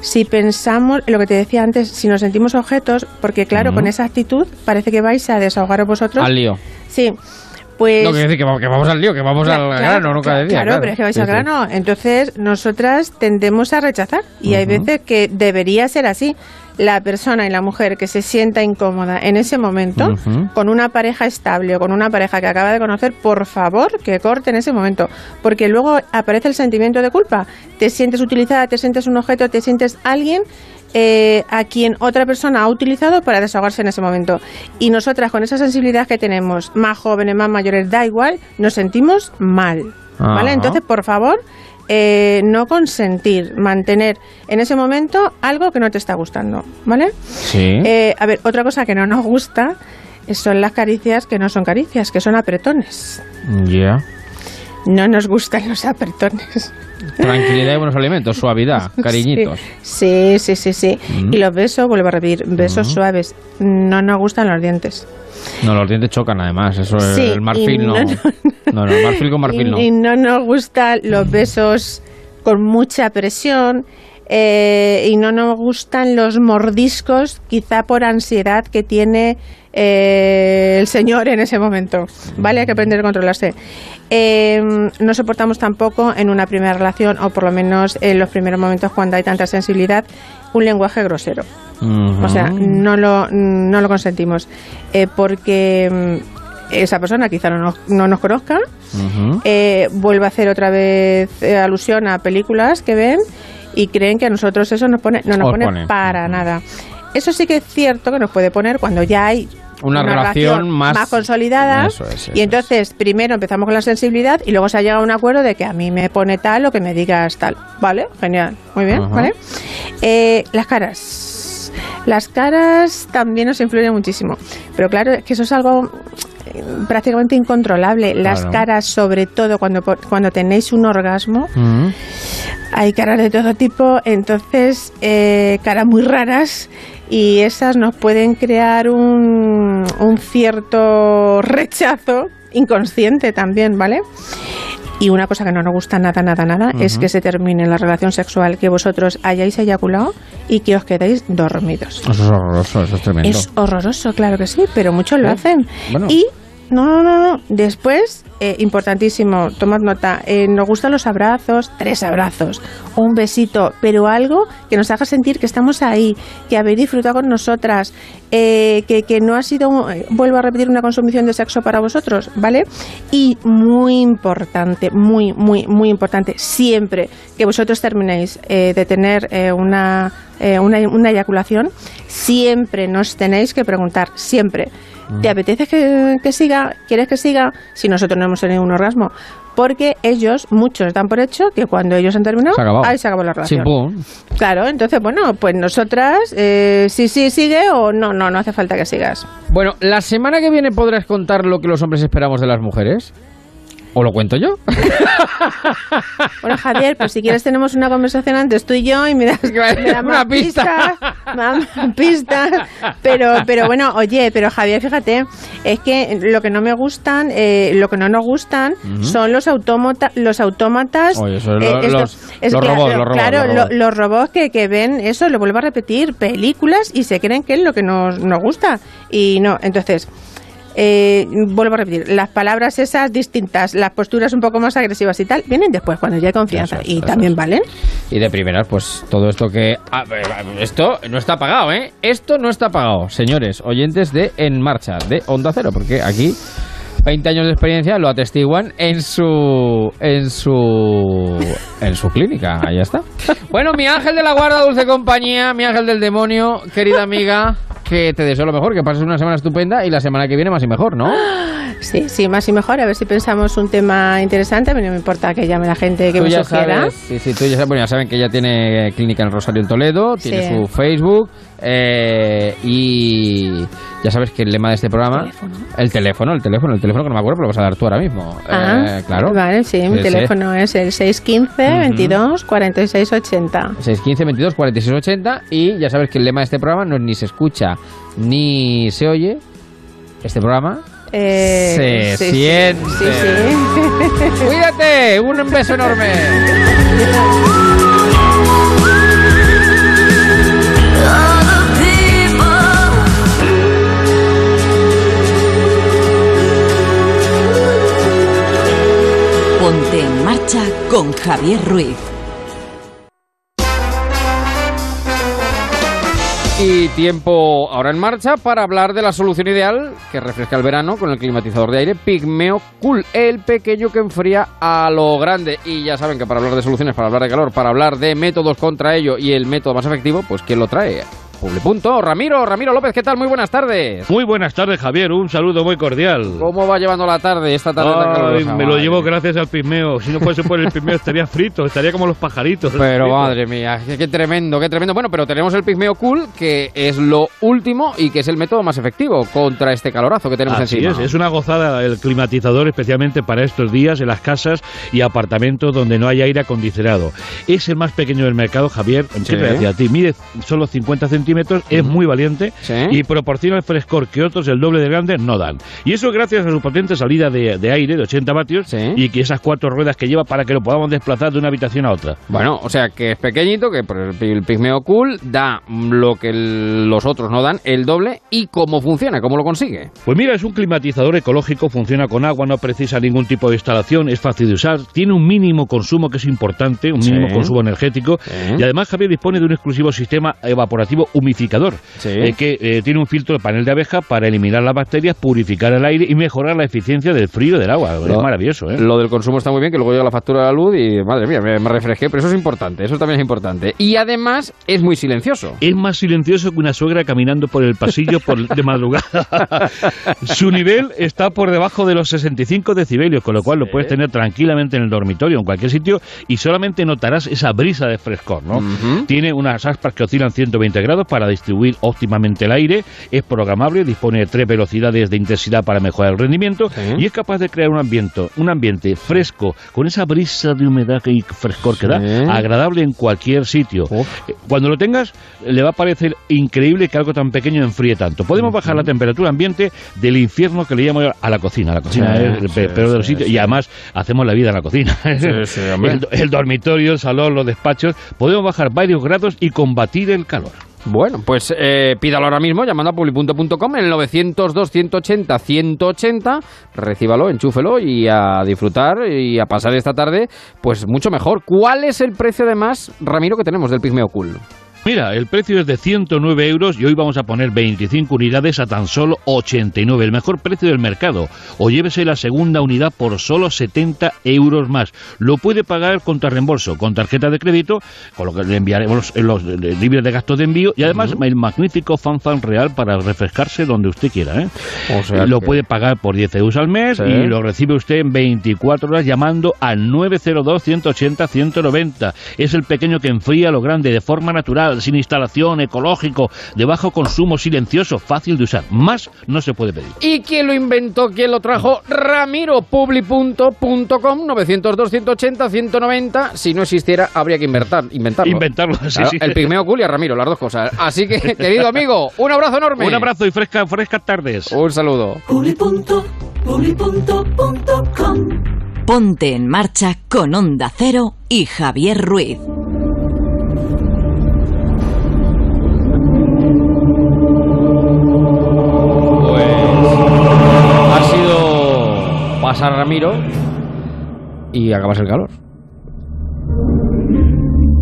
si pensamos, lo que te decía antes, si nos sentimos objetos, porque claro, con esa actitud parece que vais a desahogaros vosotros. Al lío. Sí, pues... No, quiere decir que vamos, que al lío, que vamos Claro, al grano, nunca claro, decía. Claro, pero es que vais Sí, al grano. Entonces, nosotras tendemos a rechazar. Y hay veces que debería ser así. La persona y la mujer que se sienta incómoda en ese momento, con una pareja estable o con una pareja que acaba de conocer, por favor, que corte en ese momento. Porque luego aparece el sentimiento de culpa. Te sientes utilizada, te sientes un objeto, te sientes alguien eh, a quien otra persona ha utilizado para desahogarse en ese momento. Y nosotras, con esa sensibilidad que tenemos, más jóvenes, más mayores, da igual, nos sentimos mal. ¿Vale? Entonces, por favor, eh, no consentir, mantener en ese momento algo que no te está gustando. ¿Vale? Sí. Eh, a ver, otra cosa que no nos gusta eh, son las caricias que no son caricias, que son apretones. Ya. no nos gustan los apretones. Tranquilidad y buenos alimentos, suavidad, cariñitos. Sí, sí, sí, sí. Mm. Y los besos, vuelvo a repetir, besos Mm. suaves. No nos gustan los dientes. No, los dientes chocan además, eso es Sí, el marfil no- No, no, el marfil con marfil y, no. y no nos gustan los besos con mucha presión. Eh, y no nos gustan los mordiscos, quizá por ansiedad que tiene eh, el señor en ese momento. ¿Vale? Hay que aprender a controlarse. Eh, no soportamos tampoco en una primera relación, o por lo menos en los primeros momentos cuando hay tanta sensibilidad, un lenguaje grosero. O sea, no lo, no lo consentimos. Eh, porque mm, esa persona quizá no nos, no nos conozca, eh, vuelve a hacer otra vez eh, alusión a películas que ven y creen que a nosotros eso nos pone, no nos Os pone, pone. para nada. Eso sí que es cierto que nos puede poner cuando ya hay Una relación más- consolidada Eso es, eso y entonces primero empezamos con la sensibilidad y luego se ha llegado a un acuerdo de que a mí me pone tal o que me digas tal. ¿Vale? Genial. Muy bien, Ajá. ¿vale? Eh, las caras. Las caras también nos influyen muchísimo. Pero claro, es que eso es algo prácticamente incontrolable. Las Claro. caras, sobre todo cuando, cuando tenéis un orgasmo, Mm. hay caras de todo tipo, entonces eh, caras muy raras y esas nos pueden crear un, un cierto rechazo inconsciente también, ¿vale? Y una cosa que no nos gusta nada, nada, nada, es que se termine la relación sexual, que vosotros hayáis eyaculado y que os quedéis dormidos. Eso es horroroso, eso es tremendo. Es horroroso, claro que sí, pero muchos lo hacen. Bueno. Y no, no, no. Después, eh, importantísimo, tomad nota, eh, nos gustan los abrazos, tres abrazos, un besito, pero algo que nos haga sentir que estamos ahí, que habéis disfrutado con nosotras, eh, que, que no ha sido, eh, vuelvo a repetir, una consumición de sexo para vosotros, ¿vale? Y muy importante, muy, muy, muy importante, siempre que vosotros terminéis eh, de tener eh, una, una, una eyaculación, siempre nos tenéis que preguntar, siempre. ¿Te apetece que, que siga? ¿Quieres que siga? Si nosotros no hemos tenido un orgasmo. Porque ellos, muchos dan por hecho que cuando ellos han terminado, Se ahí se acabó la relación. Claro, entonces, bueno, pues nosotras, eh, sí, sí, sigue o no, no, no hace falta que sigas. Bueno, la semana que viene podrás contar lo que los hombres esperamos de las mujeres. ¿O lo cuento yo? Bueno, Javier, pues si quieres tenemos una conversación antes tú y yo y me das, me das Una pista. pistas, pistas. Pero, pero bueno, oye, pero Javier, fíjate, es que lo que no me gustan, eh, lo que no nos gustan Ujú. son los autómatas, los autómatas. Oye, eso es eh, lo- esto- los- es los claro, robots, los robots, Claro, los lo- robots. los robots que, que ven eso, lo vuelvo a repetir, películas y se creen que es lo que nos, nos gusta. Y no, entonces... eh, vuelvo a repetir, las palabras esas distintas, las posturas un poco más agresivas y tal, vienen después, cuando ya hay confianza. Eso y eso también valen. Y de primeras, pues todo esto que... ah, esto no está pagado, ¿eh? Esto no está pagado, señores, oyentes de En Marcha, de Onda Cero, porque aquí 20 años de experiencia lo atestiguan en su... en su... en su clínica, ahí está. Bueno, mi ángel de la guarda, dulce compañía, mi ángel del demonio, querida amiga, que te deseo lo mejor, que pases una semana estupenda y la semana que viene más y mejor, ¿no? Sí, sí, más y mejor. A ver si pensamos un tema interesante. A mí no me importa que llame la gente que Tú me ya sugiera. sabes, sí, sí, tú ya sabes, bueno, ya saben que ella tiene clínica en Rosario en Toledo, tiene Sí. su Facebook eh, y ya sabes que el lema de este programa, el teléfono, el teléfono, el teléfono que no me acuerdo, pero lo vas a dar tú ahora mismo. Ah, Eh, claro. Vale, sí, mi teléfono es el 615 22 46 80. 615 22 46 80 y ya sabes que el lema de este programa no es ni se escucha ni se oye. Este programa Eh, se sí, siente. Sí, sí. Cuídate, un beso enorme. Ponte en marcha con Javier Ruiz. Y tiempo ahora en marcha para hablar de la solución ideal que refresca el verano con el climatizador de aire Pigmeo Cool, el pequeño que enfría a lo grande. Y ya saben que para hablar de soluciones, para hablar de calor, para hablar de métodos contra ello y el método más efectivo, pues ¿quién lo trae? Publi.punto. Ramiro, Ramiro López, ¿qué tal? Muy buenas tardes. Muy buenas tardes, Javier. Un saludo muy cordial. ¿Cómo va llevando la tarde, esta tarde tan calurosa? me lo Madre llevo gracias al pigmeo. Si no fuese por el pigmeo estaría frito, estaría como los pajaritos. Pero madre mía, qué, qué tremendo, qué tremendo. Bueno, pero tenemos el pigmeo cool, que es lo último y que es el método más efectivo contra este calorazo que tenemos Así encima. es, es una gozada el climatizador especialmente para estos días en las casas y apartamentos donde no hay aire acondicionado. Es el más pequeño del mercado, Javier, Sí. siempre decía a ti, mide solo 50 centímetros, es muy valiente y proporciona el frescor que otros el doble de grandes no dan. Y eso gracias a su potente salida de, de aire de 80 vatios y que esas cuatro ruedas que lleva para que lo podamos desplazar de una habitación a otra. Bueno, o sea que es pequeñito, que por el pi- el pigmeo cool da lo que el- los otros no dan, el doble. ¿Y cómo funciona? ¿Cómo lo consigue? Pues mira, es un climatizador ecológico, funciona con agua, no precisa ningún tipo de instalación, es fácil de usar, tiene un mínimo consumo que es importante, un Sí. mínimo consumo energético y además Javier dispone de un exclusivo sistema evaporativo humificador eh, que eh, tiene un filtro de panel de abeja para eliminar las bacterias, purificar el aire y mejorar la eficiencia del frío del agua. es Lo- maravilloso, ¿eh? Lo del consumo está muy bien, que luego llega la factura de la luz y madre mía, me, me refresqué, pero eso es importante, eso también es importante. Y además es muy silencioso. Es más silencioso que una suegra caminando por el pasillo por- de madrugada. Su nivel está por debajo de los 65 decibelios, con lo cual lo puedes tener tranquilamente en el dormitorio, en cualquier sitio, y solamente notarás esa brisa de frescor, ¿no? Tiene unas aspas que oscilan 120 grados para distribuir óptimamente el aire, es programable, dispone de tres velocidades de intensidad para mejorar el rendimiento y es capaz de crear un ambiente, un ambiente fresco, con esa brisa de humedad y frescor que da, agradable en cualquier sitio. Eh, Cuando lo tengas, le va a parecer increíble que algo tan pequeño enfríe tanto. Podemos bajar la temperatura ambiente del infierno que le llamo a la cocina. La cocina Sí, es el sí, peor de los sí, sitios y además hacemos la vida en la cocina. el dormitorio, el salón, los despachos. Podemos bajar varios grados y combatir el calor. Bueno, pues eh, pídalo ahora mismo llamando a publi.com en el 902-180-180. Recíbalo, enchúfelo y a disfrutar y a pasar esta tarde, pues mucho mejor. ¿Cuál es el precio además, Ramiro, que tenemos del Pigmeo Cool? Mira, el precio es de 109 euros y hoy vamos a poner 25 unidades a tan solo 89, el mejor precio del mercado. O llévese la segunda unidad por solo 70 euros más. Lo puede pagar contra reembolso, con tarjeta de crédito, con lo que le enviaremos los, libres de gastos de envío y además el magnífico fanfan real para refrescarse donde usted quiera. ¿eh? O sea lo que- puede pagar por 10 euros al mes Sí. y lo recibe usted en 24 horas llamando al 902-180-190. Es el pequeño que enfría lo grande de forma natural, sin instalación, ecológico, de bajo consumo, silencioso, fácil de usar. Más no se puede pedir. ¿Y quién lo inventó? ¿Quién lo trajo? Ramiro, publi.com, 902-180-190. Si no existiera, habría que inventar, inventarlo. Inventarlo, sí, Claro, sí. El pigmeo cool y a Ramiro, las dos cosas. Así que, querido amigo, un abrazo enorme. Un abrazo y fresca, frescas tardes. Un saludo. Ponte en marcha con Onda Cero y Javier Ruiz. Pasar Ramiro y acabas el calor.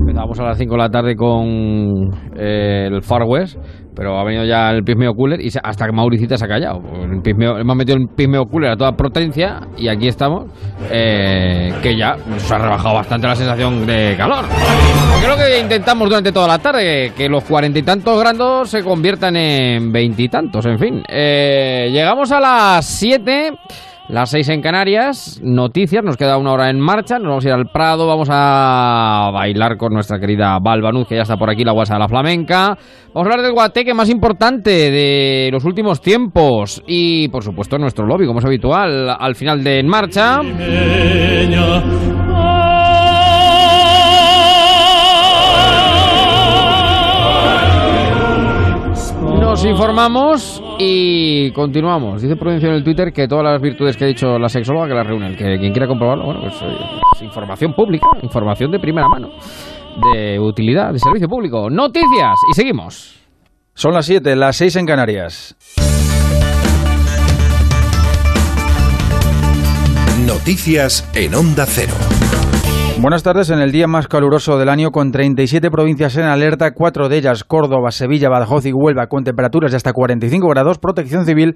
Empezábamos a las 5 de la tarde con eh, el Far West, pero ha venido ya el Pigmeo Cooler y se- hasta que Mauricita se ha callado. El Pigmeo- hemos metido el Pigmeo Cooler a toda potencia y aquí estamos, eh, que ya nos ha rebajado bastante la sensación de calor. Lo que intentamos durante toda la tarde, que los cuarenta y tantos grados se conviertan en veintitantos, en fin. Eh, llegamos a las 7. Las seis en Canarias, noticias, nos queda una hora en marcha, nos vamos a ir al Prado, vamos a bailar con nuestra querida Balbanuz, que ya está por aquí, la guasa de la flamenca. Vamos a hablar del guateque más importante de los últimos tiempos y, por supuesto, nuestro lobby, como es habitual, al final de En Marcha. Informamos y continuamos. Dice Prudencio en el Twitter que todas las virtudes que ha dicho la sexóloga que las reúnen. Que quien quiera comprobarlo, bueno, pues oye, es información pública, información de primera mano, de utilidad, de servicio público. Noticias y seguimos. Son las 7, las 6 en Canarias. Noticias en Onda Cero. Buenas tardes. En el día más caluroso del año, con 37 provincias en alerta, cuatro de ellas, Córdoba, Sevilla, Badajoz y Huelva, con temperaturas de hasta 45 grados, Protección Civil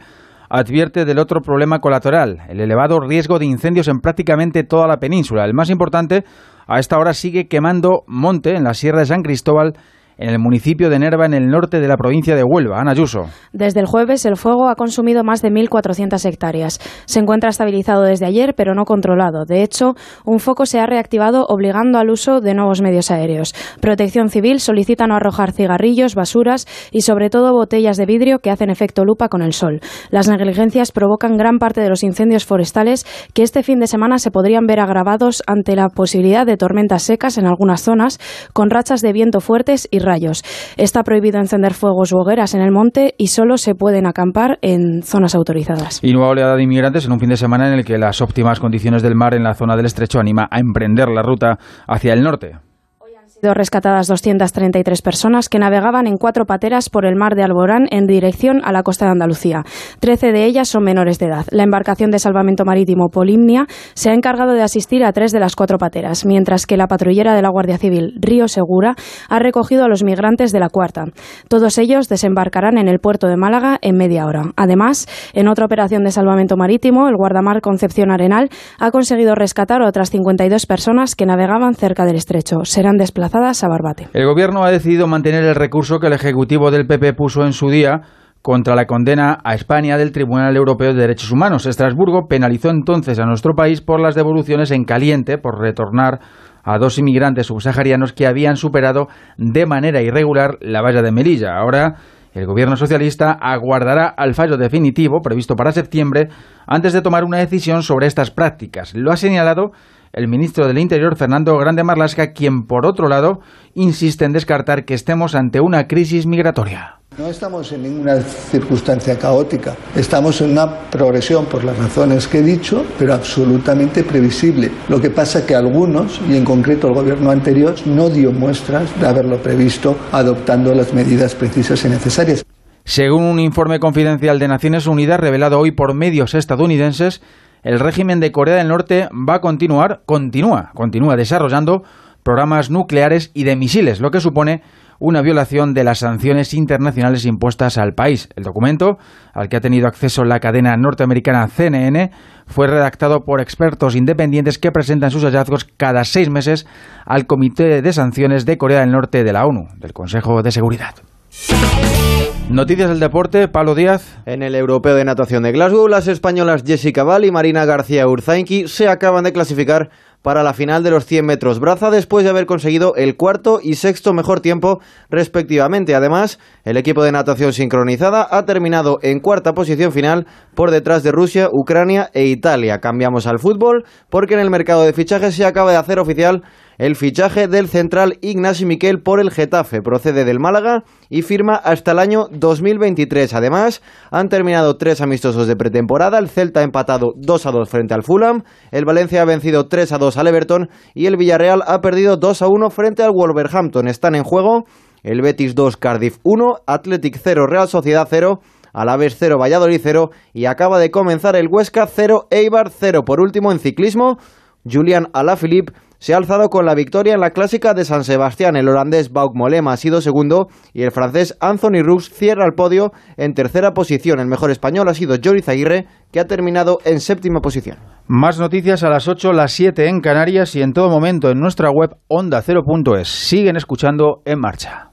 advierte del otro problema colateral, el elevado riesgo de incendios en prácticamente toda la península. El más importante, a esta hora sigue quemando monte en la Sierra de San Cristóbal, en el municipio de Nerva, en el norte de la provincia de Huelva. Ana Ayuso. Desde el jueves, el fuego ha consumido más de 1.400 hectáreas. Se encuentra estabilizado desde ayer, pero no controlado. De hecho, un foco se ha reactivado obligando al uso de nuevos medios aéreos. Protección Civil solicita no arrojar cigarrillos, basuras y, sobre todo, botellas de vidrio que hacen efecto lupa con el sol. Las negligencias provocan gran parte de los incendios forestales que este fin de semana se podrían ver agravados ante la posibilidad de tormentas secas en algunas zonas, con rachas de viento fuertes y rayos. Está prohibido encender fuegos u hogueras en el monte y solo se pueden acampar en zonas autorizadas. Y nueva oleada de inmigrantes en un fin de semana en el que las óptimas condiciones del mar en la zona del estrecho anima a emprender la ruta hacia el norte sido rescatadas 233 personas que navegaban en cuatro pateras por el mar de Alborán en dirección a la costa de Andalucía. Trece de ellas son menores de edad. La embarcación de salvamento marítimo Polimnia se ha encargado de asistir a tres de las cuatro pateras, mientras que la patrullera de la Guardia Civil Río Segura ha recogido a los migrantes de la cuarta. Todos ellos desembarcarán en el puerto de Málaga en media hora. Además, en otra operación de salvamento marítimo, el guardamar Concepción Arenal ha conseguido rescatar a otras 52 personas que navegaban cerca del estrecho. Serán desplazadas El Gobierno ha decidido mantener el recurso que el Ejecutivo del PP puso en su día contra la condena a España del Tribunal Europeo de Derechos Humanos. Estrasburgo penalizó entonces a nuestro país por las devoluciones en caliente por retornar a dos inmigrantes subsaharianos que habían superado de manera irregular la valla de Melilla. Ahora el gobierno socialista aguardará al fallo definitivo previsto para septiembre antes de tomar una decisión sobre estas prácticas. Lo ha señalado el ministro del Interior, Fernando Grande Marlasca, quien, por otro lado, insiste en descartar que estemos ante una crisis migratoria. No estamos en ninguna circunstancia caótica, estamos en una progresión por las razones que he dicho, pero absolutamente previsible. Lo que pasa es que algunos, y en concreto el gobierno anterior, no dio muestras de haberlo previsto adoptando las medidas precisas y necesarias. Según un informe confidencial de Naciones Unidas revelado hoy por medios estadounidenses, el régimen de Corea del Norte va a continuar, continúa, continúa desarrollando programas nucleares y de misiles, lo que supone una violación de las sanciones internacionales impuestas al país. El documento, al que ha tenido acceso la cadena norteamericana CNN, fue redactado por expertos independientes que presentan sus hallazgos cada seis meses al Comité de Sanciones de Corea del Norte de la ONU, del Consejo de Seguridad. Noticias del deporte, Pablo Díaz. En el Europeo de Natación de Glasgow, las españolas Jessica Val y Marina García Urzainqui se acaban de clasificar para la final de los 100 metros braza después de haber conseguido el cuarto y sexto mejor tiempo respectivamente. Además, el equipo de natación sincronizada ha terminado en cuarta posición final por detrás de Rusia, Ucrania e Italia. Cambiamos al fútbol porque en el mercado de fichajes se acaba de hacer oficial el fichaje del central Ignasi Miquel por el Getafe. Procede del Málaga y firma hasta el año 2023. Además, han terminado tres amistosos de pretemporada. El Celta ha empatado 2 a 2 frente al Fulham. El Valencia ha vencido 3 a 2 al Everton. Y el Villarreal ha perdido 2 a 1 frente al Wolverhampton. Están en juego el Betis 2, Cardiff 1, Athletic 0, Real Sociedad 0. Alavés 0, Valladolid 0 y acaba de comenzar el Huesca 0, Eibar 0. Por último, en ciclismo, Julian Alaphilippe se ha alzado con la victoria en la clásica de San Sebastián. El holandés Bauk Molema ha sido segundo y el francés Anthony Roux cierra el podio en tercera posición. El mejor español ha sido Joris Aguirre, que ha terminado en séptima posición. Más noticias a las 8, las 7 en Canarias y en todo momento en nuestra web onda0.es. Siguen escuchando En Marcha.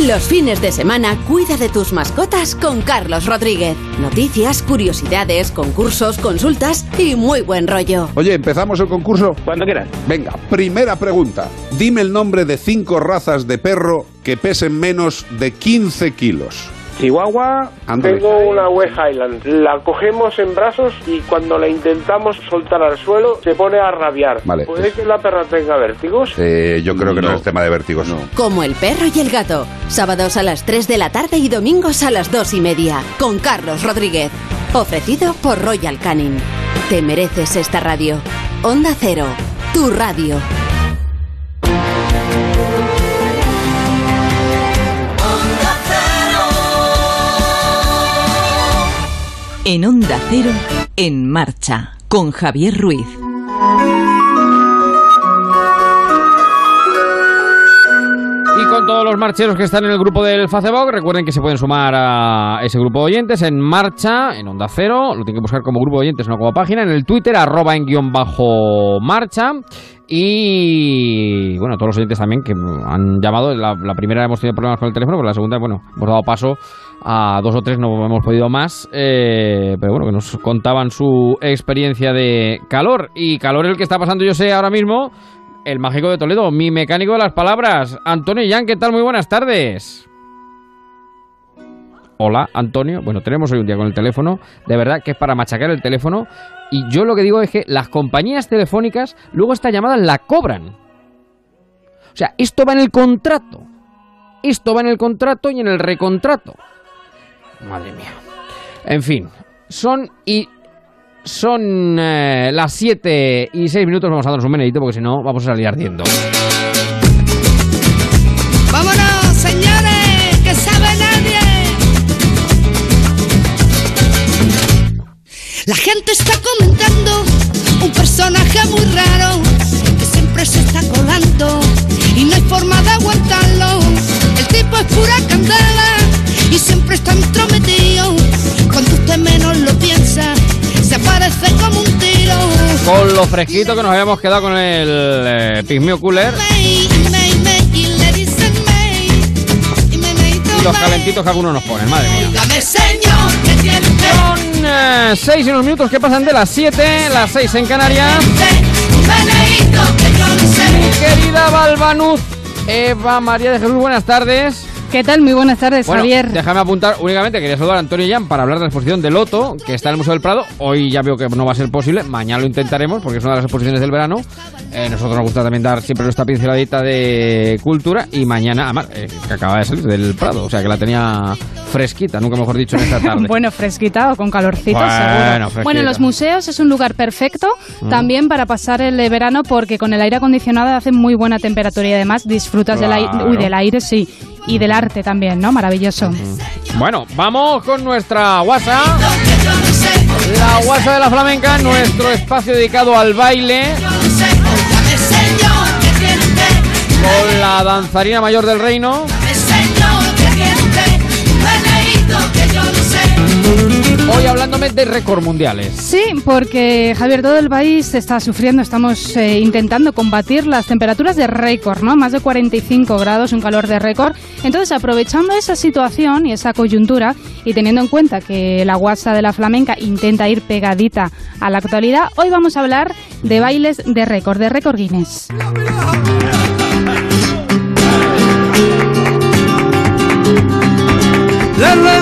Los fines de semana cuida de tus mascotas con Carlos Rodríguez. Noticias, curiosidades, concursos, consultas y muy buen rollo. Oye, ¿empezamos el concurso? Cuando quieras. Venga, primera pregunta. Dime el nombre de cinco razas de perro que pesen menos de 15 kilos. Chihuahua, Ándale. tengo una West Highland. La cogemos en brazos y cuando la intentamos soltar al suelo se pone a rabiar. Vale. ¿Puede que la perra tenga vértigos? Eh, yo creo que no. es tema de vértigos. Como el perro y el gato. Sábados a las 3 de la tarde y domingos a las 2 y media. Con Carlos Rodríguez. Ofrecido por Royal Canin. Te mereces esta radio. Onda Cero. Tu radio. En Onda Cero, en marcha, con Javier Ruiz. Y con todos los marcheros que están en el grupo del Facebook, recuerden que se pueden sumar a ese grupo de oyentes en marcha, en Onda Cero, lo tienen que buscar como grupo de oyentes, no como página, en el Twitter, arroba en guion bajo marcha. Y bueno, todos los oyentes también que han llamado. La, la primera hemos tenido problemas con el teléfono, pero la segunda, bueno, hemos dado paso a dos o tres, no hemos podido más. eh, pero bueno, que nos contaban su experiencia de calor. Y calor el que está pasando, yo sé, ahora mismo, el mágico de Toledo, mi mecánico de las palabras. Antonio Yan, ¿qué tal? Muy buenas tardes. Hola, Antonio. Bueno, tenemos hoy un día con el teléfono, de verdad que es para machacar el teléfono. Y yo lo que digo es que las compañías telefónicas luego esta llamada la cobran. O sea, esto va en el contrato. Esto va en el contrato y en el recontrato. Madre mía. En fin, son y son eh, las 7 y 6 minutos. Vamos a darnos un menedito porque si no vamos a salir ardiendo. Vámonos, señores, que sabe nadie. La gente está comentando un personaje muy raro que siempre se está colando y no hay forma de aguantarlo. El tipo es pura candela siempre está entrometido. Cuando usted menos lo piensa, se aparece como un tiro. Con lo fresquito que nos habíamos quedado con el eh, Pigmeo Cooler y los calentitos que algunos nos ponen. Madre mía. Son 6 y unos minutos que pasan de las 7, las 6 en Canarias. Sé. Querida Balbanuz, Eva María de Jesús, buenas tardes. ¿Qué tal? Muy buenas tardes, Bueno, Javier. déjame apuntar únicamente, quería saludar a Antonio Jan para hablar de la exposición de Loto, que está en el Museo del Prado. Hoy ya veo que no va a ser posible, mañana lo intentaremos porque es una de las exposiciones del verano. Eh, nosotros nos gusta también dar siempre nuestra pinceladita de cultura y mañana, además, eh, que acaba de salir del Prado, o sea que la tenía fresquita, nunca mejor dicho, en esta tarde. Bueno, fresquita o con calorcito, Bueno, seguro. fresquita. Bueno, los museos es un lugar perfecto Mm. también para pasar el verano porque con el aire acondicionado hace muy buena temperatura y además disfrutas del, aire, uy, del aire, sí, y del arte también, ¿no? Maravilloso. Bueno, vamos con nuestra WhatsApp. La WhatsApp de la flamenca, nuestro espacio dedicado al baile. Con la danzarina mayor del reino. Hoy hablándome de récord mundiales. Sí, porque Javier, todo el país está sufriendo, estamos eh, intentando combatir las temperaturas de récord, ¿no? Más de 45 grados, un calor de récord. Entonces, aprovechando esa situación y esa coyuntura y teniendo en cuenta que la guasa de la flamenca intenta ir pegadita a la actualidad, hoy vamos a hablar de bailes de récord, de récord Guinness. La la la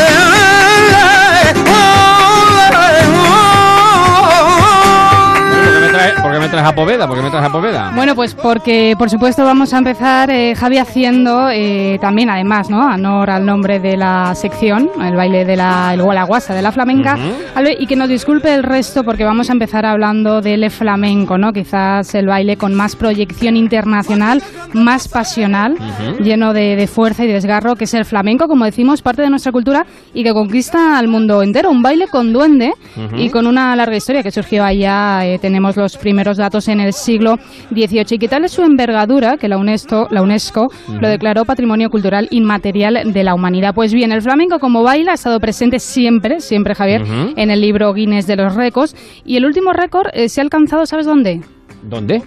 traes, a Poveda? ¿Por qué me traes a Poveda? Bueno, pues porque por supuesto vamos a empezar, eh, Javi, haciendo eh, también, además, ¿no? Honor al nombre de la sección, el baile de la, el la guasa de la flamenca, Albe, y que nos disculpe el resto porque vamos a empezar hablando del flamenco, ¿no? Quizás el baile con más proyección internacional, más pasional, Ujú. lleno de, de fuerza y desgarro, que es el flamenco, como decimos, parte de nuestra cultura y que conquista al mundo entero. Un baile con duende Ujú. y con una larga historia que surgió allá, eh, tenemos los primeros datos en el siglo XVIII. Y quitarle su envergadura, que la UNESCO, la UNESCO lo declaró Patrimonio Cultural Inmaterial de la Humanidad. Pues bien, el flamenco como baile ha estado presente siempre, siempre, Javier, en el libro Guinness de los récords. Y el último récord eh, se ha alcanzado, ¿sabes dónde? ¿Dónde?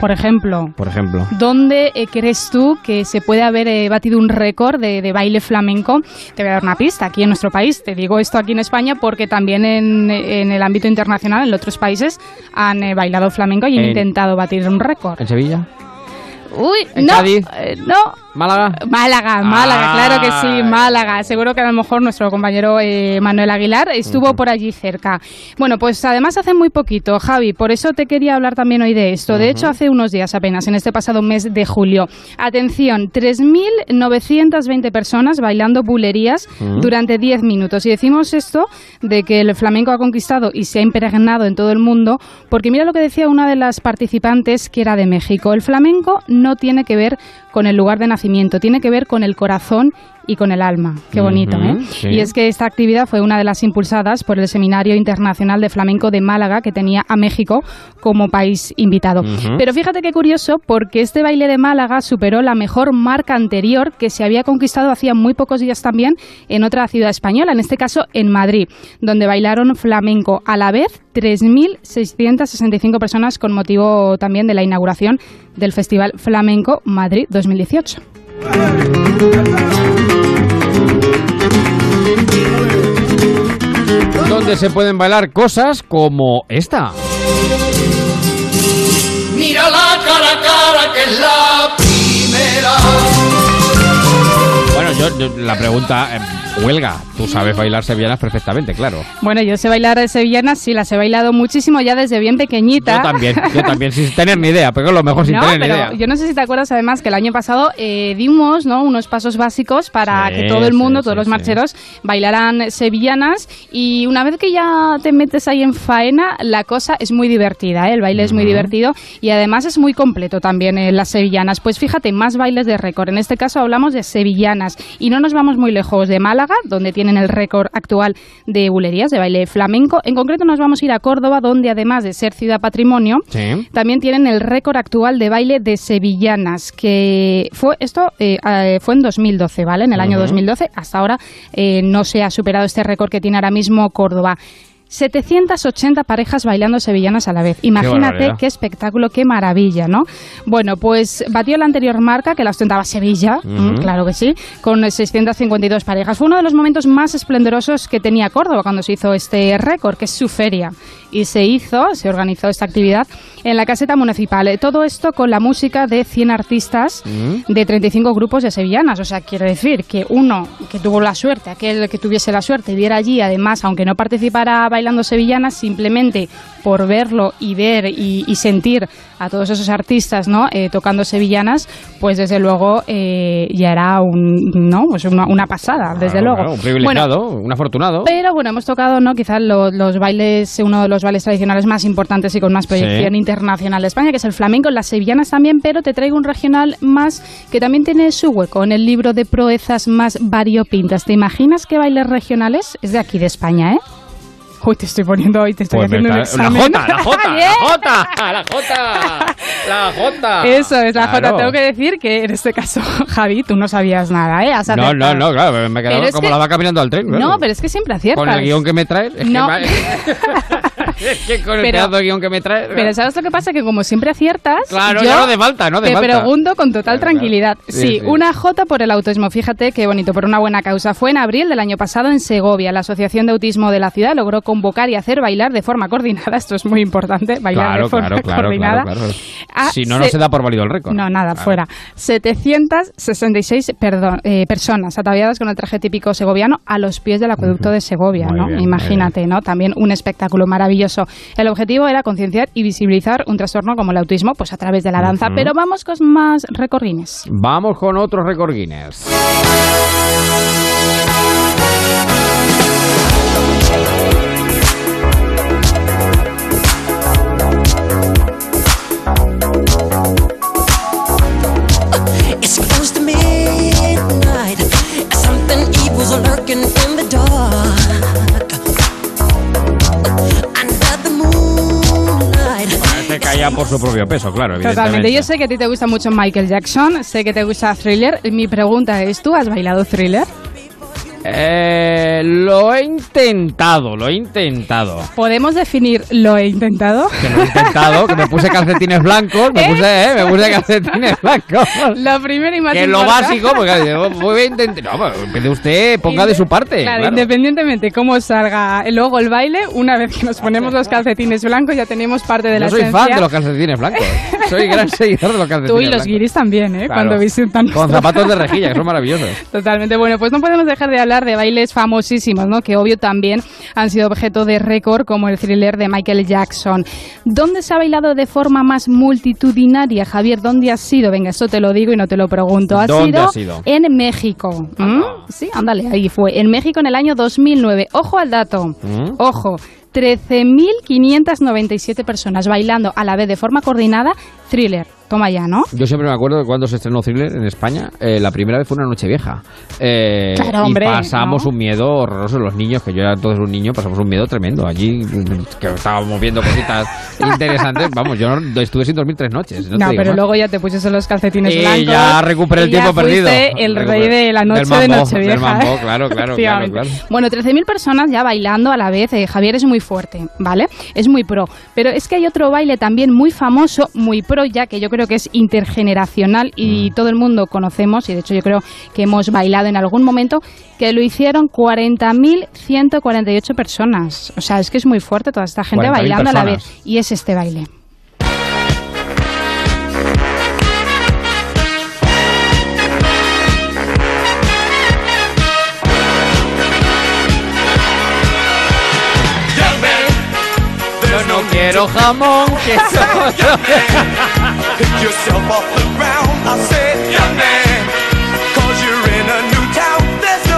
Por ejemplo, Por ejemplo. ¿Dónde eh, crees tú que se puede haber eh, batido un récord de, de baile flamenco? Te voy a dar una pista. Aquí en nuestro país, te digo esto aquí en España porque también en, en el ámbito internacional, en otros países, han eh, bailado flamenco y han En- intentado batir un récord. ¿En Sevilla? Uy, ¿En no, Cádiz? eh, no. ¿Málaga? Málaga, Málaga, Ah. claro que sí, Málaga. Seguro que a lo mejor nuestro compañero eh, Manuel Aguilar estuvo por allí cerca. Bueno, pues además hace muy poquito, Javi, por eso te quería hablar también hoy de esto. De hecho, hace unos días apenas, en este pasado mes de julio. Atención, 3.920 personas bailando bulerías durante 10 minutos. Y decimos esto de que el flamenco ha conquistado y se ha impregnado en todo el mundo, porque mira lo que decía una de las participantes que era de México. El flamenco no tiene que ver con el lugar de nacimiento, tiene que ver con el corazón y con el alma. Qué bonito, ¿eh? sí. Y es que esta actividad fue una de las impulsadas por el Seminario Internacional de Flamenco de Málaga, que tenía a México como país invitado. Pero fíjate qué curioso, porque este baile de Málaga superó la mejor marca anterior que se había conquistado hacía muy pocos días también en otra ciudad española, en este caso en Madrid, donde bailaron flamenco a la vez 3.665 personas con motivo también de la inauguración del Festival Flamenco Madrid 2018. Donde se pueden bailar cosas como esta. Mira la cara a cara que es la primera. La pregunta, eh, huelga, tú sabes bailar sevillanas perfectamente, claro. Bueno, yo sé bailar sevillanas, sí, las he bailado muchísimo ya desde bien pequeñita. Yo también, yo también, sin tener ni idea, pero es lo mejor sin no, tener ni pero idea. yo no sé si te acuerdas además que el año pasado eh, dimos ¿no? unos pasos básicos para Sí, que todo el mundo, sí, todos los marcheros, bailaran sevillanas y una vez que ya te metes ahí en faena, la cosa es muy divertida, ¿eh? el baile es muy divertido y además es muy completo también eh, las sevillanas. Pues fíjate, más bailes de récord. En este caso hablamos de sevillanas y no nos vamos muy lejos de Málaga, donde tienen el récord actual de bulerías, de baile flamenco. En concreto nos vamos a ir a Córdoba, donde además de ser ciudad patrimonio, Sí. también tienen el récord actual de baile de sevillanas, que fue esto eh, eh, fue en 2012, ¿vale? En el año Ujú. 2012. Hasta ahora eh, no se ha superado este récord que tiene ahora mismo Córdoba. 780 parejas bailando sevillanas a la vez. Imagínate qué espectáculo, qué maravilla, ¿no? Bueno, pues batió la anterior marca que la ostentaba Sevilla, claro que sí, con 652 parejas. Fue uno de los momentos más esplendorosos que tenía Córdoba cuando se hizo este récord, que es su feria. Y se hizo, se organizó esta actividad en la caseta municipal. Todo esto con la música de 100 artistas de 35 grupos de sevillanas. O sea, quiero decir que uno que tuvo la suerte, aquel que tuviese la suerte, viera allí, además, aunque no participara bailando sevillanas, simplemente por verlo y ver y, y sentir a todos esos artistas ¿no? Eh, tocando sevillanas, pues desde luego eh, ya era un, ¿no? pues una, una pasada, desde luego. claro, un Bueno, privilegiado, un afortunado. pero bueno, hemos tocado, ¿no? Quizás lo- los bailes, uno de los bailes tradicionales más importantes y con más proyección Sí. internacional de España, que es el flamenco, las sevillanas también, pero te traigo un regional más que también tiene su hueco en el libro de proezas más variopintas. ¿Te imaginas qué bailes regionales? Es de aquí, de España, ¿eh? Uy, te estoy poniendo hoy, te estoy Pues haciendo un la examen. La Jota, Bien. la Jota, la Jota, la Jota. Eso es, la Jota. Claro. Tengo que decir que en este caso, Javi, tú no sabías nada, ¿eh? Has No, no, no, claro, me he quedado como que- la vaca mirando al tren. claro. No, pero es que siempre aciertas. Con el guion que me traes. Es No. que, es que con el Pero- pedazo de guion que me traes. Pero ¿sabes lo que pasa? Que como siempre aciertas, Claro, yo ya no hace falta, no hace te falta. pregunto con total tranquilidad. Sí, Sí, sí. una J por el autismo. Fíjate qué bonito, por una buena causa. Fue en abril del año pasado en Segovia. La Asociación de Autismo de la ciudad logró convocar y hacer bailar de forma coordinada. Esto es muy importante, bailar Claro, de forma claro, claro, coordinada. claro, claro. a Si no, no se- da por válido el récord. no, nada, fuera. 766 perdón, eh, personas ataviadas con el traje típico segoviano a los pies del acueducto de Segovia, Muy ¿no? bien, Imagínate, ¿no? También un espectáculo maravilloso. El objetivo era concienciar y visibilizar un trastorno como el autismo, pues a través de la danza. Pero vamos con más recordines. Vamos con otro récord Caía por su propio peso, claro, Totalmente. Yo sé que a ti te gusta mucho Michael Jackson, sé que te gusta Thriller. Mi pregunta es, ¿tú has bailado Thriller? Eh, lo he intentado, lo he intentado. ¿Podemos definir lo he intentado? Que lo he intentado, que me puse calcetines blancos, me puse, eh, me puse calcetines blancos. Lo primero y más Que lo básico, porque voy a intentar. No, pues, usted, ponga de su parte. Claro, claro. independientemente cómo salga luego el baile, una vez que nos ponemos los calcetines blancos ya tenemos parte de la Yo soy esencia. fan de los calcetines blancos. Soy gran seguidor de los calcetines Tú y los guiris también, ¿eh? Claro. Cuando visitan Con zapatos de rejilla, que son maravillosos. Totalmente. Bueno, pues no podemos dejar de hablar de bailes famosísimos, ¿no? Que obvio también han sido objeto de récord, como el thriller de Michael Jackson. ¿Dónde se ha bailado de forma más multitudinaria, Javier? ¿Dónde has sido? Venga, eso te lo digo y no te lo pregunto. ¿Has ¿Dónde sido? has sido? En México. ¿Mm? Sí, ándale, ahí fue. En México en el año 2009. Ojo al dato. ¿Mm? Ojo. 13.597 personas bailando a la vez de forma coordinada thriller. Toma ya, ¿no? Yo siempre me acuerdo de cuando se estrenó Thriller en España, eh, la primera vez fue una noche vieja. Eh, Claro, hombre, y pasamos ¿no? un miedo horroroso los niños, que yo era entonces un niño, pasamos un miedo tremendo allí, que estábamos viendo cositas interesantes. Vamos, yo no- estuve sin dormir tres noches. No, No, pero más. luego ya te pusiste los calcetines Y blancos. ya recuperé el y ya tiempo perdido. el rey de la noche mambo, de Nochevieja. del mambo, claro, claro, claro, claro. Bueno, 13.000 personas ya bailando a la vez. eh, Javier es muy fuerte, ¿vale? Es muy pro. Pero es que hay otro baile también muy famoso, muy pro ya, que yo creo que es intergeneracional Mm. y todo el mundo conocemos, y de hecho yo creo que hemos bailado en algún momento, que lo hicieron 40.148 personas. O sea, es que es muy fuerte toda esta gente 40.000 bailando a la vez. Y es este baile. Quiero jamón, que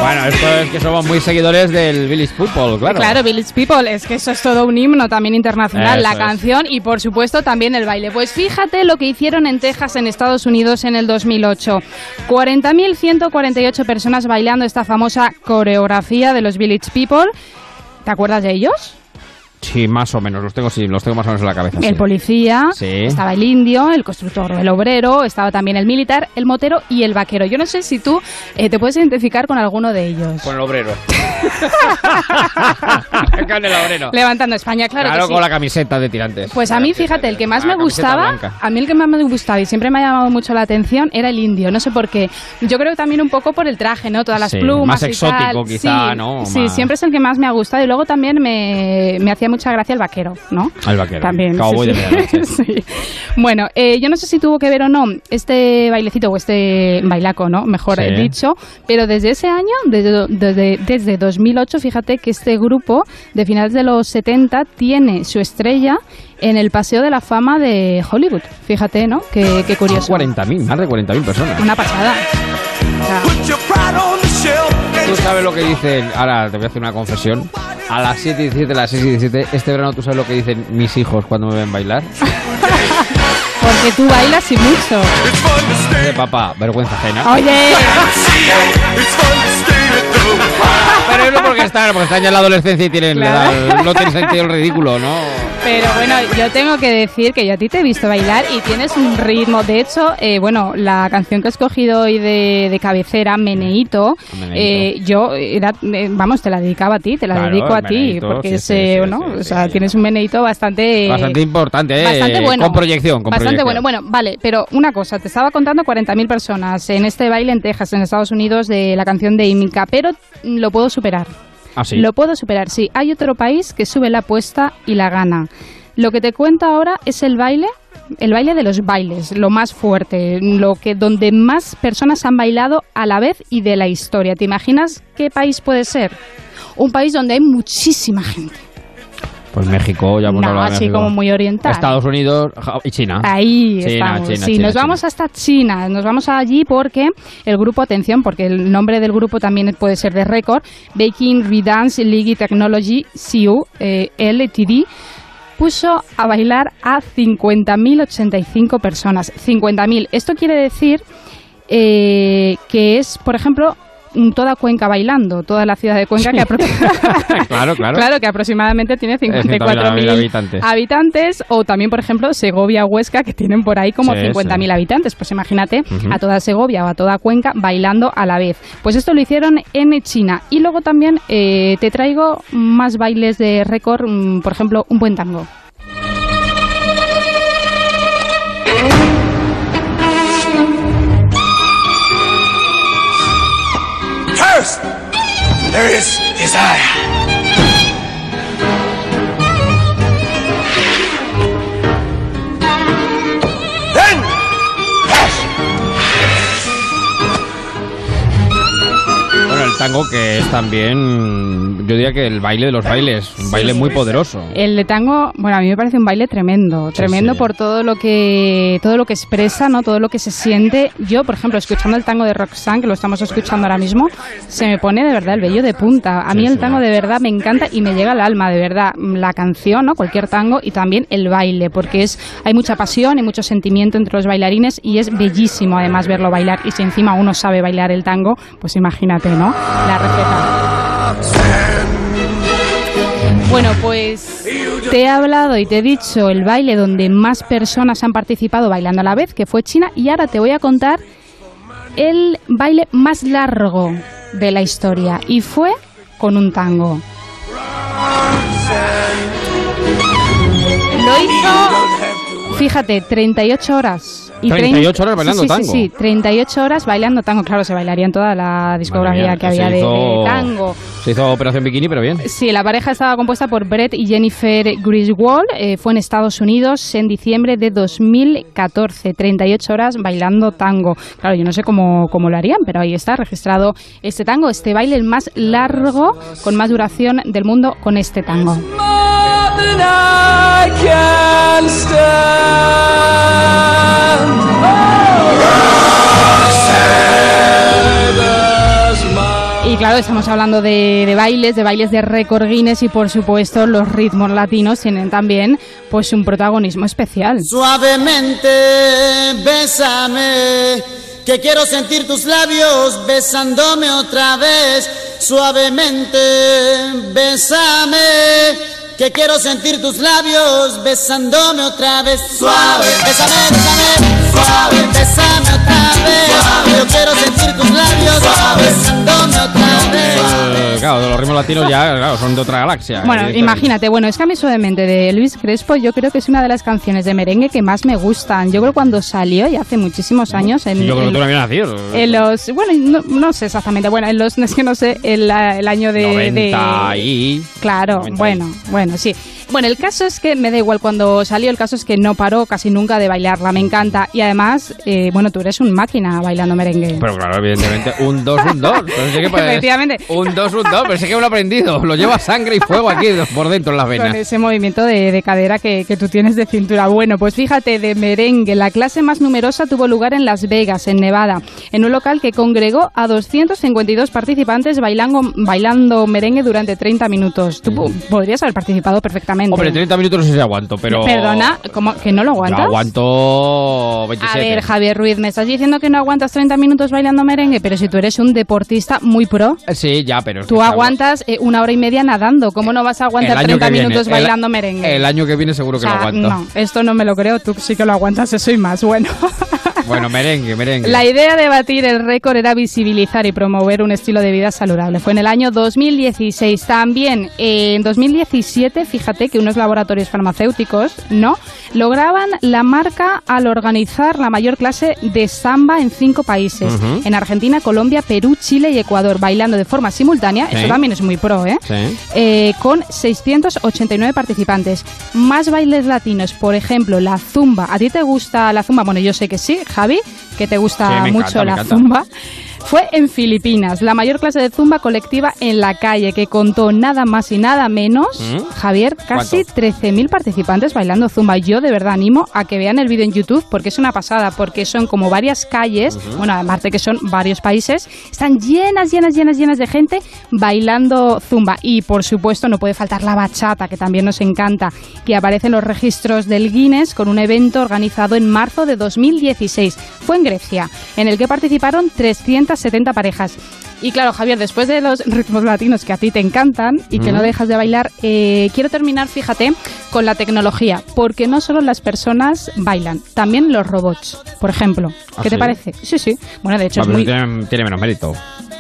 Bueno, esto es que somos muy seguidores del Village Football, claro. Claro, Village People, es que eso es todo un himno también internacional, Eso la es. canción y por supuesto también el baile. Pues fíjate lo que hicieron en Texas, en Estados Unidos, en el 2008. 40.148 personas bailando esta famosa coreografía de los Village People. ¿Te acuerdas de ellos? Sí, más o menos, los tengo, sí, los tengo más o menos en la cabeza. El sí. policía, Sí. estaba el indio, el constructor, el obrero, estaba también el militar, el motero y el vaquero. Yo no sé si tú eh, te puedes identificar con alguno de ellos. Con el obrero. con el obrero. Levantando España, claro, Claro, que sí. con la camiseta de tirantes. Pues a mí, fíjate, el que más me gustaba, blanca. a mí el que más me gustaba y siempre me ha llamado mucho la atención era el indio, no sé por qué. Yo creo que también un poco por el traje, ¿no? Todas las plumas más y exótico tal. quizá, Sí, ¿no? Sí, Más- siempre es el que más me ha gustado y luego también me, me hacía mucha gracia el vaquero, ¿no? Al vaquero. También. Cowboy sí, de sí. Sí. Bueno, eh, yo no sé si tuvo que ver o no este bailecito o este bailaco, ¿no? Mejor Sí. dicho, pero desde ese año, desde, desde, desde 2008, fíjate que este grupo de finales de los 70 tiene su estrella en el Paseo de la Fama de Hollywood. Fíjate, ¿no? Qué, qué curioso. 40.000, más de 40.000 personas. Una pasada. Tú sabes lo que dicen, ahora te voy a hacer una confesión. A las 7 y 17, a las 6 y 17, este verano tú sabes lo que dicen mis hijos cuando me ven bailar. Porque tú bailas y mucho. De papá, vergüenza ajena. Oye. Pero es porque están, porque están ya en la adolescencia y tienen Claro. edad- no tienen sentido el ridículo, ¿no? Pero bueno, yo tengo que decir que yo a ti te he visto bailar y tienes un ritmo. De hecho, eh, bueno, la canción que he escogido hoy de, de cabecera, Meneito, Meneíto. eh, yo, era, eh, vamos, te la dedicaba a ti, te la Claro, dedico a ti, porque sí, es, sí, sí, ¿no? sí, o sea, tienes un meneito bastante... Bastante importante, ¿eh? Bastante bueno. Con proyección, con Bastante proyección. bueno. Bueno, vale, pero una cosa, te estaba contando 40.000 personas en este baile en Texas, en Estados Unidos, de la canción de Imika, pero lo puedo superar. Ah, sí. Lo puedo superar, sí. Hay otro país que sube la apuesta y la gana. Lo que te cuento ahora es el baile, el baile de los bailes, lo más fuerte, lo que donde más personas han bailado a la vez y de la historia. ¿Te imaginas qué país puede ser? Un país donde hay muchísima gente. Pues México, ya hemos No, hablado de así México. como muy oriental. Estados Unidos y China. Ahí China, estamos. China, sí, China, nos vamos hasta China. Nos vamos allí porque el grupo, atención, porque el nombre del grupo también puede ser de récord, Baking Redance League Technology CU eh, LTD puso a bailar a 50.085 personas. 50.000. Esto quiere decir eh, que es, por ejemplo, toda Cuenca bailando, toda la ciudad de Cuenca que claro, claro. Claro, que aproximadamente tiene 100.000 54.000 habitantes. habitantes. O también, por ejemplo, Segovia, Huesca, que tienen por ahí como Sí, 50.000 sí. habitantes. Pues imagínate a toda Segovia o a toda Cuenca bailando a la vez. Pues esto lo hicieron en China. Y luego también eh, te traigo más bailes de récord, mm, por ejemplo, un buen tango. First, there is desire. Tango que es también, yo diría que el baile de los bailes, un baile muy poderoso. El de tango, bueno, a mí me parece un baile tremendo, tremendo sí. por todo lo que todo lo que expresa, ¿no? Todo lo que se siente. Yo, por ejemplo, escuchando el tango de Roxanne, que lo estamos escuchando ahora mismo, se me pone de verdad el vello de punta. A mí el tango de verdad me encanta y me llega al alma, de verdad, la canción, ¿no? Cualquier tango y también el baile, porque es hay mucha pasión y mucho sentimiento entre los bailarines y es bellísimo además verlo bailar y si encima uno sabe bailar el tango, pues imagínate, ¿no? La receta. Bueno, pues te he hablado y te he dicho el baile donde más personas han participado bailando a la vez, que fue China, y ahora te voy a contar el baile más largo de la historia, y fue con un tango. Lo hizo, fíjate, 38 horas. 38 horas bailando sí, sí, tango. Sí, sí, 38 horas bailando tango. Claro, se bailaría en toda la discografía mía, que había de, hizo- de tango. Se hizo Operación Bikini, pero bien. Sí, la pareja estaba compuesta por Brett y Jennifer Griswold. eh, fue en Estados Unidos en diciembre de 2014. 38 horas bailando tango. Claro, yo no sé cómo, cómo lo harían, pero ahí está registrado este tango, este baile el más largo, con más duración del mundo con este tango. Y claro, estamos hablando de, bailes, de bailes de récord Guinness y por supuesto los ritmos latinos tienen también pues un protagonismo especial. Suavemente, bésame, que quiero sentir tus labios besándome otra vez. Suavemente, bésame, que quiero sentir tus labios besándome otra vez. Suave, bésame, bésame, suave, bésame otra vez. Yo quiero sentir tus labios besándome otra vez. Eh, claro, los ritmos latinos ya claro, son de otra galaxia. Bueno, imagínate, bueno, es que a mí suavemente de Luis Crespo yo creo que es una de las canciones de merengue que más me gustan. Yo creo cuando salió, ya hace muchísimos años, en, Sí, yo creo que en- tú no habías nacido. en los, bueno, no, no sé exactamente, bueno, en los, es que no sé, el, el año de... 90 de- y... Claro, 90 y- bueno, bueno, sí. Bueno, el caso es que me da igual cuando salió, el caso es que no paró casi nunca de bailarla, me encanta. Y además, eh, bueno, tú eres un máquina bailando merengue. Pero claro, evidentemente, un 2, un 2. Efectivamente. Un 2, un 2, pero sé que me lo he aprendido. Lo lleva sangre y fuego aquí por dentro en las Con venas. ese movimiento de, de cadera que, que tú tienes de cintura. Bueno, pues fíjate, de merengue, la clase más numerosa tuvo lugar en Las Vegas, en Nevada, en un local que congregó a 252 participantes bailando, bailando merengue durante 30 minutos. Tú po- podrías haber participado perfectamente. Hombre, 30 minutos no sé si aguanto, pero... Perdona, ¿cómo, ¿que no lo Yo aguantas? aguanto A 27. ver, Javier Ruiz, me estás diciendo que no aguantas 30 minutos bailando merengue, pero si tú eres un deportista muy pro, Eh, Sí, ya, pero... tú aguantas eh, una hora y media nadando. ¿Cómo no vas a el aguantar año 30 que viene, minutos el- bailando merengue? El año que viene seguro que O sea, lo aguanto. No, esto no me lo creo, tú sí que lo aguantas, eso y más. Bueno, Bueno, merengue, merengue. la idea de batir el récord era visibilizar y promover un estilo de vida saludable. Fue en el año 2016. También eh, en 2017, fíjate que unos laboratorios farmacéuticos, ¿no? Lograban la marca al organizar la mayor clase de samba en cinco países. En Argentina, Colombia, Perú, Chile y Ecuador, bailando de forma simultánea. Sí. Eso también es muy pro, ¿eh? Sí. eh, con 689 participantes. Más bailes latinos, por ejemplo, la zumba. ¿A ti te gusta la zumba? Bueno, yo sé que sí, Javi, que te gusta Sí, mucho encanta, la zumba. Fue en Filipinas, la mayor clase de zumba colectiva en la calle, que contó nada más y nada menos, ¿Mm? Javier, casi 13.000 participantes bailando zumba. Yo de verdad animo a que vean el vídeo en YouTube porque es una pasada, porque son como varias calles, bueno, además de que son varios países, están llenas, llenas, llenas, llenas de gente bailando zumba. Y por supuesto no puede faltar la bachata, que también nos encanta, que aparece en los registros del Guinness con un evento organizado en marzo de 2016. Fue en Grecia, en el que participaron 370 parejas. Y claro, Javier, después de los ritmos latinos que a ti te encantan y que Mm. no dejas de bailar, eh, quiero terminar, fíjate, con la tecnología, porque no solo las personas bailan, también los robots, por ejemplo. ¿Ah, ¿Qué te sí? parece? Sí, sí. Bueno, de hecho Ah, es pero muy... tiene, tiene menos mérito.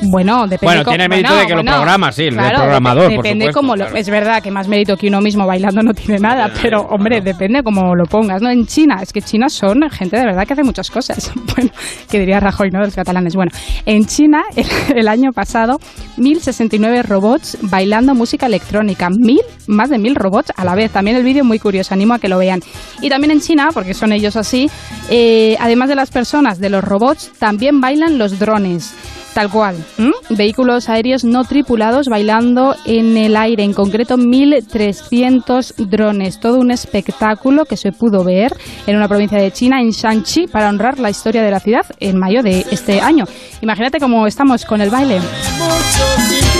Bueno, depende. Bueno, tiene mérito de que lo programa, sí, el programador, dep- por Depende cómo lo-. Es verdad que más mérito que uno mismo bailando no tiene nada, pero hombre, depende cómo lo pongas, ¿no? En China, es que China son gente de verdad que hace muchas cosas. Bueno, que diría Rajoy, ¿no? De los catalanes. Bueno, en China, el, el año pasado, 1069 robots bailando música electrónica. Mil, más de mil robots a la vez. También el vídeo muy curioso, animo a que lo vean. Y también en China, porque son ellos así, eh, además de las personas, de los robots, también bailan los drones. Tal cual. ¿m? Vehículos aéreos no tripulados bailando en el aire, en concreto 1.300 drones. Todo un espectáculo que se pudo ver en una provincia de China, en Shanxi, para honrar la historia de la ciudad en mayo de este año. Imagínate cómo estamos con el baile.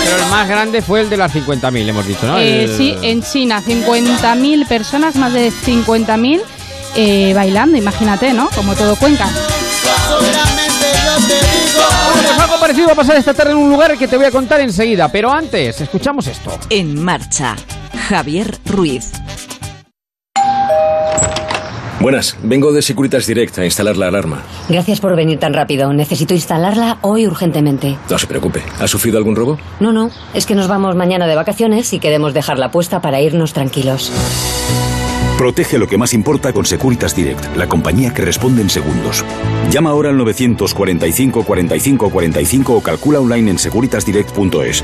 Pero el más grande fue el de las 50.000, hemos dicho, ¿no? Eh, El- sí, en China, 50.000 personas, más de 50.000 eh, bailando, imagínate, ¿no? Como todo Cuenca. Pues algo parecido va a pasar esta tarde en un lugar que te voy a contar enseguida. Pero antes, escuchamos esto. En marcha, Javier Ruiz. Buenas, vengo de Securitas Direct a instalar la alarma. Gracias por venir tan rápido. Necesito instalarla hoy urgentemente. No se preocupe. ¿Ha sufrido algún robo? No, no, es que nos vamos mañana de vacaciones y queremos dejarla puesta para irnos tranquilos. Protege lo que más importa con Securitas Direct, la compañía que responde en segundos. Llama ahora al 945 45 45 o calcula online en securitasdirect.es.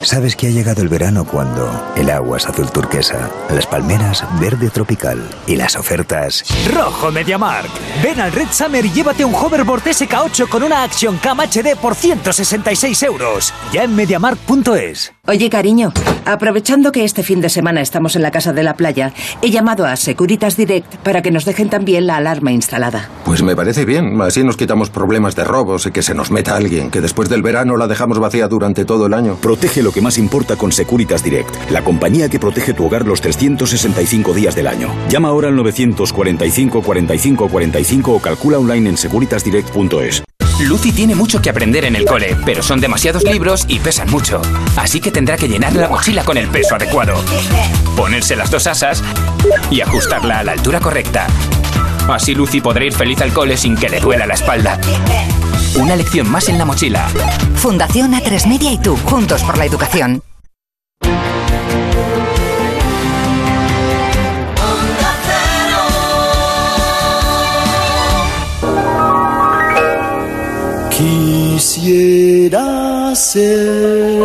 Sabes que ha llegado el verano cuando el agua es azul turquesa, las palmeras verde tropical y las ofertas. Rojo MediaMark. Ven al Red Summer y llévate un hoverboard SK8 con una Action Cam HD por 166 euros. Ya en MediaMark.es. Oye, cariño, aprovechando que este fin de semana estamos en la casa de la playa, he llamado a Securitas Direct para que nos dejen también la alarma instalada. Pues me parece bien, así nos quitamos problemas de robos y que se nos meta alguien, que después del verano la dejamos vacía durante todo el año. Protege lo que más importa con Securitas Direct, la compañía que protege tu hogar los 365 días del año. Llama ahora al 945 45 45 o calcula online en securitasdirect.es. Lucy tiene mucho que aprender en el cole, pero son demasiados libros y pesan mucho. Así que tendrá que llenar la mochila con el peso adecuado. Ponerse las dos asas y ajustarla a la altura correcta. Así Lucy podrá ir feliz al cole sin que le duela la espalda. Una lección más en la mochila. Fundación A3 Media y tú, juntos por la educación. Quisiera ser.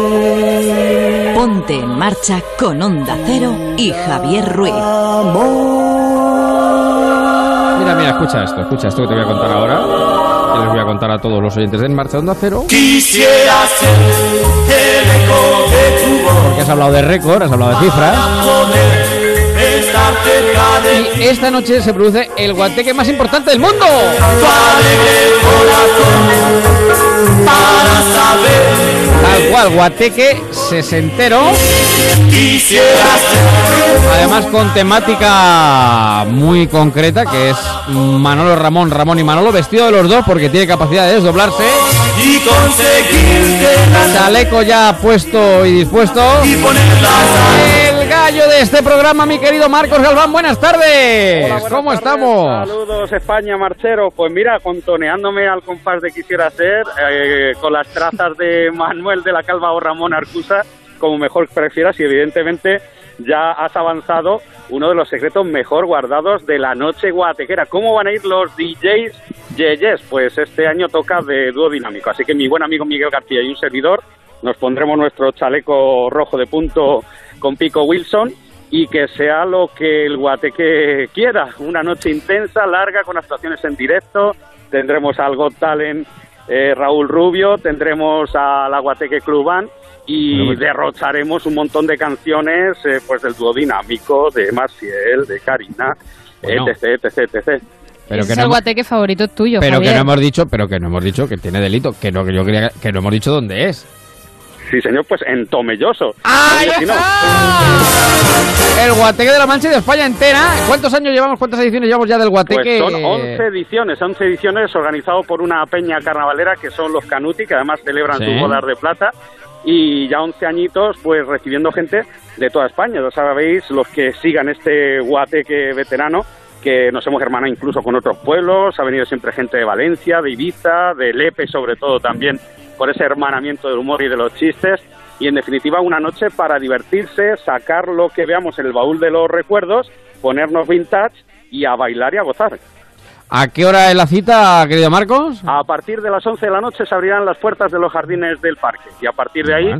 Ponte en marcha con Onda Cero y Javier Ruiz. Mira, mira, escucha esto, escucha esto que te voy a contar ahora. Que les voy a contar a todos los oyentes de En Marcha Onda Cero. Quisiera ser el eco de tu voz. Porque has hablado de récord, has hablado de cifras. Y esta noche se produce el guateque más importante del mundo. Tal cual, guateque sesentero. Además con temática muy concreta que es Manolo Ramón, Ramón y Manolo vestido de los dos porque tiene capacidad de desdoblarse. Y Chaleco ya puesto y dispuesto. y ponerlas El gallo de este programa, mi querido Marcos Galván, buenas tardes. Hola, buenas ¿Cómo tardes. estamos? Saludos España, marchero. Pues mira, contoneándome al compás de Quisiera Ser, eh, con las trazas de Manuel de la Calva o Ramón Arcusa, como mejor prefieras, y evidentemente ya has avanzado uno de los secretos mejor guardados de la noche guatequera. ¿Cómo van a ir los DJs Yeyes? Pues este año toca de dúo dinámico, así que mi buen amigo Miguel García y un servidor nos pondremos nuestro chaleco rojo de punto con pico Wilson y que sea lo que el guateque quiera. Una noche intensa, larga, con actuaciones en directo. Tendremos al Got Talent eh, Raúl Rubio, tendremos a la Guateque Club Band y derrocharemos un montón de canciones eh, pues del dúo dinámico, de Maciel, de Karina, Bueno. etc, etc, etc. Pero que es no, el guateque favorito tuyo, pero que no hemos dicho, pero que no hemos dicho que tiene delito, que no que yo creía que no hemos dicho dónde es. Sí, señor, pues en Tomelloso. ¡Ahí no, El Guateque de la Mancha y de España entera. ¿Cuántos años llevamos? ¿Cuántas ediciones llevamos ya del Guateque? Pues son 11 ediciones, 11 ediciones organizado por una peña carnavalera que son los Canuti, que además celebran Sí. sus bodas de plata. Y ya 11 añitos, pues recibiendo gente de toda España. Ya sabéis, los que sigan este guateque veterano, que nos hemos hermanado incluso con otros pueblos. Ha venido siempre gente de Valencia, de Ibiza, de Lepe, sobre todo también por ese hermanamiento del humor y de los chistes. Y en definitiva, una noche para divertirse, sacar lo que veamos en el baúl de los recuerdos, ponernos vintage y a bailar y a gozar. ¿A qué hora es la cita, querido Marcos? A partir de las 11 de la noche se abrirán las puertas de los jardines del parque y a partir de ahí,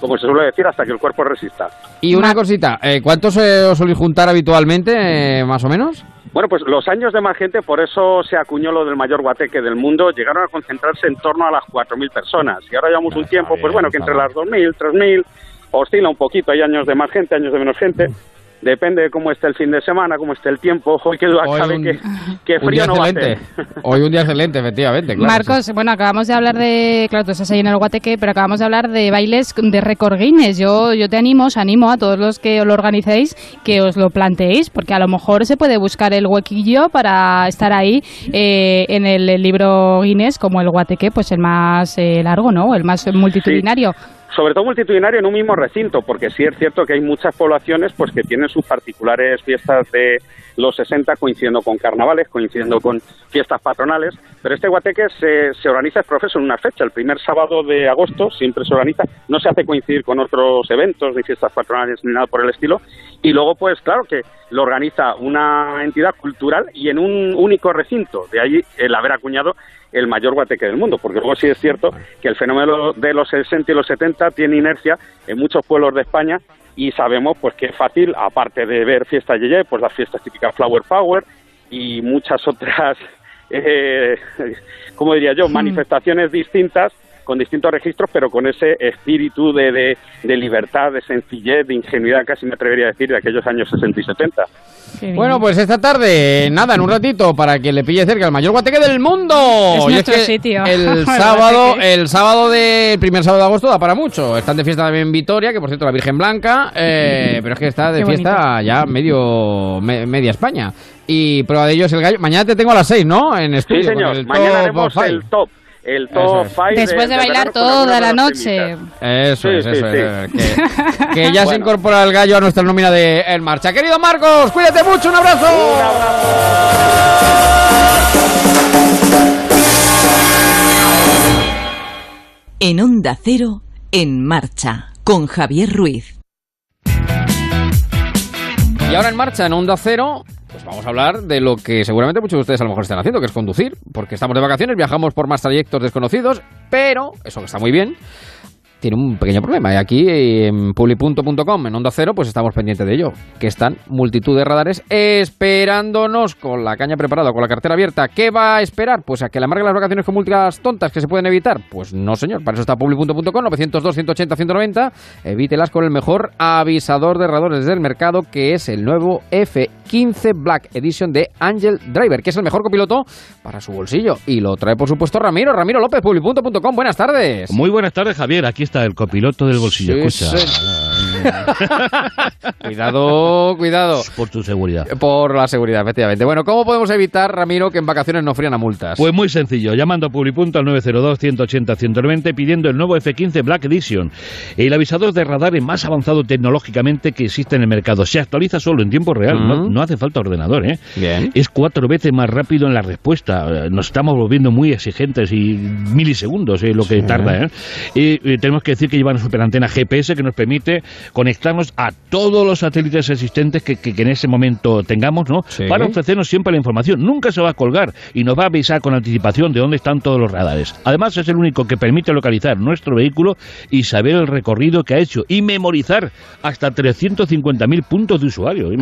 como se suele decir, hasta que el cuerpo resista. Y una cosita, eh, ¿cuántos eh, os soléis juntar habitualmente, eh, más o menos? Bueno, pues los años de más gente, por eso se acuñó lo del mayor guateque del mundo, llegaron a concentrarse en torno a las 4.000 personas. Y ahora llevamos un tiempo, pues bueno, que entre las 2.000, 3.000, oscila un poquito, hay años de más gente, años de menos gente. Depende de cómo esté el fin de semana, cómo esté el tiempo. Hoy que duda Hoy cabe un- que, frío no va a. Hoy un día excelente, efectivamente. Claro, Marcos, bueno, acabamos de hablar de, claro, tú estás ahí en el Guateque, pero acabamos de hablar de bailes de récord Guinness. Yo, yo te animo, os animo a todos los que lo organicéis que os lo planteéis, porque a lo mejor se puede buscar el huequillo para estar ahí eh, en el libro Guinness como el Guateque, pues el más eh, largo, ¿no? El más multitudinario. Sobre todo multitudinario en un mismo recinto, porque sí es cierto que hay muchas poblaciones pues que tienen sus particulares fiestas de los 60 coincidiendo con carnavales, coincidiendo con fiestas patronales, pero este guateque se, se organiza, es profeso, en una fecha, el primer sábado de agosto siempre se organiza, no se hace coincidir con otros eventos ni fiestas patronales ni nada por el estilo, y luego pues claro que lo organiza una entidad cultural y en un único recinto, de ahí el haber acuñado el mayor guateque del mundo, porque luego sí es cierto que el fenómeno de los 60 y los 70 tiene inercia en muchos pueblos de España y sabemos pues que es fácil, aparte de ver fiestas Yeye, pues las fiestas típicas Flower Power y muchas otras, eh, ¿cómo diría yo?, manifestaciones distintas con distintos registros, pero con ese espíritu de, de, de libertad, de sencillez, de ingenuidad, casi me atrevería a decir, de aquellos años 60 y 70. Bueno, pues esta tarde, nada, en un ratito, para que le pille cerca el mayor guateque del mundo. Es Y nuestro que sitio. El sábado, el sábado del primer sábado de agosto da para mucho. Están de fiesta también en Vitoria, que por cierto la Virgen Blanca, eh, pero es que está de Qué fiesta ya medio me- media España. Y prueba de ello es el gallo. Mañana te tengo a las 6, ¿no? En Sí, estudio. con señor, mañana top haremos el top, el top Eso es. 5 Después de bailar toda la noche. Eso Sí, es, sí, eso sí. es. Que, que ya se incorpora el gallo a nuestra nómina de En Marcha. Querido Marcos, cuídate mucho, un abrazo. Un En Onda Cero, En Marcha, con Javier Ruiz. Y ahora en marcha en Onda Cero, pues vamos a hablar de lo que seguramente muchos de ustedes a lo mejor están haciendo, que es conducir, porque estamos de vacaciones, viajamos por más trayectos desconocidos, pero eso que está muy bien, tiene un pequeño problema. Y aquí en publi.com, en Onda Cero, pues estamos pendientes de ello, que están multitud de radares esperándonos con la caña preparada, con la cartera abierta. ¿Qué va a esperar? Pues a que le amarguen las vacaciones con múltiples tontas que se pueden evitar. Pues no, señor, para eso está publi.com, 902, 180, 190. Evítelas con el mejor avisador de radares del mercado, que es el nuevo F15 Black Edition de Angel Driver, que es el mejor copiloto para su bolsillo. Y lo trae, por supuesto, Ramiro, Ramiro López, publi.com. Buenas tardes. Muy buenas tardes, Javier. Aquí está el copiloto del bolsillo. Sí, Escucha. Cuidado, cuidado. Por tu seguridad. Por la seguridad, efectivamente. Bueno, ¿cómo podemos evitar, Ramiro, que en vacaciones no frían a multas? Pues muy sencillo, llamando a Publipunto al 902-180-190 pidiendo el nuevo F15 Black Edition, el avisador de radares más avanzado tecnológicamente que existe en el mercado. Se actualiza solo en tiempo real, no, no hace falta ordenador. ¿eh? Bien. Es cuatro veces más rápido en la respuesta. Eh, Nos estamos volviendo muy exigentes y milisegundos es lo que Sí. tarda. ¿eh? Y, eh, tenemos que decir que lleva una superantena GPS que nos permite conectarnos a todos los satélites existentes que, que- que en ese momento tengamos, ¿no? Sí. Para ofrecernos siempre la información. Nunca se va a colgar y nos va a avisar con anticipación de dónde están todos los radares. Además, es el único que permite localizar nuestro vehículo y saber el recorrido que ha hecho y memorizar hasta 350.000 puntos de usuario.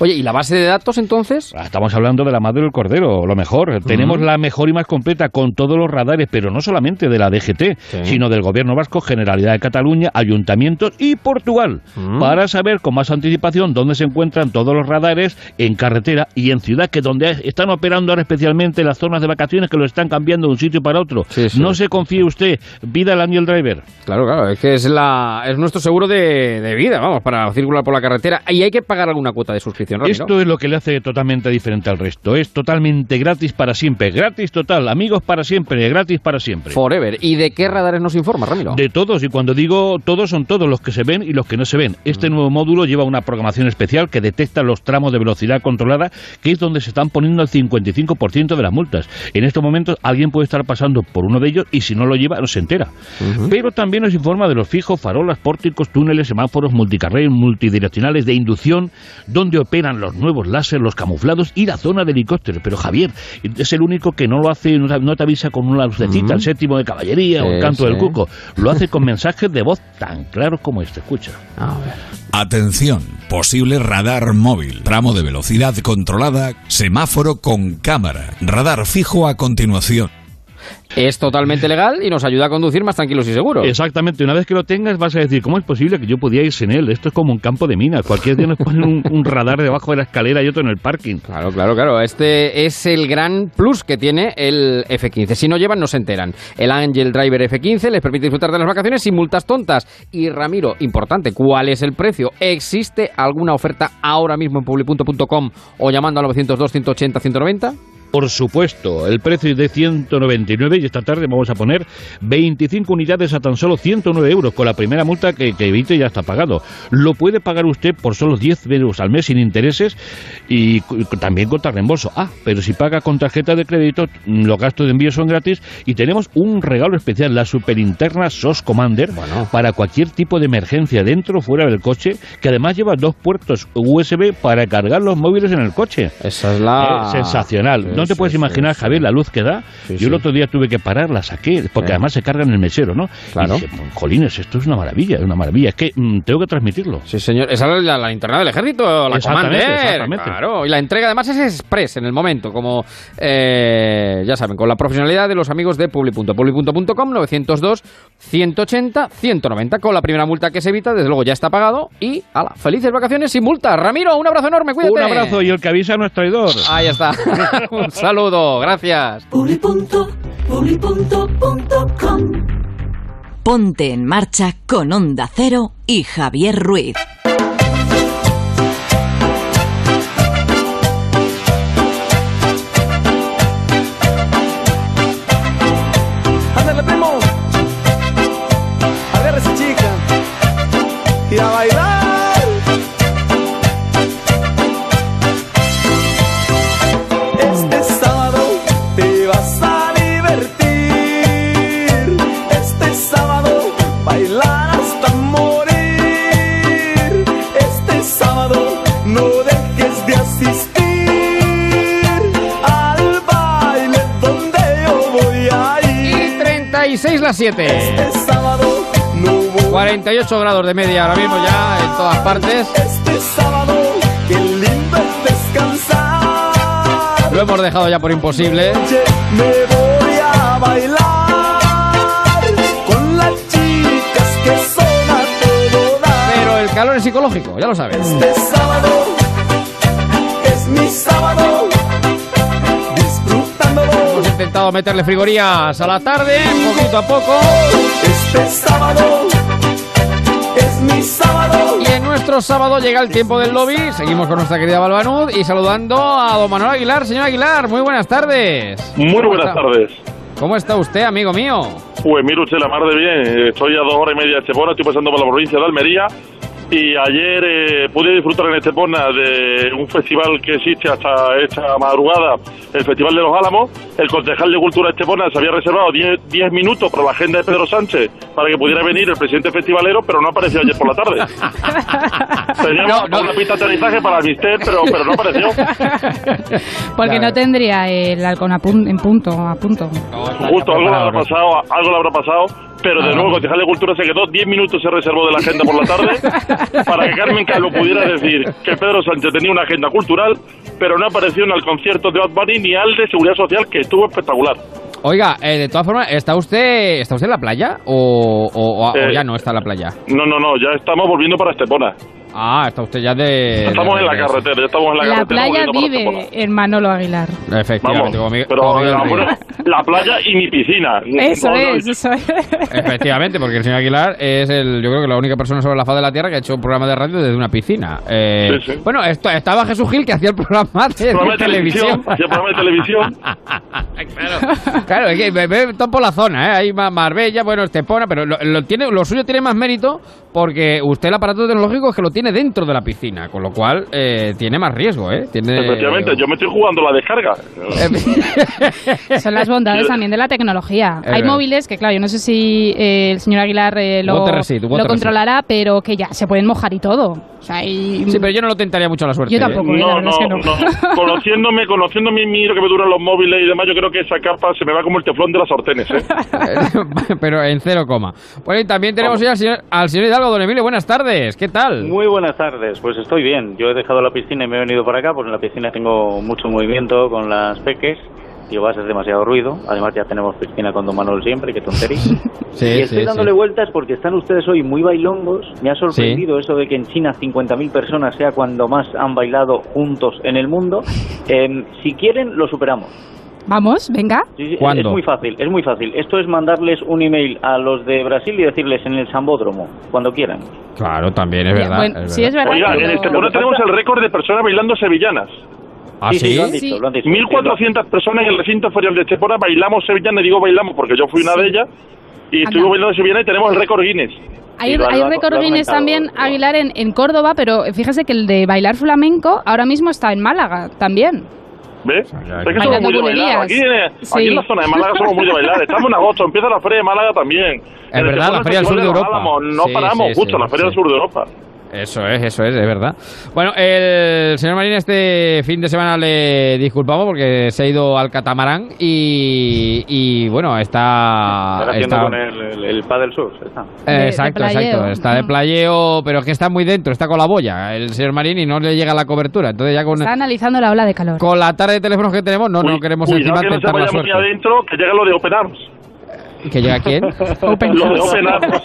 Oye, ¿y la base de datos entonces? Ah, Estamos hablando de la madre del cordero, lo mejor. Tenemos la mejor y más completa con todos los radares, pero no solamente de la DGT, sino del Gobierno Vasco, Generalidad de Cataluña, ayuntamientos y Portugal, para saber con más anticipación dónde se encuentran todos los radares en carretera y en ciudad, que donde están operando ahora especialmente las zonas de vacaciones que lo están cambiando de un sitio para otro. No se confíe usted, vida al Angel Driver. Claro, claro, es que es, la, es nuestro seguro de, de vida, vamos, para circular por la carretera. Y hay que pagar alguna cuota de suscripción. Esto es lo que le hace totalmente diferente al resto. Es totalmente gratis para siempre. Gratis total. Amigos para siempre. Gratis para siempre. Forever. ¿Y de qué radares nos informa, Ramiro? De todos, y cuando digo todos son todos los que se ven y los que no se ven. Este nuevo módulo lleva una programación especial que detecta los tramos de velocidad controlada, que es donde se están poniendo el 55% de las multas. En estos momentos alguien puede estar pasando por uno de ellos y si no lo lleva no se entera. Pero también nos informa de los fijos, farolas, pórticos, túneles, semáforos, multicarril, multidireccionales de inducción, donde operan los nuevos láser, los camuflados y la zona de helicóptero. Pero Javier es el único que no lo hace, no te- avisa con una lucecita, Ujú. el séptimo de caballería o el Sí, canto del cuco. Lo hace con mensajes de voz tan claros como este. Escucha. A ver. Atención, posible radar móvil, tramo de velocidad controlada, semáforo con cámara, radar fijo a continuación. Es totalmente legal y nos ayuda a conducir más tranquilos y seguros. Exactamente, una vez que lo tengas vas a decir, ¿cómo es posible que yo podía ir sin él? Esto es como un campo de minas, cualquier día nos ponen un, un radar debajo de la escalera y otro en el parking. Claro, claro, claro. Este es el gran plus que tiene el F15. Si no llevan, no se enteran. El Angel Driver F15 les permite disfrutar de las vacaciones sin multas tontas. Y Ramiro, importante, ¿cuál es el precio? ¿Existe alguna oferta ahora mismo en publi.com o llamando al 902 180 190? Por supuesto, el precio es de 199 y esta tarde vamos a poner 25 unidades a tan solo 109 euros con la primera multa que, que evite ya está pagado. Lo puede pagar usted por solo 10 euros al mes sin intereses y también contra reembolso. Ah, pero si paga con tarjeta de crédito, mm, los gastos de envío son gratis y tenemos un regalo especial, la superinterna SOS Commander para cualquier tipo de emergencia dentro o fuera del coche, que además lleva dos puertos USB para cargar los móviles en el coche. Esa es la... Eh, sensacional. Sí, no te puedes imaginar. Javier, la luz que da. Yo el otro día tuve que parar, la saqué, porque además se carga en el mesero, ¿no? Claro. Y dije, jolines, esto es una maravilla, es una maravilla. Es que mm, tengo que transmitirlo. Sí, señor. Esa es la, la linterna del ejército, la Exactamente, exactamente. Claro. Y la entrega además es express en el momento, como eh, ya saben, con la profesionalidad de los amigos de Publi.com. Publi.com 902 180 190. Con la primera multa que se evita, desde luego ya está pagado. Y ala, felices vacaciones sin multa. Ramiro, un abrazo enorme, cuídate. Un abrazo y el que avisa no es traidor. Ahí está. un saludo, gracias. Ponte en marcha con Onda Cero y Javier Ruiz. 36 las 7. Este sábado no voy 48 grados de media ahora mismo ya en todas partes. Este sábado, qué lindo es descansar. Lo hemos dejado ya por imposible. Me voy a bailar con las chicas que son a todo dar. Pero el calor es psicológico, ya lo sabes. Este sábado es mi sábado. Hemos intentado meterle frigorías a la tarde, poquito a poco. Este sábado es mi sábado. Y en nuestro sábado llega el tiempo del lobby. Seguimos con nuestra querida Balbanud y saludando a don Manuel Aguilar. Señor Aguilar, muy buenas tardes. Muy ¿Cómo buenas está? tardes. ¿Cómo está usted, amigo mío? Pues mire usted la mar de bien. Estoy a dos horas y media de Estepona, estoy pasando por la provincia de Almería. Y ayer eh, pude disfrutar en Estepona de un festival que existe hasta esta madrugada, el Festival de los Álamos. El concejal de Cultura de Estepona se había reservado 10 10 minutos por la agenda de Pedro Sánchez para que pudiera venir el presidente festivalero, pero no apareció ayer por la tarde. Teníamos una pista de aterrizaje para el Mister, pero, pero no apareció. Porque no tendría el halcón a pun- en punto, a punto. Justo, algo le habrá pasado, algo le habrá pasado, pero de nuevo el concejal de Cultura se quedó 10 minutos se reservó de la agenda por la tarde para que Carmen Calvo pudiera decir que Pedro Sánchez tenía una agenda cultural, pero no apareció en el concierto de Bad Bunny ni al de Seguridad Social, que estuvo espectacular. Oiga, eh, de todas formas, ¿está usted está usted en la playa o, o- o- o Eh, ya no está en la playa? No, no, no, ya estamos volviendo para Estepona. Ah, está usted ya de... Estamos de en la carretera, ya estamos en la, La carretera. playa para Estepona. vive en Manolo Aguilar. Efectivamente, como Miguel- Pero como Miguel la, Ríos. bueno, la playa y mi piscina. Eso No, no, es, eso es. Efectivamente, porque el señor Aguilar es el, yo creo que la única persona sobre la faz de la Tierra que ha hecho un programa de radio desde una piscina. Eh, Sí, sí. Bueno, esto, estaba Jesús Gil que hacía el programa de, Programa de televisión. televisión, hacía programa de televisión. Claro, es que ve, ve todo por la zona, ¿eh? Hay Ma- Marbella, bueno, Estepona, pero lo, lo tiene, lo suyo tiene más mérito porque usted el aparato tecnológico es que lo tiene tiene dentro de la piscina, con lo cual eh, tiene más riesgo, ¿eh? Tiene... Efectivamente, yo me estoy jugando la descarga. Son las bondades también de la tecnología. Es Hay verdad. móviles que, claro, yo no sé si eh, el señor Aguilar eh, lo, Water receipt, water lo controlará, pero que ya se pueden mojar y todo. O sea, y- Sí, pero yo no lo tentaría mucho a la suerte. Yo tampoco, la No, verdad es que no. no. Conociéndome, conociéndome mi lo que me duran los móviles y demás, yo creo que esa capa se me va como el teflón de las sartenes, ¿eh? pero en cero coma. Bueno, y también tenemos ya al señor, al señor Hidalgo, don Emilio. Buenas tardes, ¿qué tal? Muy buenas tardes, pues estoy bien. Yo he dejado la piscina y me he venido para acá, pues en la piscina tengo mucho movimiento con las peques. Digo, vas a hacer demasiado ruido. Además ya tenemos piscina con Don Manuel siempre, que tontería. Sí, y estoy sí, dándole sí. vueltas porque están ustedes hoy muy bailongos. Me ha sorprendido eso de que en China 50.000 personas sea cuando más han bailado juntos en el mundo. Em, si quieren, lo superamos. Vamos, venga. Sí, sí, Es muy fácil, es muy fácil. Esto es mandarles un email a los de Brasil y decirles en el Sambódromo, cuando quieran. Claro, también es verdad. bueno, sí, es verdad, Oiga, pero- en Estepona tenemos el récord de personas bailando sevillanas. ¿Ah, Sí, sí, sí? lo han dicho, lo han dicho. 1.400 personas en el recinto ferial de Estepona bailamos sevillana, y digo bailamos porque yo fui una de ellas, y estuvimos bailando sevillana y tenemos el récord Guinness. Hay, hay récord Guinness también, Aguilar, en, en Córdoba, pero fíjese que el de bailar flamenco ahora mismo está en Málaga también. ¿Ves? Es que somos muy de bailar. Aquí, en- Sí. aquí en la zona de Málaga somos muy de bailar. Estamos en agosto, empieza la feria de Málaga también. Es En el verdad, la feria del sur de Europa. los Álamos, No Sí, paramos, sí, justo, sí, la feria del sur de Europa. Eso es, eso es, es verdad. Bueno, el señor Marín este fin de semana le disculpamos porque se ha ido al catamarán y, y bueno, está... Estar haciendo está- con el, el, el Paddle Surf, está. Eh, exacto, exacto. Está de playeo, pero es que está muy dentro, está con la boya el señor Marín y no le llega la cobertura. Entonces ya con, Está analizando la ola de calor. con la tarde de teléfonos que tenemos, no, no queremos Cuidado encima que no se la vaya muy suerte. adentro, que llega lo de Open Arms. ¿Que llega quién? Lo de Open Arms.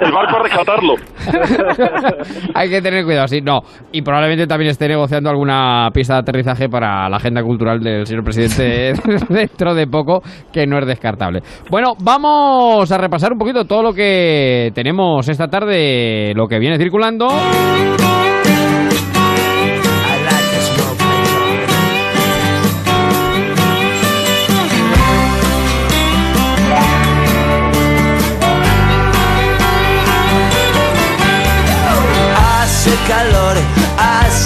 el barco a rescatarlo. Hay que tener cuidado, sí, no. Y probablemente también esté negociando alguna pista de aterrizaje para la agenda cultural del señor presidente dentro de poco, que no es descartable. Bueno, vamos a repasar un poquito todo lo que tenemos esta tarde, lo que viene circulando.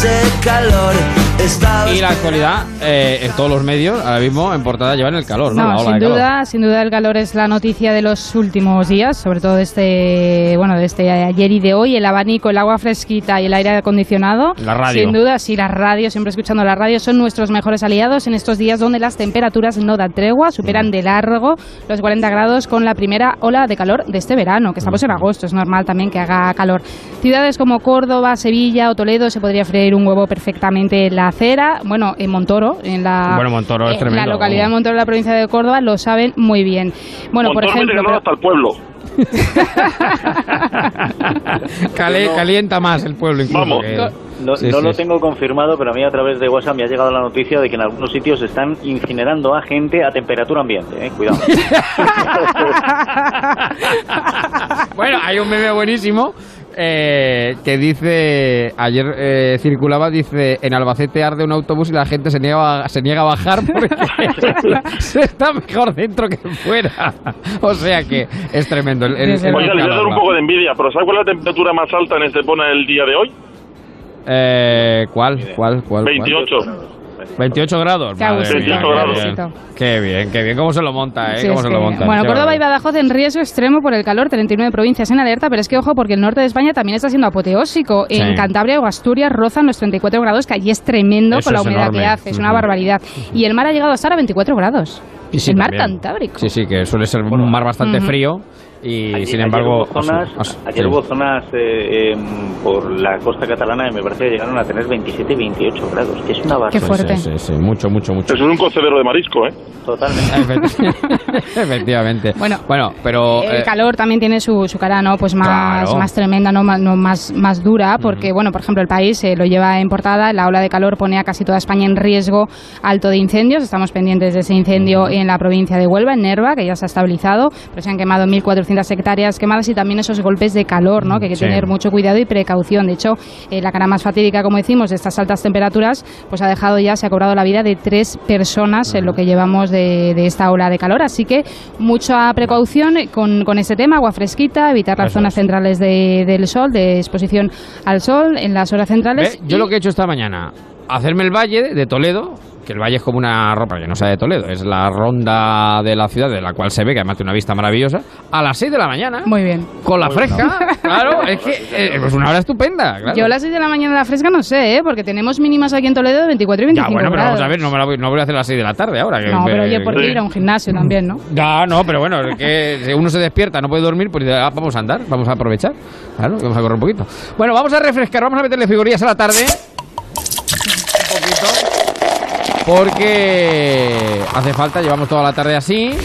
Hace calor. Y la actualidad, eh, en todos los medios, ahora mismo en portada llevan el calor, ¿no? No, La ola sin de calor. duda, sin duda el calor es la noticia de los últimos días, sobre todo de este, bueno, de este ayer y de hoy, el abanico, el agua fresquita y el aire acondicionado. La radio. Sin duda, sí, la radio, siempre escuchando la radio, son nuestros mejores aliados en estos días donde las temperaturas no dan tregua, superan de largo los 40 grados con la primera ola de calor de este verano, que estamos en agosto, es normal también que haga calor. Ciudades como Córdoba, Sevilla o Toledo se podría freír un huevo perfectamente en la acera, bueno, en Montoro, en la Bueno, Montoro es en tremendo. La localidad de Montoro, la provincia de Córdoba, lo saben muy bien. Bueno, por Montoro ejemplo, hasta el pueblo. Calienta más el pueblo incluso. Vamos. que- No, Sí, no sí, lo tengo confirmado, pero a mí a través de WhatsApp me ha llegado la noticia de que en algunos sitios están incinerando a gente a temperatura ambiente. Eh, cuidado. Bueno, hay un meme buenísimo eh, que dice, ayer eh, circulaba, dice, en Albacete arde un autobús y la gente se niega a, se niega a bajar porque se está mejor dentro que fuera. O sea que es tremendo. El, el- el Oiga, les voy a dar un poco de envidia, pero ¿sabe cuál es la temperatura más alta en Estepona el día de hoy? Eh, ¿Cuál? ¿Cuál? ¿Cuál? cuál? 28. 28 grados. Qué Madre mía, qué bien. Qué bien, qué bien. ¿Cómo se lo monta, eh? Sí, ¿Cómo es se lo que- monta? Bueno, Córdoba y. Badajoz en riesgo extremo por el calor, 39 provincias en alerta, pero es que ojo porque el norte de España también está siendo apoteósico. Sí. En Cantabria o Asturias rozan los 34 grados, que allí es tremendo Eso con la humedad enorme. que hace, es una barbaridad. Y el mar ha llegado a estar a 24 grados. Y sí, el mar también. Cantábrico. Sí, sí, que suele ser un mar bastante frío y Ayer- sin ayer embargo... hubo zonas, as- as- ayer sí. hubo zonas eh, em, por la costa catalana que me parece que llegaron a tener 27 y 28 grados, que es una fuerte. Sí, sí, sí, mucho, mucho, mucho. Es un cocedero de marisco, ¿eh? Totalmente. Efecti- Efectivamente. Bueno, bueno pero... el eh, calor también tiene su, su cara, ¿no? Pues más, Claro. más tremenda, no, más, no, más, más dura, porque, bueno, por ejemplo, el país eh, lo lleva en portada, la ola de calor pone a casi toda España en riesgo alto de incendios, estamos pendientes de ese incendio en la provincia de Huelva, en Nerva, que ya se ha estabilizado, pero se han quemado 1.400 hectáreas quemadas y también esos golpes de calor, ¿no? que hay que Sí. tener mucho cuidado y precaución. De hecho, eh, la cara más fatídica, como decimos, de estas altas temperaturas, pues ha dejado ya, se ha cobrado la vida de tres personas en lo que llevamos de, de esta ola de calor. Así que mucha precaución con, con este tema, agua fresquita, evitar las Eso zonas centrales de- del sol, de exposición al sol en las horas centrales. Ve, Yo lo que he hecho esta mañana, hacerme el valle de Toledo, que el valle es como una ropa que no sea de Toledo, es la ronda de la ciudad de la cual se ve que además tiene una vista maravillosa, a las 6 de la mañana. Muy bien. Con la Muy fresca, claro, es que eh, es una hora estupenda. Claro. Yo a las 6 de la mañana la fresca no sé, ¿eh? porque tenemos mínimas aquí en Toledo de 24 y 25 Ya, bueno, pero grados. vamos a ver, no, me la voy, no voy a hacer a las 6 de la tarde ahora. que- No, pero oye, por ir a un gimnasio también, ¿no? Ya, no, pero bueno, es que si uno se despierta, no puede dormir, pues ah, vamos a andar, vamos a aprovechar. Claro, vamos a correr un poquito. Bueno, vamos a refrescar, vamos a meterle figurillas a la tarde. Poquito. Porque hace falta, llevamos toda la tarde así.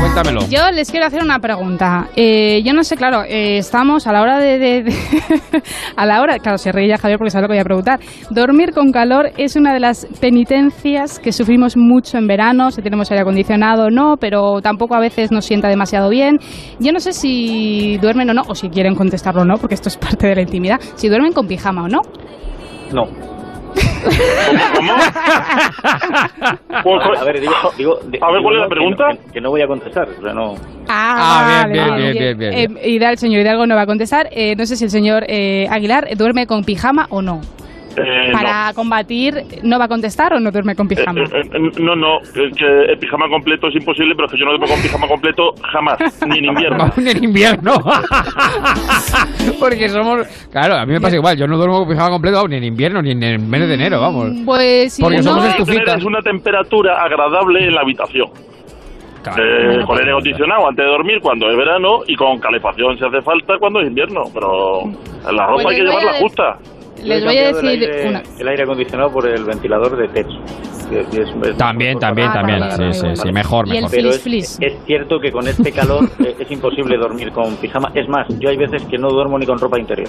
Cuéntamelo. Yo les quiero hacer una pregunta. Eh, yo no sé, claro, eh, estamos a la hora de, de- de- a la hora, claro, se reía Javier porque sabe lo que voy a preguntar. Dormir con calor es una de las penitencias que sufrimos mucho en verano, si tenemos aire acondicionado o no, pero tampoco a veces nos sienta demasiado bien. Yo no sé si duermen o no, o si quieren contestarlo o no, porque esto es parte de la intimidad. Si duermen con pijama o no. No. A ver, digo, digo, Pues, A ver, ¿cuál es la que no- pregunta? Que, que no voy a contestar, o sea, no. Ah, bien, vale, bien, bien, bien, bien. Eh, Hidalgo, el señor Hidalgo no va a contestar. Eh, no sé si el señor eh, Aguilar duerme con pijama o no. Eh, Para combatir, ¿no va a contestar o no duerme con pijama? Eh, eh, eh, no, no, que el pijama completo es imposible, pero es que yo no duermo con pijama completo jamás, ni en invierno. Ni en invierno. Porque somos. Claro, a mí me pasa igual. Yo no duermo con pijama completo ni en invierno ni en el mes de enero, vamos. Pues sí, Porque no. somos estufitas. Es una temperatura agradable en la habitación. Eh, con aire acondicionado antes de dormir cuando es verano y con calefacción si hace falta cuando es invierno, pero la ropa Pues hay que llevarla de- justa. Les voy a cambiado el decir aire- una. El aire acondicionado por el ventilador de techo. es- es- También, también, Ah, también. vale, Sí, sí, sí. Mejor, Y el mejor. Pero es, es cierto que con este calor eh, es imposible dormir con pijama. Es más, yo hay veces que no duermo ni con ropa interior.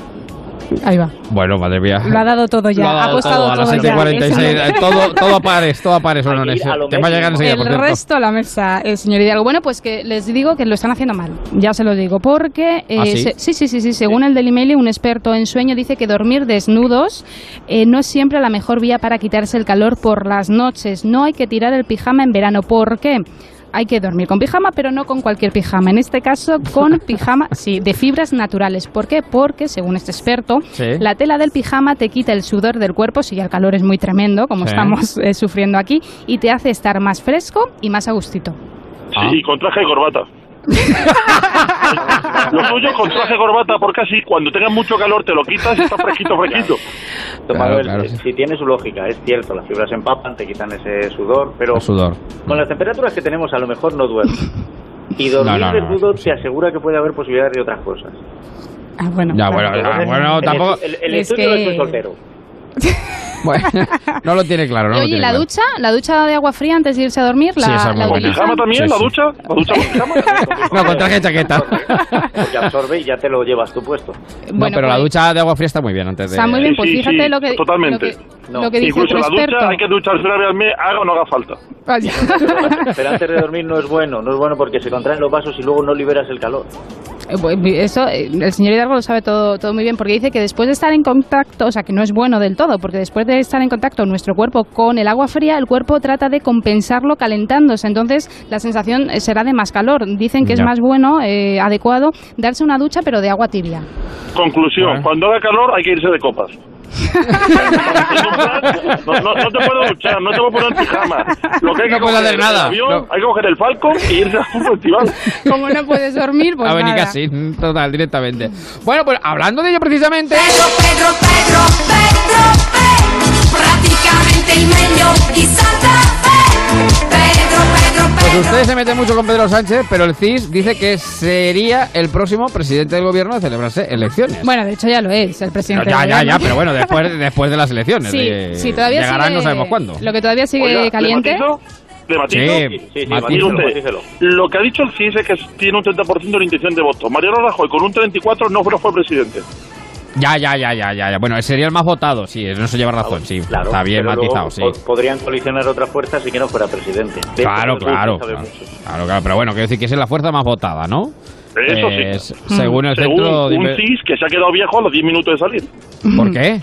Ahí va. Bueno, madre mía. Lo ha dado todo ya. Lo ha ha dado apostado todo, a las todo ya. 7.46. Eso- eh, Todo, todo a pares, todo a pares. Bueno, a te va a llegar enseguida, por El resto a la mesa, eh, señor Hidalgo. Bueno, pues que les digo que lo están haciendo mal. Ya se lo digo. Porque, eh, ¿Ah, sí? se- sí, sí, sí, sí. Según el Daily Mail, un experto en sueño dice que dormir desnudos eh, no es siempre la mejor vía para quitarse el calor por las noches. No hay que tirar el pijama en verano. ¿Por qué? Hay que dormir con pijama, pero no con cualquier pijama. En este caso, con pijama, sí, de fibras naturales. ¿Por qué? Porque, según este experto, Sí. la tela del pijama te quita el sudor del cuerpo si ya el calor es muy tremendo, como Sí. estamos eh, sufriendo aquí, y te hace estar más fresco y más a gustito. Sí, Ah. y con traje y corbata. Lo suyo con traje corbata, porque así cuando tengas mucho calor te lo quitas y estás fresquito, fresquito. Claro, el- claro, sí. Si tiene su lógica, es cierto, las fibras se empapan, te quitan ese sudor, pero El sudor. con las temperaturas que tenemos a lo mejor no duerme. Y dormir No, no, no. desnudo te asegura que puede haber posibilidades de otras cosas. Ah, bueno. Ya, claro. bueno, Entonces, bueno, el tampoco. estu- El, el Es estudio que- soltero. Bueno, no lo tiene claro, no lo oye, tiene ¿la claro. ducha? ¿La ducha de agua fría antes de irse a dormir? La, Sí, esa es muy la pijama también? Sí, ¿La sí. ducha? ¿La ducha con pijama? No, con traje y chaqueta. Porque absorbe y ya te lo llevas tú puesto. No, Bueno, pero la pues, ducha de agua fría está muy bien antes de. Está muy bien, pues Sí, sí, fíjate sí, lo que, totalmente. lo que, No. lo que dice Incluso la ducha hay que ducharse una vez al mes, haga o no haga falta. Vaya. Pero antes de dormir no es bueno, no es bueno porque se contraen los vasos y luego no liberas el calor. Eh, Eso, eh, el señor Hidalgo lo sabe todo, todo muy bien, porque dice que después de estar en contacto, o sea, que no es bueno del todo, porque después de estar en contacto nuestro cuerpo con el agua fría, el cuerpo trata de compensarlo calentándose, entonces la sensación eh, será de más calor. Dicen que es más bueno, eh, adecuado, darse una ducha, pero de agua tibia. Conclusión, cuando haga calor hay que irse de copas. No, no, no te puedo duchar, no te puedo poner pijama. Lo que hay que No puedo coger hacer nada. avión, No. hay que coger el Falcon y irse a un festival. Como no puedes dormir, pues a venir casi, total, directamente. Bueno, pues hablando de ello precisamente. Pedro, Pedro, Pedro, Pedro, Pedro, prácticamente el meglio di Santa Fe. Pedro, Pedro, Pues Pedro. usted se mete mucho con Pedro Sánchez, pero el CIS dice que sería el próximo presidente del gobierno de celebrarse elecciones. Bueno, de hecho ya lo es, el No, presidente. ya, del ya, ya, gobierno. pero bueno, después, después de las elecciones. Sí, de- sí, todavía llegarán sigue, no sabemos cuándo. Lo que todavía sigue Oiga, ¿le caliente. ¿Le matizo? Sí, Sí, sí, matizo. Mire matícelo, usted, matícelo. lo que ha dicho el CIS es que tiene un 30% de intención de voto. Mariano Rajoy con un 34 no fue, no fue presidente. Ya, ya, ya, ya, ya, ya. Bueno, sería el más votado, sí, en eso lleva razón, sí. Claro, Está bien luego matizado, sí. po- Podrían colisionar otras fuerzas y que no fuera presidente. De Claro, claro, claro. Claro, claro, pero bueno, quiero decir que es la fuerza más votada, ¿no? Eso sí. Eh, s- Según el Según centro... de un CIS que se ha quedado viejo a los 10 minutos de salir. ¿Por qué?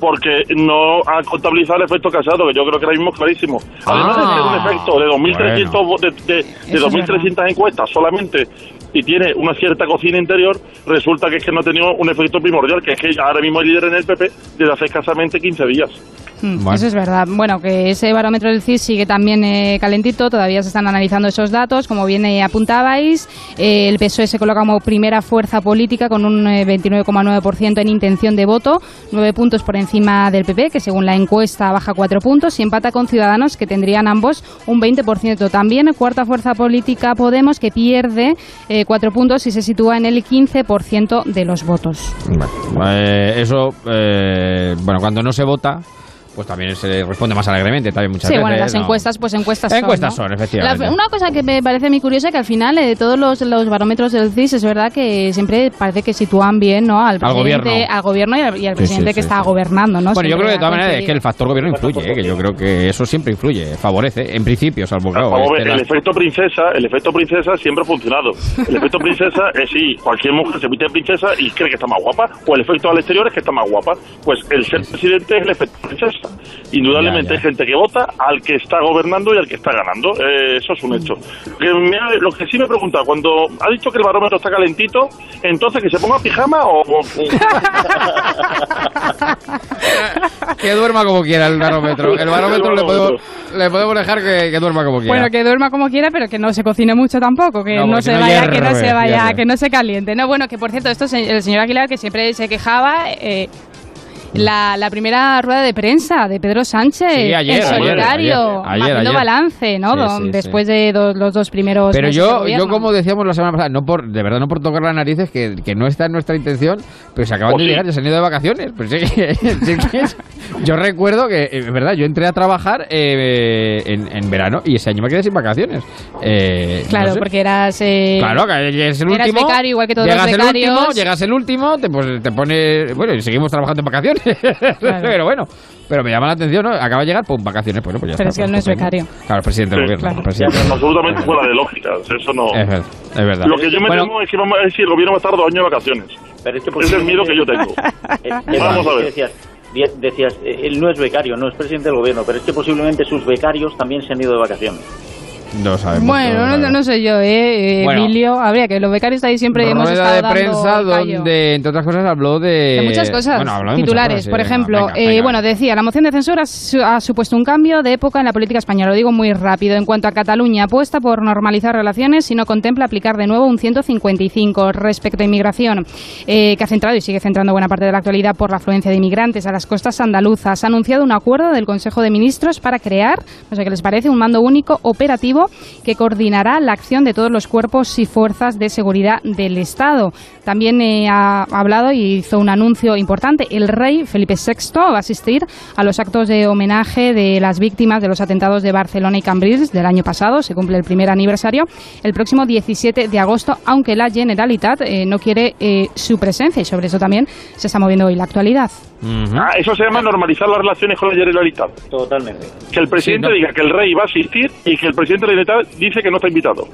Porque no ha contabilizado el efecto casado, que yo creo que ahora mismo es clarísimo. Además de ser un Ah, efecto de 2.300 vo- de, de, de Eso es 2.300 encuestas solamente y tiene una cierta cocina interior, resulta que es que no ha tenido un efecto primordial, que es que ahora mismo es líder en el PP desde hace escasamente 15 días. Mm, Bueno. Eso es verdad. Bueno, que ese barómetro del CIS sigue también eh, calentito, todavía se están analizando esos datos, como bien eh, apuntabais. Eh, el PSOE se coloca como primera fuerza política con un eh, 29,9% en intención de voto, nueve puntos por encima del PP, que según la encuesta baja cuatro puntos, y empata con Ciudadanos, que tendrían ambos un 20%. También cuarta fuerza política Podemos, que pierde eh, cuatro puntos y se sitúa en el 15% de los votos. Bueno, eh, eso, eh, bueno, cuando no se vota, pues también se responde más alegremente, también muchas Sí, veces. bueno, las ¿no? encuestas, pues encuestas son. Encuestas ¿no? son, efectivamente. La- una cosa que me parece muy curiosa que al final eh, de todos los, los barómetros del CIS es verdad que siempre parece que sitúan bien ¿no? al presidente, gobierno. al gobierno y al, y al Sí, presidente sí, que sí, está gobernando, ¿no? Bueno, yo creo que de todas maneras es que el factor gobierno influye, ¿eh? que yo creo que eso siempre influye, favorece, en principio, salvo claro, Vamos a ver, este, el la- efecto princesa, el efecto princesa siempre ha funcionado. El efecto princesa es sí, cualquier mujer se viste de princesa y cree que está más guapa, o el efecto al exterior es que está más guapa. Pues el ser presidente es el efecto princesa. Indudablemente Ya, ya. hay gente que vota al que está gobernando y al que está ganando. Eh, eso es un hecho. Lo que, me ha- lo que sí me pregunta, cuando ha dicho que el barómetro está calentito, entonces que se ponga pijama o... o- que duerma como quiera el barómetro. El barómetro le podemos, le podemos dejar que, que duerma como quiera. Bueno, que duerma como quiera, pero que no se cocine mucho tampoco, que No, se vaya, que no se vaya, hierve. que no se caliente. No, bueno, que por cierto, esto es el señor Aguilar que siempre se quejaba. eh, la, la primera rueda de prensa de Pedro Sánchez Sí, ayer, en solitario, ayer, ayer, haciendo ayer. balance, ¿no? Sí, después de do- los dos primeros Pero yo, yo como decíamos la semana pasada, no por, de verdad no por tocar las narices, que, que no está en nuestra intención, pero se acaban ¿O de sí? llegar, ya se han ido de vacaciones. Pues yo recuerdo que, eh, es verdad, yo entré a trabajar eh, en, en verano y ese año me quedé sin vacaciones. Eh, no Claro, sé. porque eras... eh, Claro, que es el eras último. becario, igual que todos los llegas el becarios. último, llegas el último, te, pues, te pone. Bueno, y seguimos trabajando en vacaciones. pero bueno, pero me llama la atención, ¿no? Acaba de llegar, pum, vacaciones. Bueno, pues ya Pero está, es que él no es pues, becario. Claro, el presidente del Sí, gobierno. claro. el presidente. absolutamente fuera de lógica. Eso no... Es verdad, es verdad. Lo que yo me Bueno, temo es que vamos a si el gobierno va a estar dos años de vacaciones. Pero es que es el miedo que yo tengo. Eh, Vamos a ver. Decías, eh, él no es becario, no es presidente del gobierno, pero es que posiblemente sus becarios también se han ido de vacaciones. No sabemos. Bueno, no, no sé yo, ¿eh? eh, Bueno. Emilio, habría que los becarios ahí siempre hemos estado de prensa donde, entre otras cosas, habló de... De muchas cosas Bueno, habló de muchas titulares. cosas, sí, Por venga, ejemplo, venga, eh, bueno, decía, la moción de censura su- ha supuesto un cambio de época en la política española. Lo digo muy rápido. En cuanto a Cataluña, apuesta por normalizar relaciones y no contempla aplicar de nuevo un 155 respecto a inmigración, eh, que ha centrado y sigue centrando buena parte de la actualidad por la afluencia de inmigrantes a las costas andaluzas. Ha anunciado un acuerdo del Consejo de Ministros para crear, no sé qué les parece, un mando único operativo que coordinará la acción de todos los cuerpos y fuerzas de seguridad del Estado. También eh, ha hablado y hizo un anuncio importante. El rey Felipe VI va a asistir a los actos de homenaje de las víctimas de los atentados de Barcelona y Cambrils del año pasado. Se cumple el primer aniversario el próximo 17 de agosto, aunque la Generalitat eh, no quiere eh, su presencia y sobre eso también se está moviendo hoy la actualidad. Ah, eso se llama normalizar las relaciones con la Generalitat. Totalmente. Que el presidente Sí, no. diga que el rey va a asistir y que el presidente de la Generalitat dice que no está invitado.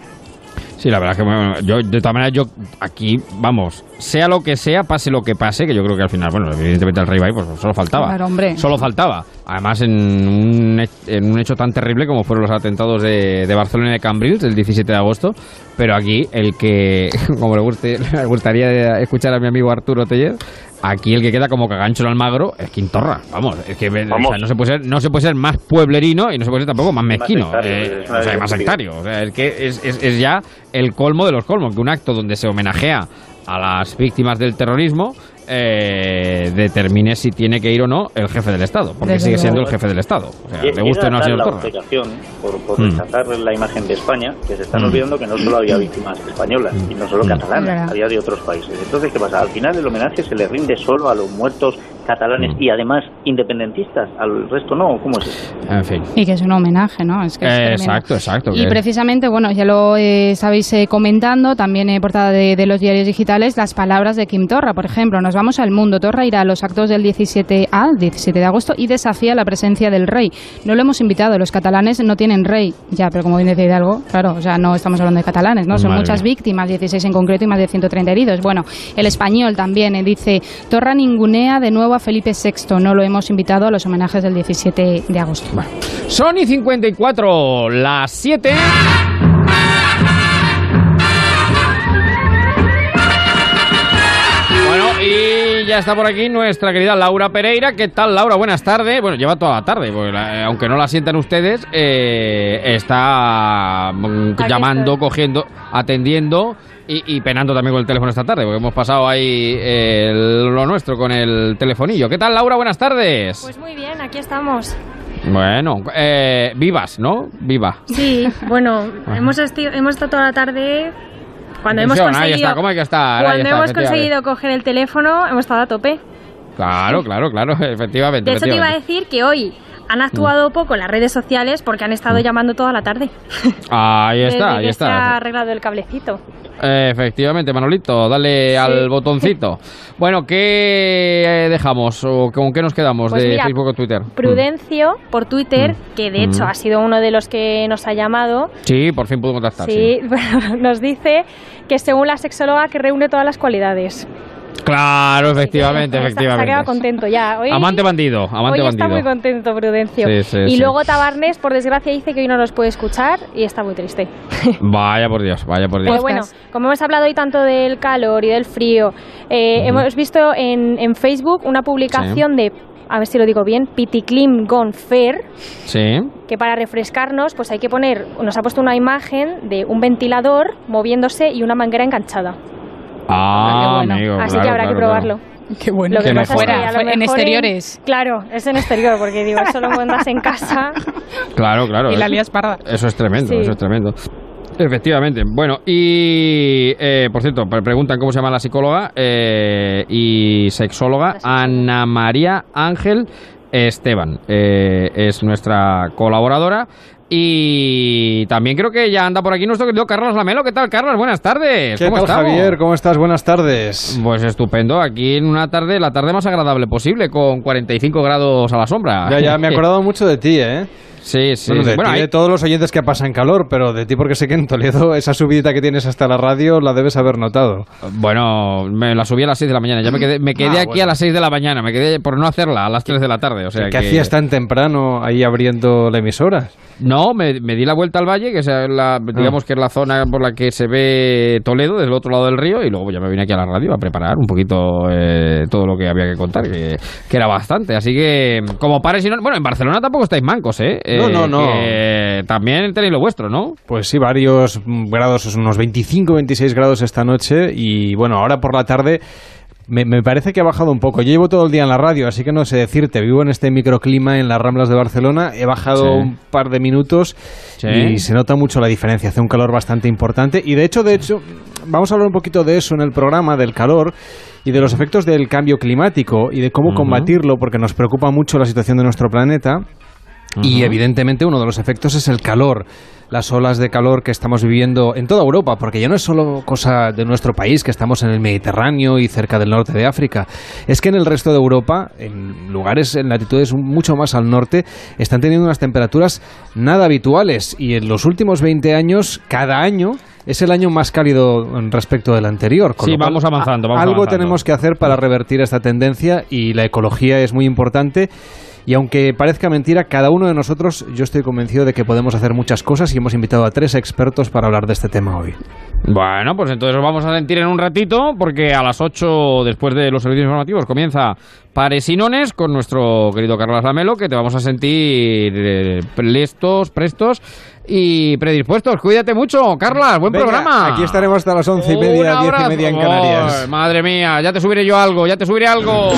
Sí, la verdad es que bueno, yo, de todas maneras, yo aquí, vamos, sea lo que sea, pase lo que pase, que yo creo que al final, bueno, evidentemente el rey va ahí, pues solo faltaba. Claro, hombre. Solo faltaba. Además, en un, en un hecho tan terrible como fueron los atentados de, de Barcelona y de Cambrils el 17 de agosto. Pero aquí, el que, como le, guste, le gustaría escuchar a mi amigo Arturo Teller, aquí el que queda como cagancho en Almagro es Quintorra. Vamos, es que o sea, no, se puede ser, no se puede ser más pueblerino y no se puede ser tampoco más mezquino. sectario, eh, es una o sea, más sectario. O sea, es que es, es- es ya el colmo de los colmos, que un acto donde se homenajea a las víctimas del terrorismo eh, determine si tiene que ir o no el jefe del Estado, porque Desde sigue siendo el jefe del Estado. O sea, Era le guste o no al señor la Torra. por, por Mm. rechazar la imagen de España que se están Mm. olvidando que no solo había víctimas españolas y no solo Mm. catalanas, había de otros países. Entonces, ¿qué pasa? Al final el homenaje se le rinde solo a los muertos catalanes Mm. y además independentistas, al resto no, ¿cómo es eso? En fin. Y que es un homenaje, ¿no? Es que es Eh, exacto, exacto. Y precisamente, bueno, ya lo eh, estabais eh, comentando, también en portada de, de los diarios digitales, las palabras de Kim Torra. Por ejemplo, nos vamos al mundo. Torra irá a los actos del 17A, 17 de agosto, y desafía la presencia del rey. No lo hemos invitado, los catalanes no tienen rey. Ya, pero como bien decía Hidalgo, claro, o sea, no estamos hablando de catalanes, ¿no? Son Madre muchas mía. víctimas, 16 en concreto y más de 130 heridos. Bueno, el español también eh, dice, Torra ningunea de nuevo a Felipe VI. No lo hemos invitado a los homenajes del 17 de agosto. Sony 54, las 7. Bueno, y ya está por aquí nuestra querida Laura Pereira. ¿Qué tal, Laura? Buenas tardes. Bueno, lleva toda la tarde, porque la- eh, aunque no la sientan ustedes, eh, está mm, llamando, cogiendo, atendiendo y, y penando también con el teléfono esta tarde, porque hemos pasado ahí eh, lo nuestro con el telefonillo. ¿Qué tal, Laura? Buenas tardes. Pues muy bien, aquí estamos. Bueno, eh, vivas, ¿no? Viva. Sí, bueno, hemos, hemos estado toda la tarde. Cuando hemos ahí conseguido, está, ¿cómo hay que estar? Ahí cuando está, hemos conseguido coger el teléfono, hemos estado a tope. Claro, claro, claro, efectivamente. De hecho, te iba a decir que hoy han actuado poco las redes sociales porque han estado llamando toda la tarde. Ahí Mm. está, ahí que se ha está. arreglado el cablecito. Efectivamente, Manolito, dale al botoncito. Bueno, ¿qué dejamos o con qué nos quedamos Pues de mira, Facebook o Twitter? Prudencio por Twitter, Mm. que de hecho Mm. ha sido uno de los que nos ha llamado, Sí, por fin pudo contactar. sí, bueno, nos dice que según la sexóloga que reúne todas las cualidades. Claro, efectivamente, Se- Se ha efectivamente. quedado contento ya. Hoy, Amante bandido, amante hoy está muy contento Prudencio. Sí, sí, y luego Tabarnes, por desgracia, dice que hoy no nos puede escuchar y está muy triste. Vaya por Dios, vaya por Dios. Pero bueno, como hemos hablado hoy tanto del calor y del frío, eh, hemos visto en, en Facebook una publicación de, a ver si lo digo bien, Piticlim Gone Fair, Sí. que para refrescarnos pues hay que poner, nos ha puesto una imagen de un ventilador moviéndose y una manguera enganchada. Ah, amigo, Así claro, que habrá claro, que probarlo. Qué bueno. Lo que, Que pasa es que mejora. a lo En mejor exteriores. claro, es en exterior, porque digo, solo cuando andas en casa. Claro, claro. Y la eso- lías parda. Eso es tremendo, Sí. eso es tremendo. Efectivamente. Bueno, y eh, por cierto, pre- preguntan cómo se llama la psicóloga eh, y sexóloga Ana María Ángel Esteban. Eh, es nuestra colaboradora. Y también creo que ya anda por aquí nuestro querido Carlos Lamelo. ¿Qué tal, Carlos? Buenas tardes. ¿Qué ¿Cómo tal, estamos? Javier? ¿Cómo estás? Buenas tardes. Pues estupendo. Aquí en una tarde, la tarde más agradable posible, con 45 grados a la sombra. Ya, ya, me he acordado mucho de ti, ¿eh? Sí, sí. Bueno, de sí. Bueno, ti, ahí- de todos los oyentes que pasan calor, pero de ti porque sé que en Toledo esa subidita que tienes hasta la radio la debes haber notado. Bueno, me la subí a las 6 de la mañana. Ya me quedé, me quedé Ah, aquí bueno. a las 6 de la mañana. Me quedé por no hacerla a las 3 de la tarde. O sea ¿Qué que... hacías tan temprano ahí abriendo la emisora? No, me, me di la vuelta al valle, que es la, digamos que es la zona por la que se ve Toledo, desde el otro lado del río, y luego ya me vine aquí a la radio a preparar un poquito eh, todo lo que había que contar, que, que era bastante. Así que, como pares y no... Bueno, en Barcelona tampoco estáis mancos, ¿eh? No, Eh, no, no. que también tenéis lo vuestro, ¿no? Pues sí, varios grados, unos 25, 26 grados esta noche y bueno, ahora por la tarde me, me parece que ha bajado un poco. Yo llevo todo el día en la radio, así que no sé decirte, vivo en este microclima en las Ramblas de Barcelona, he bajado Sí. un par de minutos Sí. y se nota mucho la diferencia, hace un calor bastante importante y de hecho, de hecho, vamos a hablar un poquito de eso en el programa, del calor y de los efectos del cambio climático y de cómo combatirlo, porque nos preocupa mucho la situación de nuestro planeta. Y evidentemente uno de los efectos es el calor, las olas de calor que estamos viviendo en toda Europa, porque ya no es solo cosa de nuestro país, que estamos en el Mediterráneo y cerca del norte de África, es que en el resto de Europa, en lugares, en latitudes mucho más al norte, están teniendo unas temperaturas nada habituales y en los últimos 20 años, cada año, es el año más cálido respecto del anterior. con Sí, cual, vamos avanzando, vamos algo avanzando. tenemos que hacer para revertir esta tendencia y la ecología es muy importante. Y aunque parezca mentira, cada uno de nosotros, yo estoy convencido de que podemos hacer muchas cosas y hemos invitado a tres expertos para hablar de este tema hoy. Bueno, pues entonces nos vamos a sentir en un ratito, porque a las 8, después de los servicios informativos, comienza Pares y Nones con nuestro querido Carlos Lamelo, que te vamos a sentir eh, prestos, prestos y predispuestos. Cuídate mucho, Carlas, buen Venga, programa. Aquí estaremos hasta las once y media, diez y media en Canarias. Madre mía, ya te subiré yo algo, ya te subiré algo.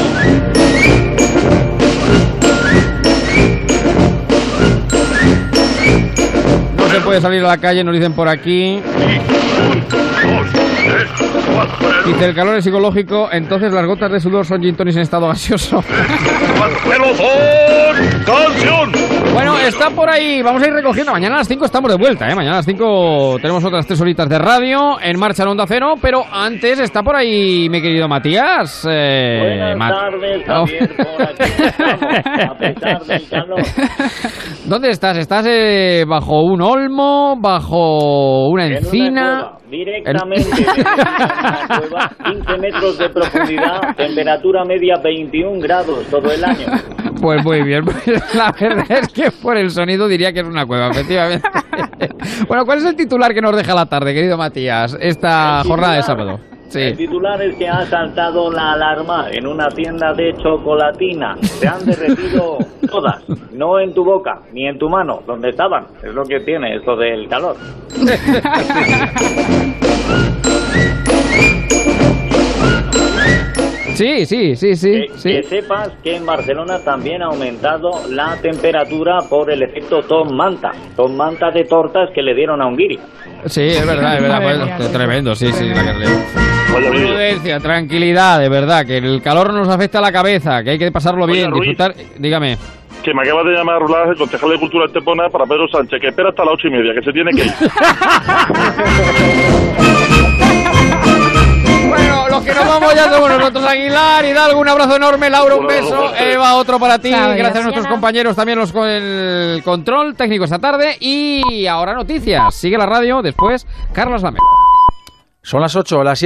Se puede salir a la calle, nos dicen por aquí. Dice, el calor es psicológico, entonces las gotas de sudor son gin en estado gaseoso. Bueno, está por ahí, vamos a ir recogiendo. Mañana a las 5 estamos de vuelta, ¿eh? Mañana a las 5 tenemos otras tres horitas de radio en marcha en Onda Cero, pero antes está por ahí mi querido Matías. eh, Buenas Mat- tardes, Oh. Javier, por aquí estamos, a pesar del calor. ¿Dónde estás? ¿Estás eh, bajo un olmo, bajo una En una encina? cueva, directamente una cueva, 15 metros de profundidad, temperatura media 21 grados todo el año. Pues muy bien, pues la verdad es que por el sonido diría que es una cueva, efectivamente. Bueno, ¿cuál es el titular que nos deja la tarde, querido Matías, esta El jornada de sábado? El Sí. titular es que ha saltado la alarma en una tienda de chocolatina. Se han derretido todas, no en tu boca ni en tu mano, donde estaban. Es lo que tiene esto del calor. Sí, sí, sí, sí, Que, sí. que sepas que en Barcelona también ha aumentado la temperatura por el efecto Tom Manta. Tom Manta de tortas que le dieron a un guiri. Sí, es verdad, es verdad. Madre pues, tremendo, sí, sí. La que le- Prudencia, tranquilidad, de verdad, que el calor nos afecta a la cabeza, que hay que pasarlo Oye, bien, Ruiz. disfrutar. Dígame. Que me acaba de llamar Blas, el concejal de Cultura de Estepona, para Pedro Sánchez, que espera hasta las ocho y media, que se tiene que ir. Bueno, los que nos vamos ya somos nosotros, Aguilar, Hidalgo, un abrazo enorme, Laura, un beso, Eva, otro para ti, gracias a nuestros compañeros también los con el control técnico esta tarde y ahora noticias, sigue la radio, después Carlos Lamelo. Son las 8, las 7.